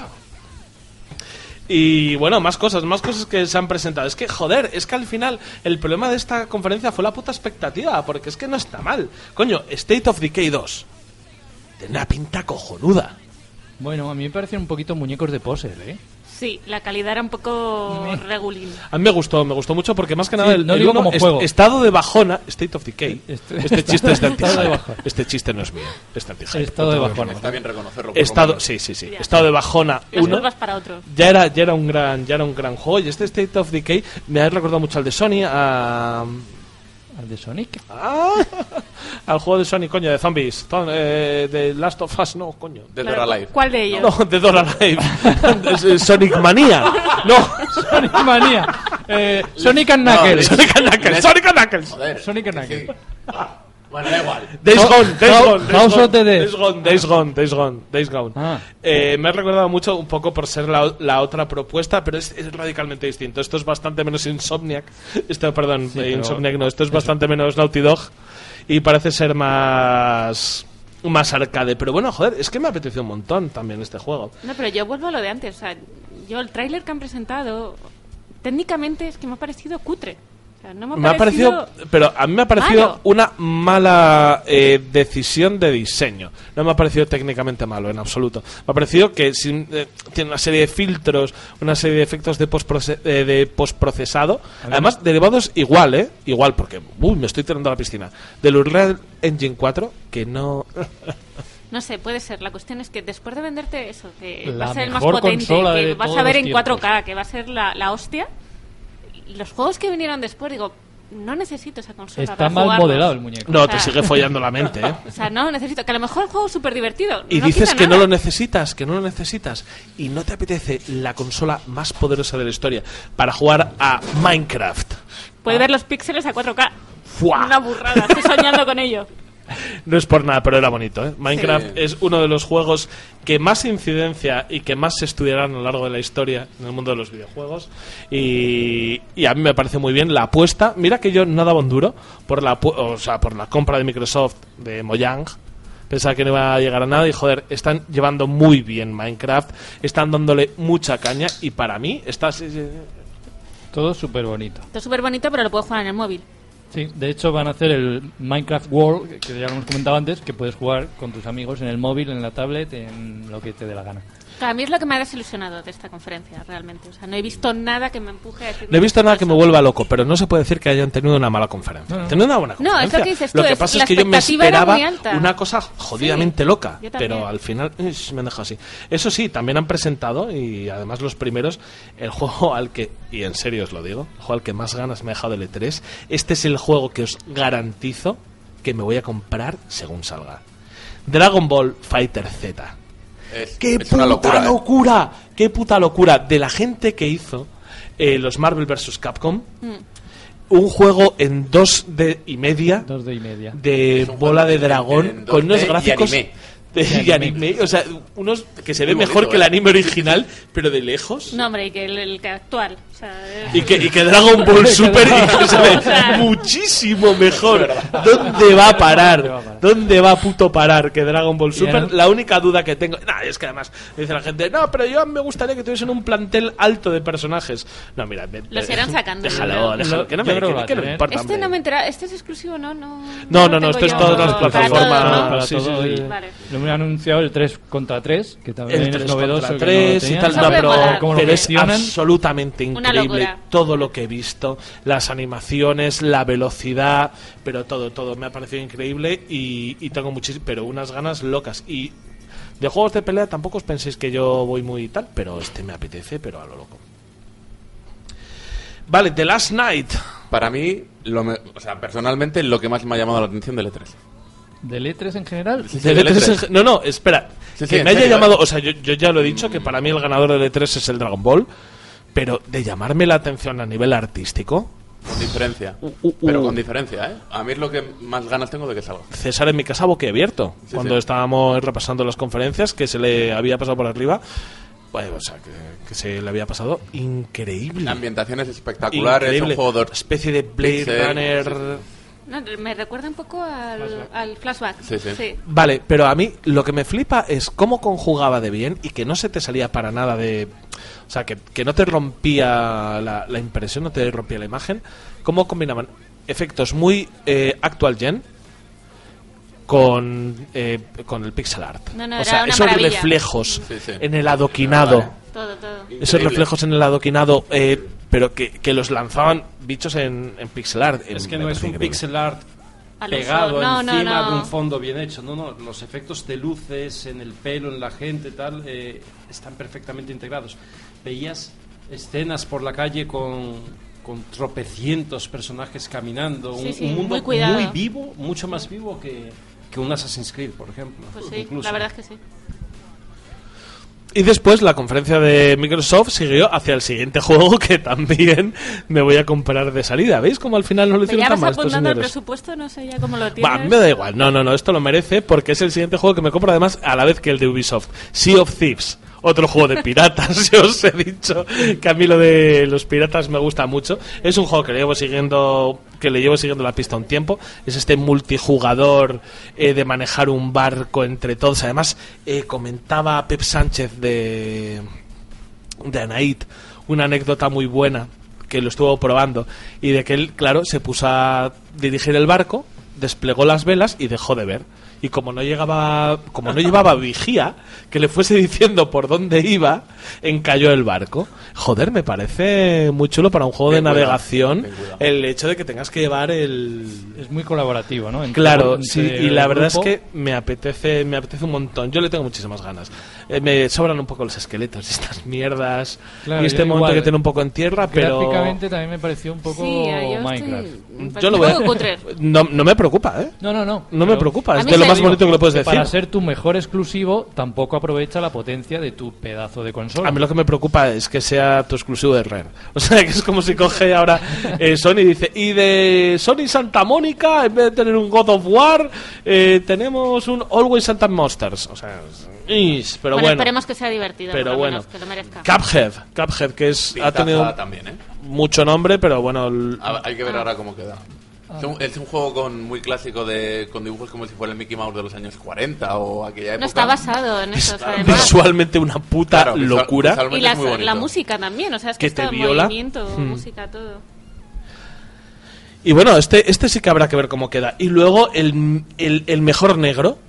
Y bueno, más cosas, más cosas que se han presentado. Es que, joder, es que al final el problema de esta conferencia fue la puta expectativa, porque es que no está mal. Coño, State of Decay 2. Tiene una pinta cojonuda. Bueno, a mí me parecen un poquito muñecos de poser, ¿eh? Sí, la calidad era un poco regulín. A mí me gustó, me gustó mucho porque más que nada Sí, el, no el digo uno como es- juego. estado de bajona, state of decay. Est- Este chiste es de. Este chiste no es mío, es de Estado de bajona. Está bien reconocerlo. Estado, sí, sí, sí. Ya. Estado de bajona Las 1. curvas para otro. Ya era, ya era un gran, ya era un gran juego. Y este State of Decay me ha recordado mucho al de Sony, a, ¿Al de Sonic? Ah, al juego de Sony, coño, de zombies. Zon- eh, de Last of Us, no, coño. Dead Claro, or Alive. ¿Cuál de ellos? No, de Dora Live. Sonic Manía. No, Sonic Manía. Eh, Sonic and No, Knuckles. Sonic and Knuckles. Sonic and Knuckles. Joder. Sonic and sí. Knuckles. Bueno, da igual. Days Gone, Days Gone, Days House Gone, of the Dead. Days Gone, Days Gone, Days Gone, Days Gone. Ah. Eh, me ha recordado mucho un poco por ser la, la otra propuesta, pero es, es radicalmente distinto. Esto es bastante menos Insomniac. Esto, perdón, Sí, eh, Insomniac no. Esto es bastante menos Naughty Dog y parece ser más más arcade. Pero bueno, joder, es que me apeteció un montón también este juego. No, pero yo vuelvo a lo de antes. O sea, yo el tráiler que han presentado, técnicamente es que me ha parecido cutre. No me ha, Me ha parecido, pero a mí me ha parecido Malo. una mala eh, decisión de diseño. No me ha parecido técnicamente malo en absoluto. Me ha parecido que sin- eh, tiene una serie de filtros, una serie de efectos de, postproce- eh, de postprocesado, además derivados igual, ¿eh? Igual, porque uy, me estoy tirando a la piscina. Del Unreal Engine 4, que no. No sé, puede ser. La cuestión es que después de venderte eso, que La va a ser el más potente, que vas a ver en tiempos. 4K, que va a ser la, la hostia, los juegos que vinieron después, digo, no necesito esa consola. Está para mal jugarlos. modelado el muñeco. No, O te sigue follando la mente, ¿eh? O sea, no necesito. Que a lo mejor el juego es súper divertido. Y no dices que no lo necesitas, que no lo necesitas, y no te apetece la consola más poderosa de la historia para jugar a Minecraft. Puede ver los píxeles a 4K. ¡Fua! Una burrada. Estoy soñando con ello. No es por nada, pero era bonito. ¿eh? Minecraft Sí. es uno de los juegos que más incidencia y que más se estudiarán a lo largo de la historia en el mundo de los videojuegos. Y, y a mí me parece muy bien la apuesta. Mira que yo no daba un duro por la, o sea, por la compra de Microsoft de Mojang. Pensaba que no iba a llegar a nada y joder, están llevando muy bien Minecraft, están dándole mucha caña y para mí está... sí, sí, Todo súper bonito. Es súper bonito, pero lo puedo jugar en el móvil. Sí, de hecho van a hacer el Minecraft World, que ya lo hemos comentado antes, que puedes jugar con tus amigos en el móvil, en la tablet, en lo que te dé la gana. A mí es lo que me ha desilusionado de esta conferencia, realmente. O sea, no he visto nada que me empuje a decir. No he visto nada que me vuelva loco, pero no se puede decir que hayan tenido una mala conferencia. No, no. Tenido una buena No, es lo conferencia. que dices Lo que pasa es que yo me esperaba una cosa jodidamente Sí, loca, pero al final ish, me han dejado así. Eso sí, también han presentado, y además los primeros, el juego al que, y en serio os lo digo, el juego al que más ganas me ha dejado el E3. Este es el juego que os garantizo que me voy a comprar según salga. Dragon Ball Fighter Z. Es, ¡Qué es puta una locura. ¿eh? locura! ¡Qué puta locura! De la gente que hizo eh, los Marvel vs. Capcom, Mm. un juego en 2D y media Dos de y media. de bola de dragón en con unos 2D y gráficos de- Y y anime. anime, o sea, unos que se ve Muy mejor bonito, que el ¿eh? anime original, pero de lejos. No, hombre, y que el, el actual. O sea, Y que, y que Dragon Ball Super y que se O ve sea. muchísimo mejor. ¿Dónde va a parar? ¿Dónde va a puto parar que Dragon Ball Super? no- La única duda que tengo. Nah, es que además dice la gente, no, pero yo me gustaría que tuviesen un plantel alto de personajes. No, mira, ve- Los ve- irán sacando, Déjalo, déjalo. Lo- Que no me, que- que no me importa. Este no me entera, este es exclusivo, ¿no? No, No, no, no, tengo esto es todas las para plataformas. todos, ¿no? Para sí, todo sí, sí. Vale. Lo han anunciado el 3 contra 3, que también el es 3 novedoso. contra que no lo 3 y tal, no, pero, pero es absolutamente increíble todo lo que he visto, las animaciones, la velocidad, pero todo, todo me ha parecido increíble y, y tengo muchísimas, pero unas ganas locas y de juegos de pelea tampoco os penséis que yo voy muy tal, pero este me apetece, pero a lo loco. Vale, The Last Night. Para mí, lo me- o sea, personalmente, lo que más me ha llamado la atención del E3. ¿Del E3 en general? Sí, Del del E3 E3. en- no, no, espera. Sí, sí, que me haya serio, llamado, ¿eh? o sea, yo, yo ya lo he dicho que para mí el ganador del E3 es el Dragon Ball, pero de llamarme la atención a nivel artístico, Con diferencia. Uh, uh, Pero uh. con diferencia, ¿eh? A mí es lo que más ganas tengo de que salga. César en mi casa boquiabierto Sí, cuando sí. estábamos repasando las conferencias que se le había pasado por arriba. Bueno, o sea, que, que se le había pasado increíble. La ambientación es espectacular, increíble. es un juego de... especie de Blade Pixel, Runner. No, me recuerda un poco al, al flashback. Sí, sí. Vale, pero a mí lo que me flipa es cómo conjugaba de bien y que no se te salía para nada de... O sea, que, que no te rompía la, la impresión, no te rompía la imagen. Cómo combinaban efectos muy eh, actual gen con, eh, con el pixel art. No, no, o sea, esos maravilla. reflejos Sí, sí. en el adoquinado. Vale, vale. Todo, todo. Esos reflejos en el adoquinado, eh, pero que, que los lanzaban bichos en, en pixel art. Es que no es un increíble. pixel art pegado. No, encima no. de un fondo bien hecho. No, no, los efectos de luces en el pelo, en la gente, tal, eh, están perfectamente integrados. Veías escenas por la calle con, con tropecientos personajes caminando, Sí, un, sí, un mundo muy vivo, mucho más vivo que, que un Assassin's Creed, por ejemplo. Pues sí, incluso. la verdad es que sí. Y después la conferencia de Microsoft siguió hacia el siguiente juego que también me voy a comprar de salida. ¿Veis cómo al final no lo hicieron ya tan vas mal estos el presupuesto, no sé ya cómo lo tienes. me da igual. No, no, no, esto lo merece porque es el siguiente juego que me compro además a la vez que el de Ubisoft. Sea of Thieves. Otro juego de piratas, yo os he dicho que a mí lo de los piratas me gusta mucho. Es un juego que le llevo siguiendo, que le llevo siguiendo la pista un tiempo. Es este multijugador eh, de manejar un barco entre todos. Además, eh, comentaba Pep Sánchez de, de Anaid una anécdota muy buena que lo estuvo probando y de que él, claro, se puso a dirigir el barco, desplegó las velas y dejó de ver. Y como no llegaba, como no llevaba vigía que le fuese diciendo por dónde iba, encalló el barco. Joder, me parece muy chulo para un juego de cuidado, navegación el hecho de que tengas que llevar el, Es muy colaborativo, ¿no? Entre- Claro, entre sí, y la verdad grupo. es que me apetece, me apetece un montón. Yo le tengo muchísimas ganas. Eh, me sobran un poco los esqueletos y estas mierdas. Claro, y este momento igual. que tiene un poco en tierra, pero Gráficamente también me pareció un poco Sí, yo Minecraft. estoy... yo lo voy a- no, no me preocupa, ¿eh? No, no, no. No me preocupa, es de lo más digo bonito que le puedes decir. Para ser tu mejor exclusivo, tampoco aprovecha la potencia de tu pedazo de consola. A mí lo que me preocupa es que sea tu exclusivo de Rare. O sea, que es como si coge ahora eh, Sony y dice, y de Sony Santa Mónica, en vez de tener un God of War, eh, tenemos un Always Santa Monsters. O sea, is, pero bueno, bueno. esperemos que sea divertido, pero lo bueno. menos, que lo merezca. Cuphead, Cuphead, que es, ha tenido también, ¿eh? mucho nombre, pero bueno, el- Ah, Hay que Ah. ver ahora cómo queda. Es un, es un juego con, muy clásico de, con dibujos como si fuera el Mickey Mouse de los años 40 o aquella época. No está basado en eso, además. visualmente una puta Claro, visual- locura. Y las- es muy bonito. la música también, o sea, es que, Que te está en viola. movimiento, Hmm. música, todo. Y bueno, este, este sí que habrá que ver cómo queda. Y luego el, el, el mejor negro.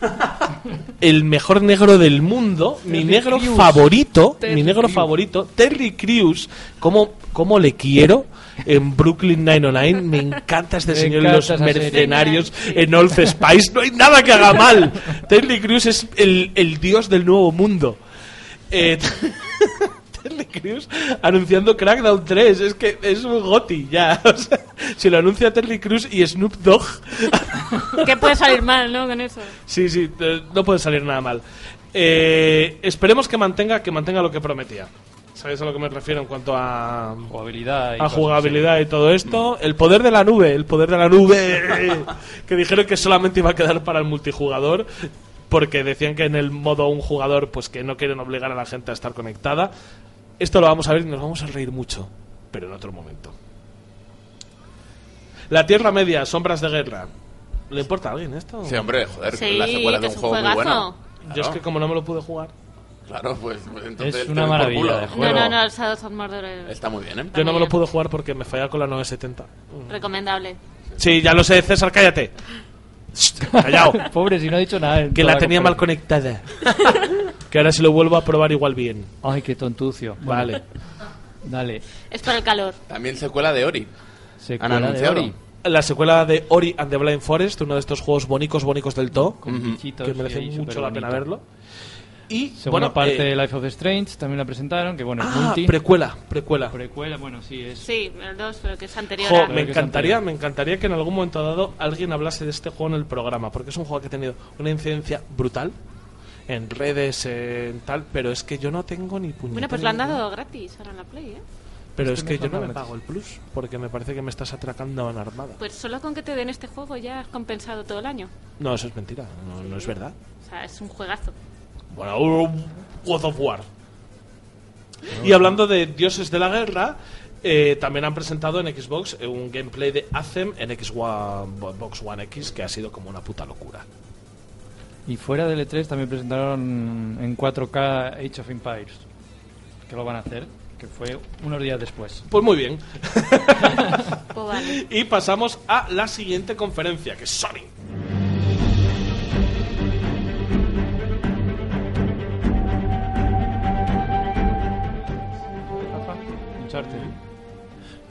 el mejor negro del mundo. mi Terry negro Crews. favorito. Terry mi negro Crews. favorito. Terry Crews. ¿Cómo, cómo le quiero? En Brooklyn 909 me encanta este Me señor y los mercenarios en Old Spice. No hay nada que haga mal. Terry Crews es el, el dios del nuevo mundo. Eh, Terry Crews anunciando Crackdown 3. Es que es un goti ya. O sea, si lo anuncia Terry Crews y Snoop Dogg, ¿Qué puede salir mal, no, con eso? sí, sí, eh, no puede salir nada mal. Eh, esperemos que mantenga, que mantenga lo que prometía. ¿Sabéis a lo que me refiero en cuanto a, Jugabilidad y a jugabilidad y todo esto? El poder de la nube, el poder de la nube. que dijeron que solamente iba a quedar para el multijugador. Porque decían que en el modo un jugador, pues que no quieren obligar a la gente a estar conectada. Esto lo vamos a ver y nos vamos a reír mucho. Pero en otro momento. La Tierra Media, Sombras de Guerra. ¿Le importa a alguien esto? Sí, hombre, joder, Sí, la secuela que de un un juego muy bueno. Yo es que como no me lo pude jugar. Claro, pues, pues entonces Es una maravilla de No, juego. no, no, el Shadows of Mordor es Está muy bien, ¿eh? Yo no También. me lo pude jugar porque me fallaba con la 970. recomendable. Sí, ya lo sé, César, cállate. Callao. Pobre, si no ha dicho nada. que la tenía mal conectada. que ahora si lo vuelvo a probar igual bien. Ay, qué tontucio. Vale. Dale. Es por el calor. También secuela de Ori. Secuela Han de. Ori. La secuela de Ori and the Blind Forest, uno de estos juegos bonicos, bonicos del To, Con bichitos que merece mucho la pena verlo. Y, Segunda bueno, parte eh, de Life of the Strange también la presentaron, que bueno, es ah, multi. precuela, precuela. Precuela, bueno, sí, es... Sí, el 2, pero que es anterior Jo, a... me encantaría, anterior. me encantaría que en algún momento dado alguien hablase de este juego en el programa, porque es un juego que ha tenido una incidencia brutal en redes, en tal, pero es que yo no tengo ni puñetera Bueno, pues lo han dado gratis ahora en la Play, ¿eh? Pero Este es que yo no me pago el plus, porque me parece que me estás atracando en armada. Pues solo con que te den este juego ya has compensado todo el año. No, eso es mentira, no, no es verdad. O sea, es un juegazo. Bueno, uh, God of War. Y hablando de dioses de la guerra, eh, también han presentado en Xbox eh, un gameplay de Anthem en Xbox One X que ha sido como una puta locura. Y fuera del E3 también presentaron en 4K Age of Empires, que lo van a hacer, que fue unos días después. Pues muy bien. Pues vale. Y pasamos a la siguiente conferencia, que es Sony.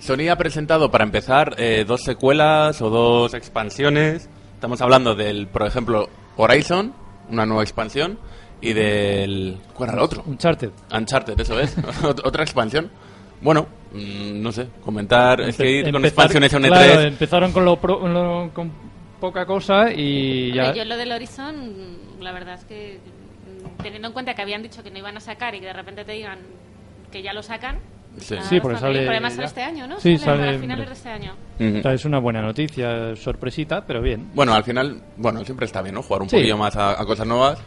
Sony ha presentado, para empezar, eh, dos secuelas o dos expansiones. Estamos hablando del, por ejemplo, Horizon, una nueva expansión, y del... ¿Cuál era el otro? Uncharted. Uncharted, eso es. Ot- Otra expansión. Bueno, mm, no sé, comentar... Es que ir con expansiones a un E3... claro, empezaron con, lo pro- lo- con poca cosa y ya... Hombre, yo lo del Horizon, la verdad es que mm, teniendo en cuenta que habían dicho que no iban a sacar y que de repente te digan que ya lo sacan. Sí. está Sí, porque sale además ya. sale este año, ¿no? Sí, sale, sale a finales de este año. O sea, es una buena noticia, sorpresita, pero bien. Bueno, al final, bueno, siempre está bien, ¿no? Jugar un Sí. poquillo más a, a cosas nuevas.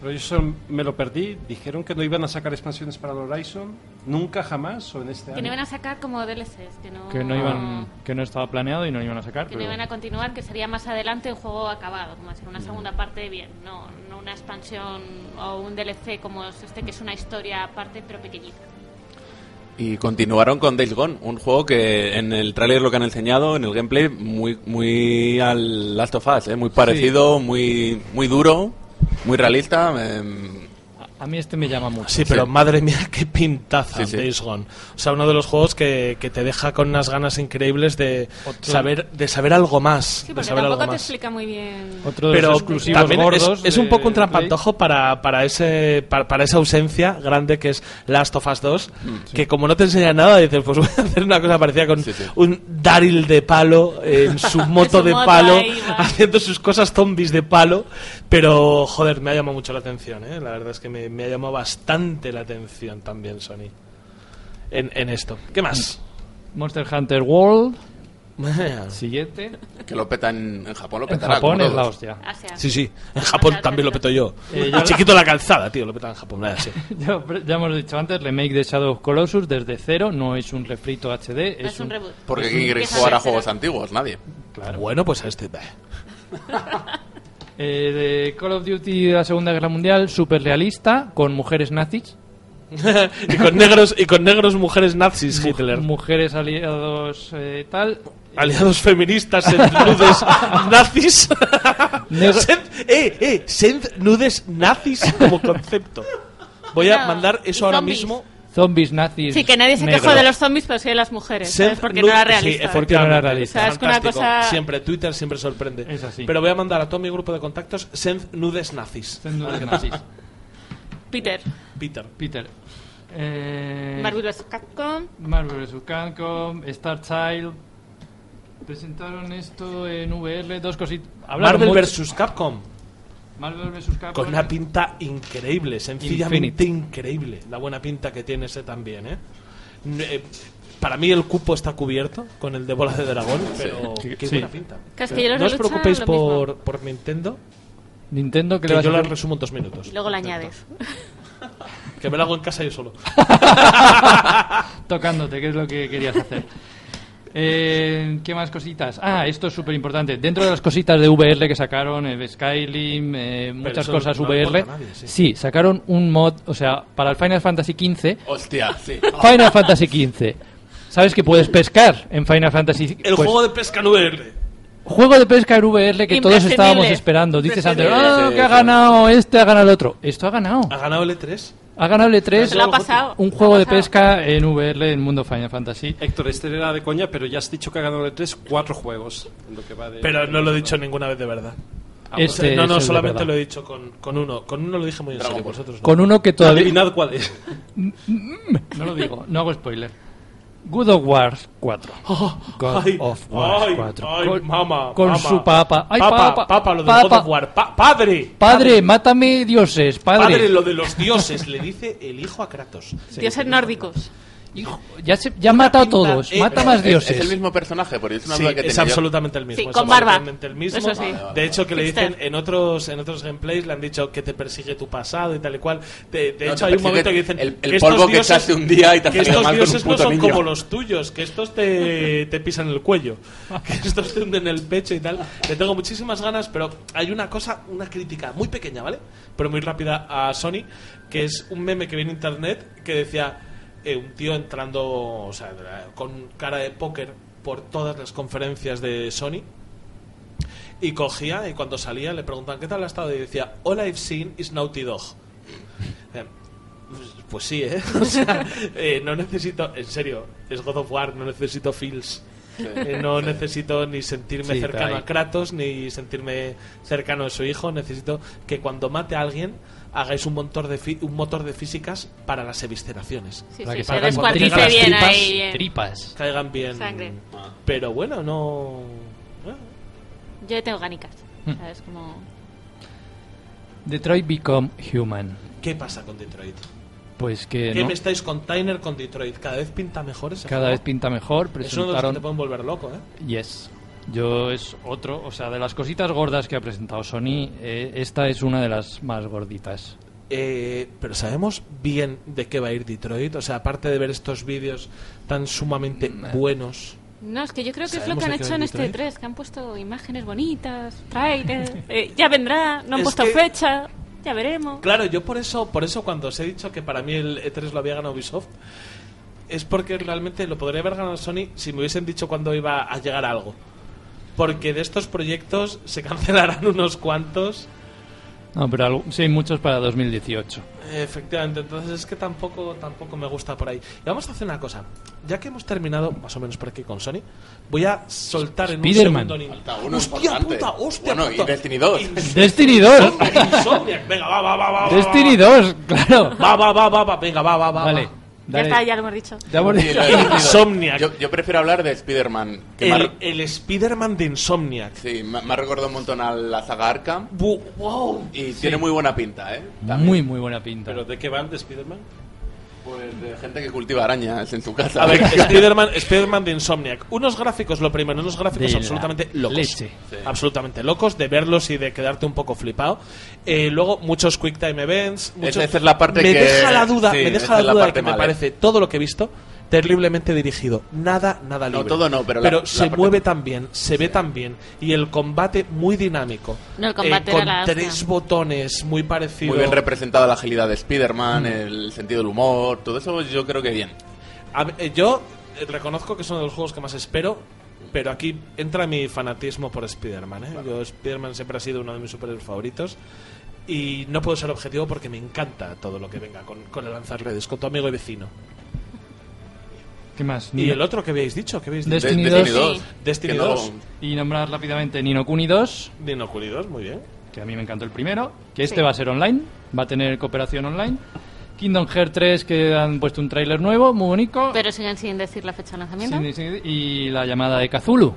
Pero yo eso me lo perdí. Dijeron que no iban a sacar expansiones para el Horizon. Nunca, jamás, o en este Que año. no iban a sacar como DLCs, que no, Que no iban, que no estaba planeado y no iban a sacar. que no pero- iban a continuar, que sería más adelante un juego acabado, como hacer una segunda parte bien, no, no una expansión o un DLC como es este, que es una historia aparte pero pequeñita. Y continuaron con Days Gone, un juego que en el tráiler lo que han enseñado, en el gameplay, muy muy al Last of Us, ¿eh? muy parecido, muy muy duro, muy realista. em, A mí este me llama mucho. Sí, pero Sí. madre mía, qué pintaza Sí, sí. Days Gone. O sea, uno de los juegos que, que te deja con unas ganas increíbles de Otro- saber de saber algo más. Sí, de algo tampoco te más. explica muy bien. Otro de Pero los exclusivos también es, gordos es un de poco un trampantojo para, para, ese, para, para esa ausencia grande que es Last of Us 2, que como no te enseña nada, dices, pues voy a hacer una cosa parecida con Sí, sí. un Daryl de palo en su moto de palo, haciendo sus cosas zombies de palo, pero joder, me ha llamado mucho la atención, ¿eh? la verdad es que me, me ha llamado bastante la atención también Sony en, en esto. ¿Qué más? Monster Hunter World, siguiente. que lo peta en, en Japón, lo En petará. Japón como es la hostia. Asia. Sí, sí, en Japón también lo peto yo. Eh, yo- chiquito la calzada, tío, lo peta en Japón, nada, sí. Ya, ya hemos dicho antes, remake de Shadow of Colossus desde cero, no es un refrito HD, Es, un reboot. Porque ¿quién quiere jugar a juegos antiguos? Nadie. Bueno, pues a este. Eh, de Call of Duty de la Segunda Guerra Mundial, super realista, con mujeres nazis. y con negros y con negros mujeres nazis Hitler. Mujeres aliados eh, tal. Aliados feministas en nudes nazis. Send- eh, eh, send nudes nazis como concepto. Voy a mandar eso ahora mismo. Zombies nazis. Sí, que nadie se negros. quejó de los zombies, pero sí de las mujeres. ¿sabes? Send Porque no era sí, realista. efectivamente. Porque no era realista. O sea, una cosa- Siempre, Twitter siempre sorprende. Es así. Pero voy a mandar a todo mi grupo de contactos send nudes nazis. Zombies nazis. Peter, Peter. Peter. Eh, Marvel vs. Capcom. Marvel vs. Capcom, Star Child. Presentaron esto en VR, dos cositas. Marvel vs. Capcom. Marvel vs. Capcom. Con una pinta increíble, sencillamente Infinite. increíble. La buena pinta que tiene ese también, ¿eh? Eh, Para mí el cupo está cubierto con el de bola de dragón, pero Sí. qué Sí. buena pinta. No os preocupéis por, por Nintendo, Nintendo que, que yo la resumo en dos minutos. Y luego le añades. Que me lo hago en casa yo solo. tocándote, que es lo que querías hacer. Eh, ¿Qué más cositas? Ah, esto es súper importante. Dentro de las cositas de VR que sacaron, el Skyrim, eh, muchas cosas no VR, nadie, sí. sacaron un mod, o sea, para el Final Fantasy XV, Hostia, sí. Final Fantasy XV. ¿Sabes que puedes pescar en Final Fantasy? El Pues, juego de pesca en VR. juego de pesca en VR que todos estábamos esperando. Dices antes, ah, Sí, que ha sí. ganado este, ha ganado el otro. Esto ha ganado. ¿Ha ganado el E E3? Ha ganado el E3, Se lo ha pasado. un juego lo ha de pesca en VR en mundo Final Fantasy. Héctor, este era de coña, pero ya has dicho que ha ganado el 3 cuatro juegos. en lo que va de- Pero no lo he dicho ninguna vez de verdad. Este no, es no, de solamente lo he dicho con, con uno. Con uno lo dije muy en serio, vosotros no. Con uno que todavía... Adivinad cuál es. No lo digo, no hago spoiler. Good of War 4. God ay, of War ay, 4. ay, con mama, con mama. su papa. Ay, papa, papa, papa, lo de papa. God of War. Pa- padre, Padre, mátame dioses, padre. Padre, lo de los dioses, le dice el hijo a Kratos. Dioses nórdicos. Hijo, ya se, ya ha matado a todos, eh, mata más ¿Es, dioses. es el mismo personaje, porque es una Sí, duda que es yo. absolutamente el mismo. Sí, es con barba. absolutamente el mismo. Eso sí. De hecho, que le dicen en otros en otros gameplays le han dicho que te persigue tu pasado y tal y cual. De, de No, hecho, hay un momento que dicen el- el estos polvo que dioses- echaste un día y te que estos mal con un dioses no son niño. como los tuyos, que estos te, te pisan el cuello, que estos te hunden el pecho y tal. Le tengo muchísimas ganas, pero hay una cosa, una crítica muy pequeña, ¿vale? Pero muy rápida a Sony, que es un meme que vi en internet que decía eh, un tío entrando, o sea, con cara de póker por todas las conferencias de Sony y cogía y cuando salía le preguntaban ¿qué tal ha estado? y decía All I've seen is Naughty Dog. Eh, Pues, pues sí, ¿eh? O sea, eh, no necesito, en serio, es God of War, no necesito feels. Eh, no necesito ni sentirme Sí, cercano a Kratos ni sentirme cercano a su hijo. Necesito que cuando mate a alguien hagáis un motor de, fi- un motor de físicas para las evisceraciones. Sí, Para sí, que salgan tripas, bien tripas, ahí. bien. Tripas. Caigan bien. Sangre. Pero bueno, no. Yo tengo ganicas. Hmm. ¿Sabes? Como... Detroit Become Human. ¿Qué pasa con Detroit? Pues que ¿Qué no, me estáis con Tyner con Detroit? ¿Cada vez pinta mejor ese cada juego? vez pinta mejor. Es uno de los que Presentaron te pueden volver loco, ¿eh? Yes. Yo es otro, o sea, de las cositas gordas que ha presentado Sony, eh, esta es una de las más gorditas. Eh, pero sabemos bien de qué va a ir Detroit. O sea, aparte de ver estos vídeos tan sumamente buenos. No, es que yo creo que es lo ¿Sabemos que han hecho en este 3, que han puesto imágenes bonitas, trailers, eh, ya vendrá, no han Es puesto que- fecha, ya veremos. Claro, yo por eso, por eso cuando os he dicho que para mí el E3 lo había ganado Ubisoft, es porque realmente lo podría haber ganado Sony si me hubiesen dicho cuándo iba a llegar algo. Porque de estos proyectos se cancelarán unos cuantos. No, pero algo- sí hay muchos para 2018. Efectivamente, entonces es que tampoco, tampoco me gusta por ahí. Y vamos a hacer una cosa. Ya que hemos terminado más o menos por aquí con Sony, voy a soltar en un Spiderman. segundo Nin- Falta uno ¡Hostia importante. puta! ¡Hostia Bueno, puta! y Destiny 2. Ins- Destiny 2. Insomniac, Insomniac. Venga, va, va, va, va. va, Destiny 2, claro. Va, va, va, va, va. Venga, va, va, va. Vale. va. Ya dale. está, ya lo hemos dicho. Ya hemos Sí, dicho. Insomniac. Yo, yo prefiero hablar de Spider-Man. que me ha El, re- el Spider-Man de Insomniac. Sí, me, me ha recordado un montón a la saga Arkham. Bu- wow. Y tiene muy buena pinta, ¿eh? También. Muy, muy buena pinta. ¿Pero de qué va el de Spider-Man? Pues de gente que cultiva arañas en su casa. A ver, Spider-Man Spider-Man de Insomniac. Unos gráficos, lo primero, unos gráficos De absolutamente locos. leche. Sí. Absolutamente locos, de verlos y de quedarte un poco flipado. Eh, luego, muchos Quick Time Events. muchos- esa es la parte me que- deja la duda, sí, me deja la duda que me parece todo lo que he visto terriblemente dirigido. Nada, nada No, libre. todo no, pero la- la se parte- mueve tan bien, se ve tan bien. Y el combate muy dinámico. No, el combate Eh, con hostia. tres botones, muy parecido. Muy bien representada la agilidad de Spider-Man, el sentido del humor, todo eso yo creo que bien. A eh, yo eh, reconozco que es uno de los juegos que más espero, pero aquí entra mi fanatismo por Spider-Man. ¿eh? Yo, Spider-Man siempre ha sido uno de mis superhéroes favoritos. Y no puedo ser objetivo porque me encanta todo lo que venga con, con el lanzar redes, con tu amigo y vecino. ¿Qué más? ¿Y el otro que habéis dicho? ¿Qué habéis dicho? Destiny De- 2. Destiny 2. Sí. Destiny que no- 2. Y nombrar rápidamente Nino Kuni 2, Dino Kuni 2, muy bien. que a mí me encantó el primero, que este Sí. va a ser online, va a tener cooperación online. Kingdom Hearts 3, que han puesto un tráiler nuevo, muy bonito. Pero siguen sin decir la fecha de lanzamiento. Sí, sí, y la llamada de Kazulu,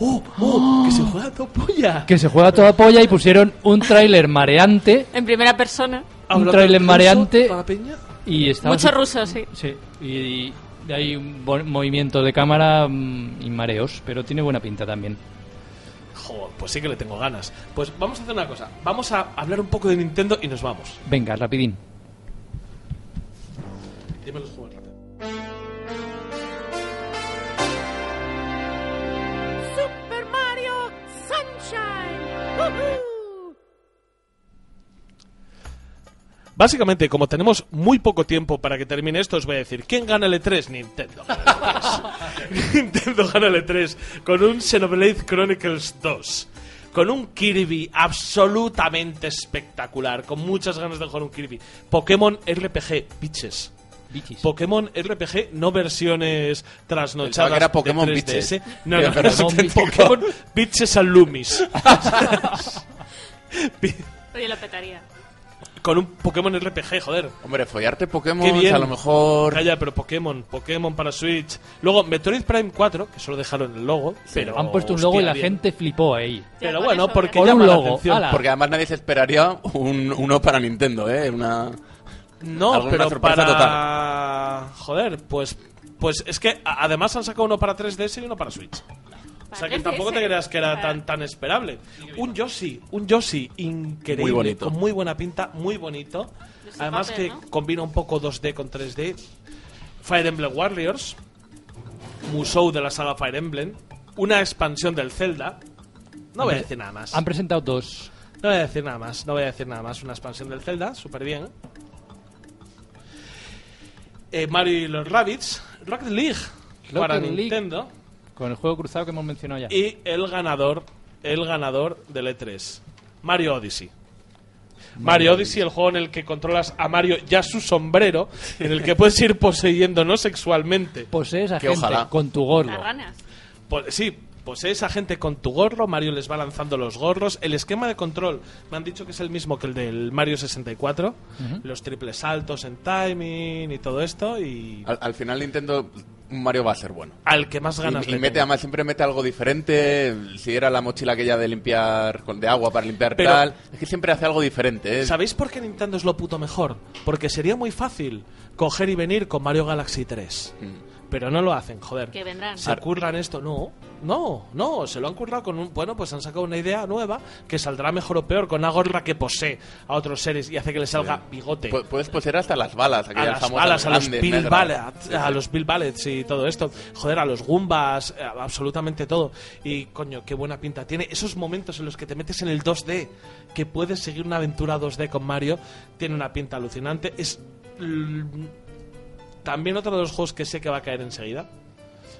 ¡Oh! ¡Oh! ¡Que se juega a polla! que se juega a toda polla y pusieron un tráiler mareante En primera persona. un tráiler mareante ¿Para la peña? y estaba Mucho ruso, sí. Sí, y, y hay movimiento de cámara mm, y mareos, pero tiene buena pinta también. Joder, pues sí que le tengo ganas. Pues vamos a hacer una cosa. Vamos a hablar un poco de Nintendo y nos vamos. Venga, rapidín. Dime los juegos Básicamente, como tenemos muy poco tiempo para que termine esto, os voy a decir, ¿quién gana el E3? Nintendo. gana el E3. Nintendo gana el E3 con un Xenoblade Chronicles 2. Con un Kirby absolutamente espectacular, con muchas ganas de jugar un Kirby. Pokémon RPG, bitches. Pokémon RPG, no versiones trasnochadas era de Pokémon 3DS. Bitches. No, no, no, Pokémon Bitches. Pokémon Bitches and Loomis. Oye, lo petaría. Con un Pokémon RPG, joder. Hombre, follarte Pokémon Qué bien. a lo mejor... Calla, pero Pokémon, Pokémon para Switch. Luego, Metroid Prime 4, que solo dejaron el logo. Pero, Han puesto un logo y la bien. gente flipó ahí. Pero bueno, porque Por llama un la logo, atención. ala. Porque además nadie se esperaría un, uno para Nintendo, ¿eh? Una... No, pero para... Joder, pues... Pues es que además han sacado uno para 3DS y uno para Switch. O sea que 3DS. tampoco te creas que era tan, tan esperable. Un Yoshi, un Yoshi increíble, Muy bonito. con muy buena pinta, muy bonito. Además papel, que ¿no? combina un poco 2D con 3D. Fire Emblem Warriors, Musou de la saga Fire Emblem, una expansión del Zelda. No voy a decir nada más. Han presentado dos. No voy a decir nada más, no voy a decir nada más. Una expansión del Zelda, súper bien. Eh, Mario y los Rabbits, Rocket League para League. Nintendo. Con el juego cruzado que hemos mencionado ya. Y el ganador, el ganador del E3, Mario Odyssey. Mario Odyssey, el juego en el que controlas a Mario ya su sombrero, en el que puedes ir poseyendo no sexualmente. Posees a Que gente ojalá. con tu Las gorro. ranas. Pues, sí, posees a gente con tu gorro, Mario les va lanzando los gorros. El esquema de control me han dicho que es el mismo que el del Mario 64. Los triples saltos en timing y todo esto. Y Al, al final Nintendo, Mario va a ser bueno. al que más ganas Y, y le mete, tengo. además siempre mete algo diferente. Si era la mochila aquella de limpiar, con- de agua para limpiar Pero- tal. Es que siempre hace algo diferente. ¿eh? ¿Sabéis por qué Nintendo es lo puto mejor? Porque sería muy fácil coger y venir con Mario Galaxy 3. Mm. Pero no lo hacen, joder. Que vendrán. Se curran esto, no, no, no, se lo han currado con un, bueno, pues han sacado una idea nueva que saldrá mejor o peor con una gorra que posee a otros seres y hace que le salga bigote. Pu- Puedes poseer hasta las balas, a las balas, a los Bill. Ballets, Sí, a los Bill Ballets y todo esto. Joder, a los Goombas, eh, absolutamente todo. Y coño, qué buena pinta tiene. Esos momentos en los que te metes en el 2D, que puedes seguir una aventura 2D con Mario, tiene una pinta alucinante. Es también otro de los juegos que sé que va a caer enseguida.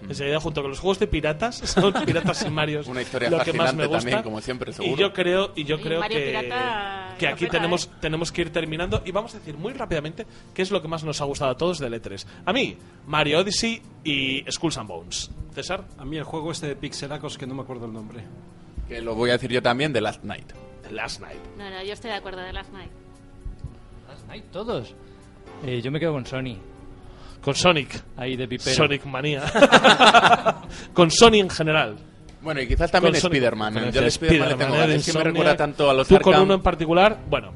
Enseguida, junto con los juegos de piratas, son piratas y Marios. Una historia lo que más me gusta. también, como siempre, seguro. Y yo creo, y yo Y creo Mario que, Pirata que aquí peta, tenemos, ¿eh? tenemos que ir terminando y vamos a decir muy rápidamente qué es lo que más nos ha gustado a todos del E3. A mí, Mario Odyssey y Skulls and Bones. César, A mí el juego este de Pixelacos que no me acuerdo el nombre. Que lo voy a decir yo también de Last Night. The Last Night. No, no, yo estoy de acuerdo de Last Night. Ay, todos. Eh, yo me quedo con Sony. Con Sonic. Ahí de pipero. Sonic Manía. con Sony en general. Bueno, y quizás también Sonic. Spider-Man. Con Yo el Spider-Man le tengo ¿eh? ganas. de Es que me Insomniac. recuerda tanto a los Tú con uno en particular, bueno,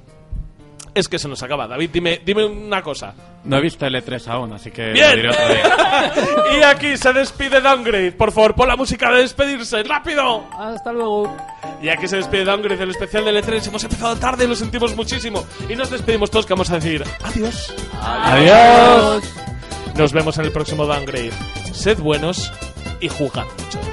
es que se nos acaba. David, dime, dime una cosa. No he visto el E3 aún, así que Bien. lo diré otro día. y aquí se despide Downgrade. Por favor, pon la música de despedirse. ¡Rápido! Hasta luego. Y aquí se despide Downgrade del especial del E3. Hemos empezado tarde, lo sentimos muchísimo. Y nos despedimos todos que vamos a decir adiós. Adiós. Nos vemos en el próximo Downgrade. Sed buenos y jugad mucho.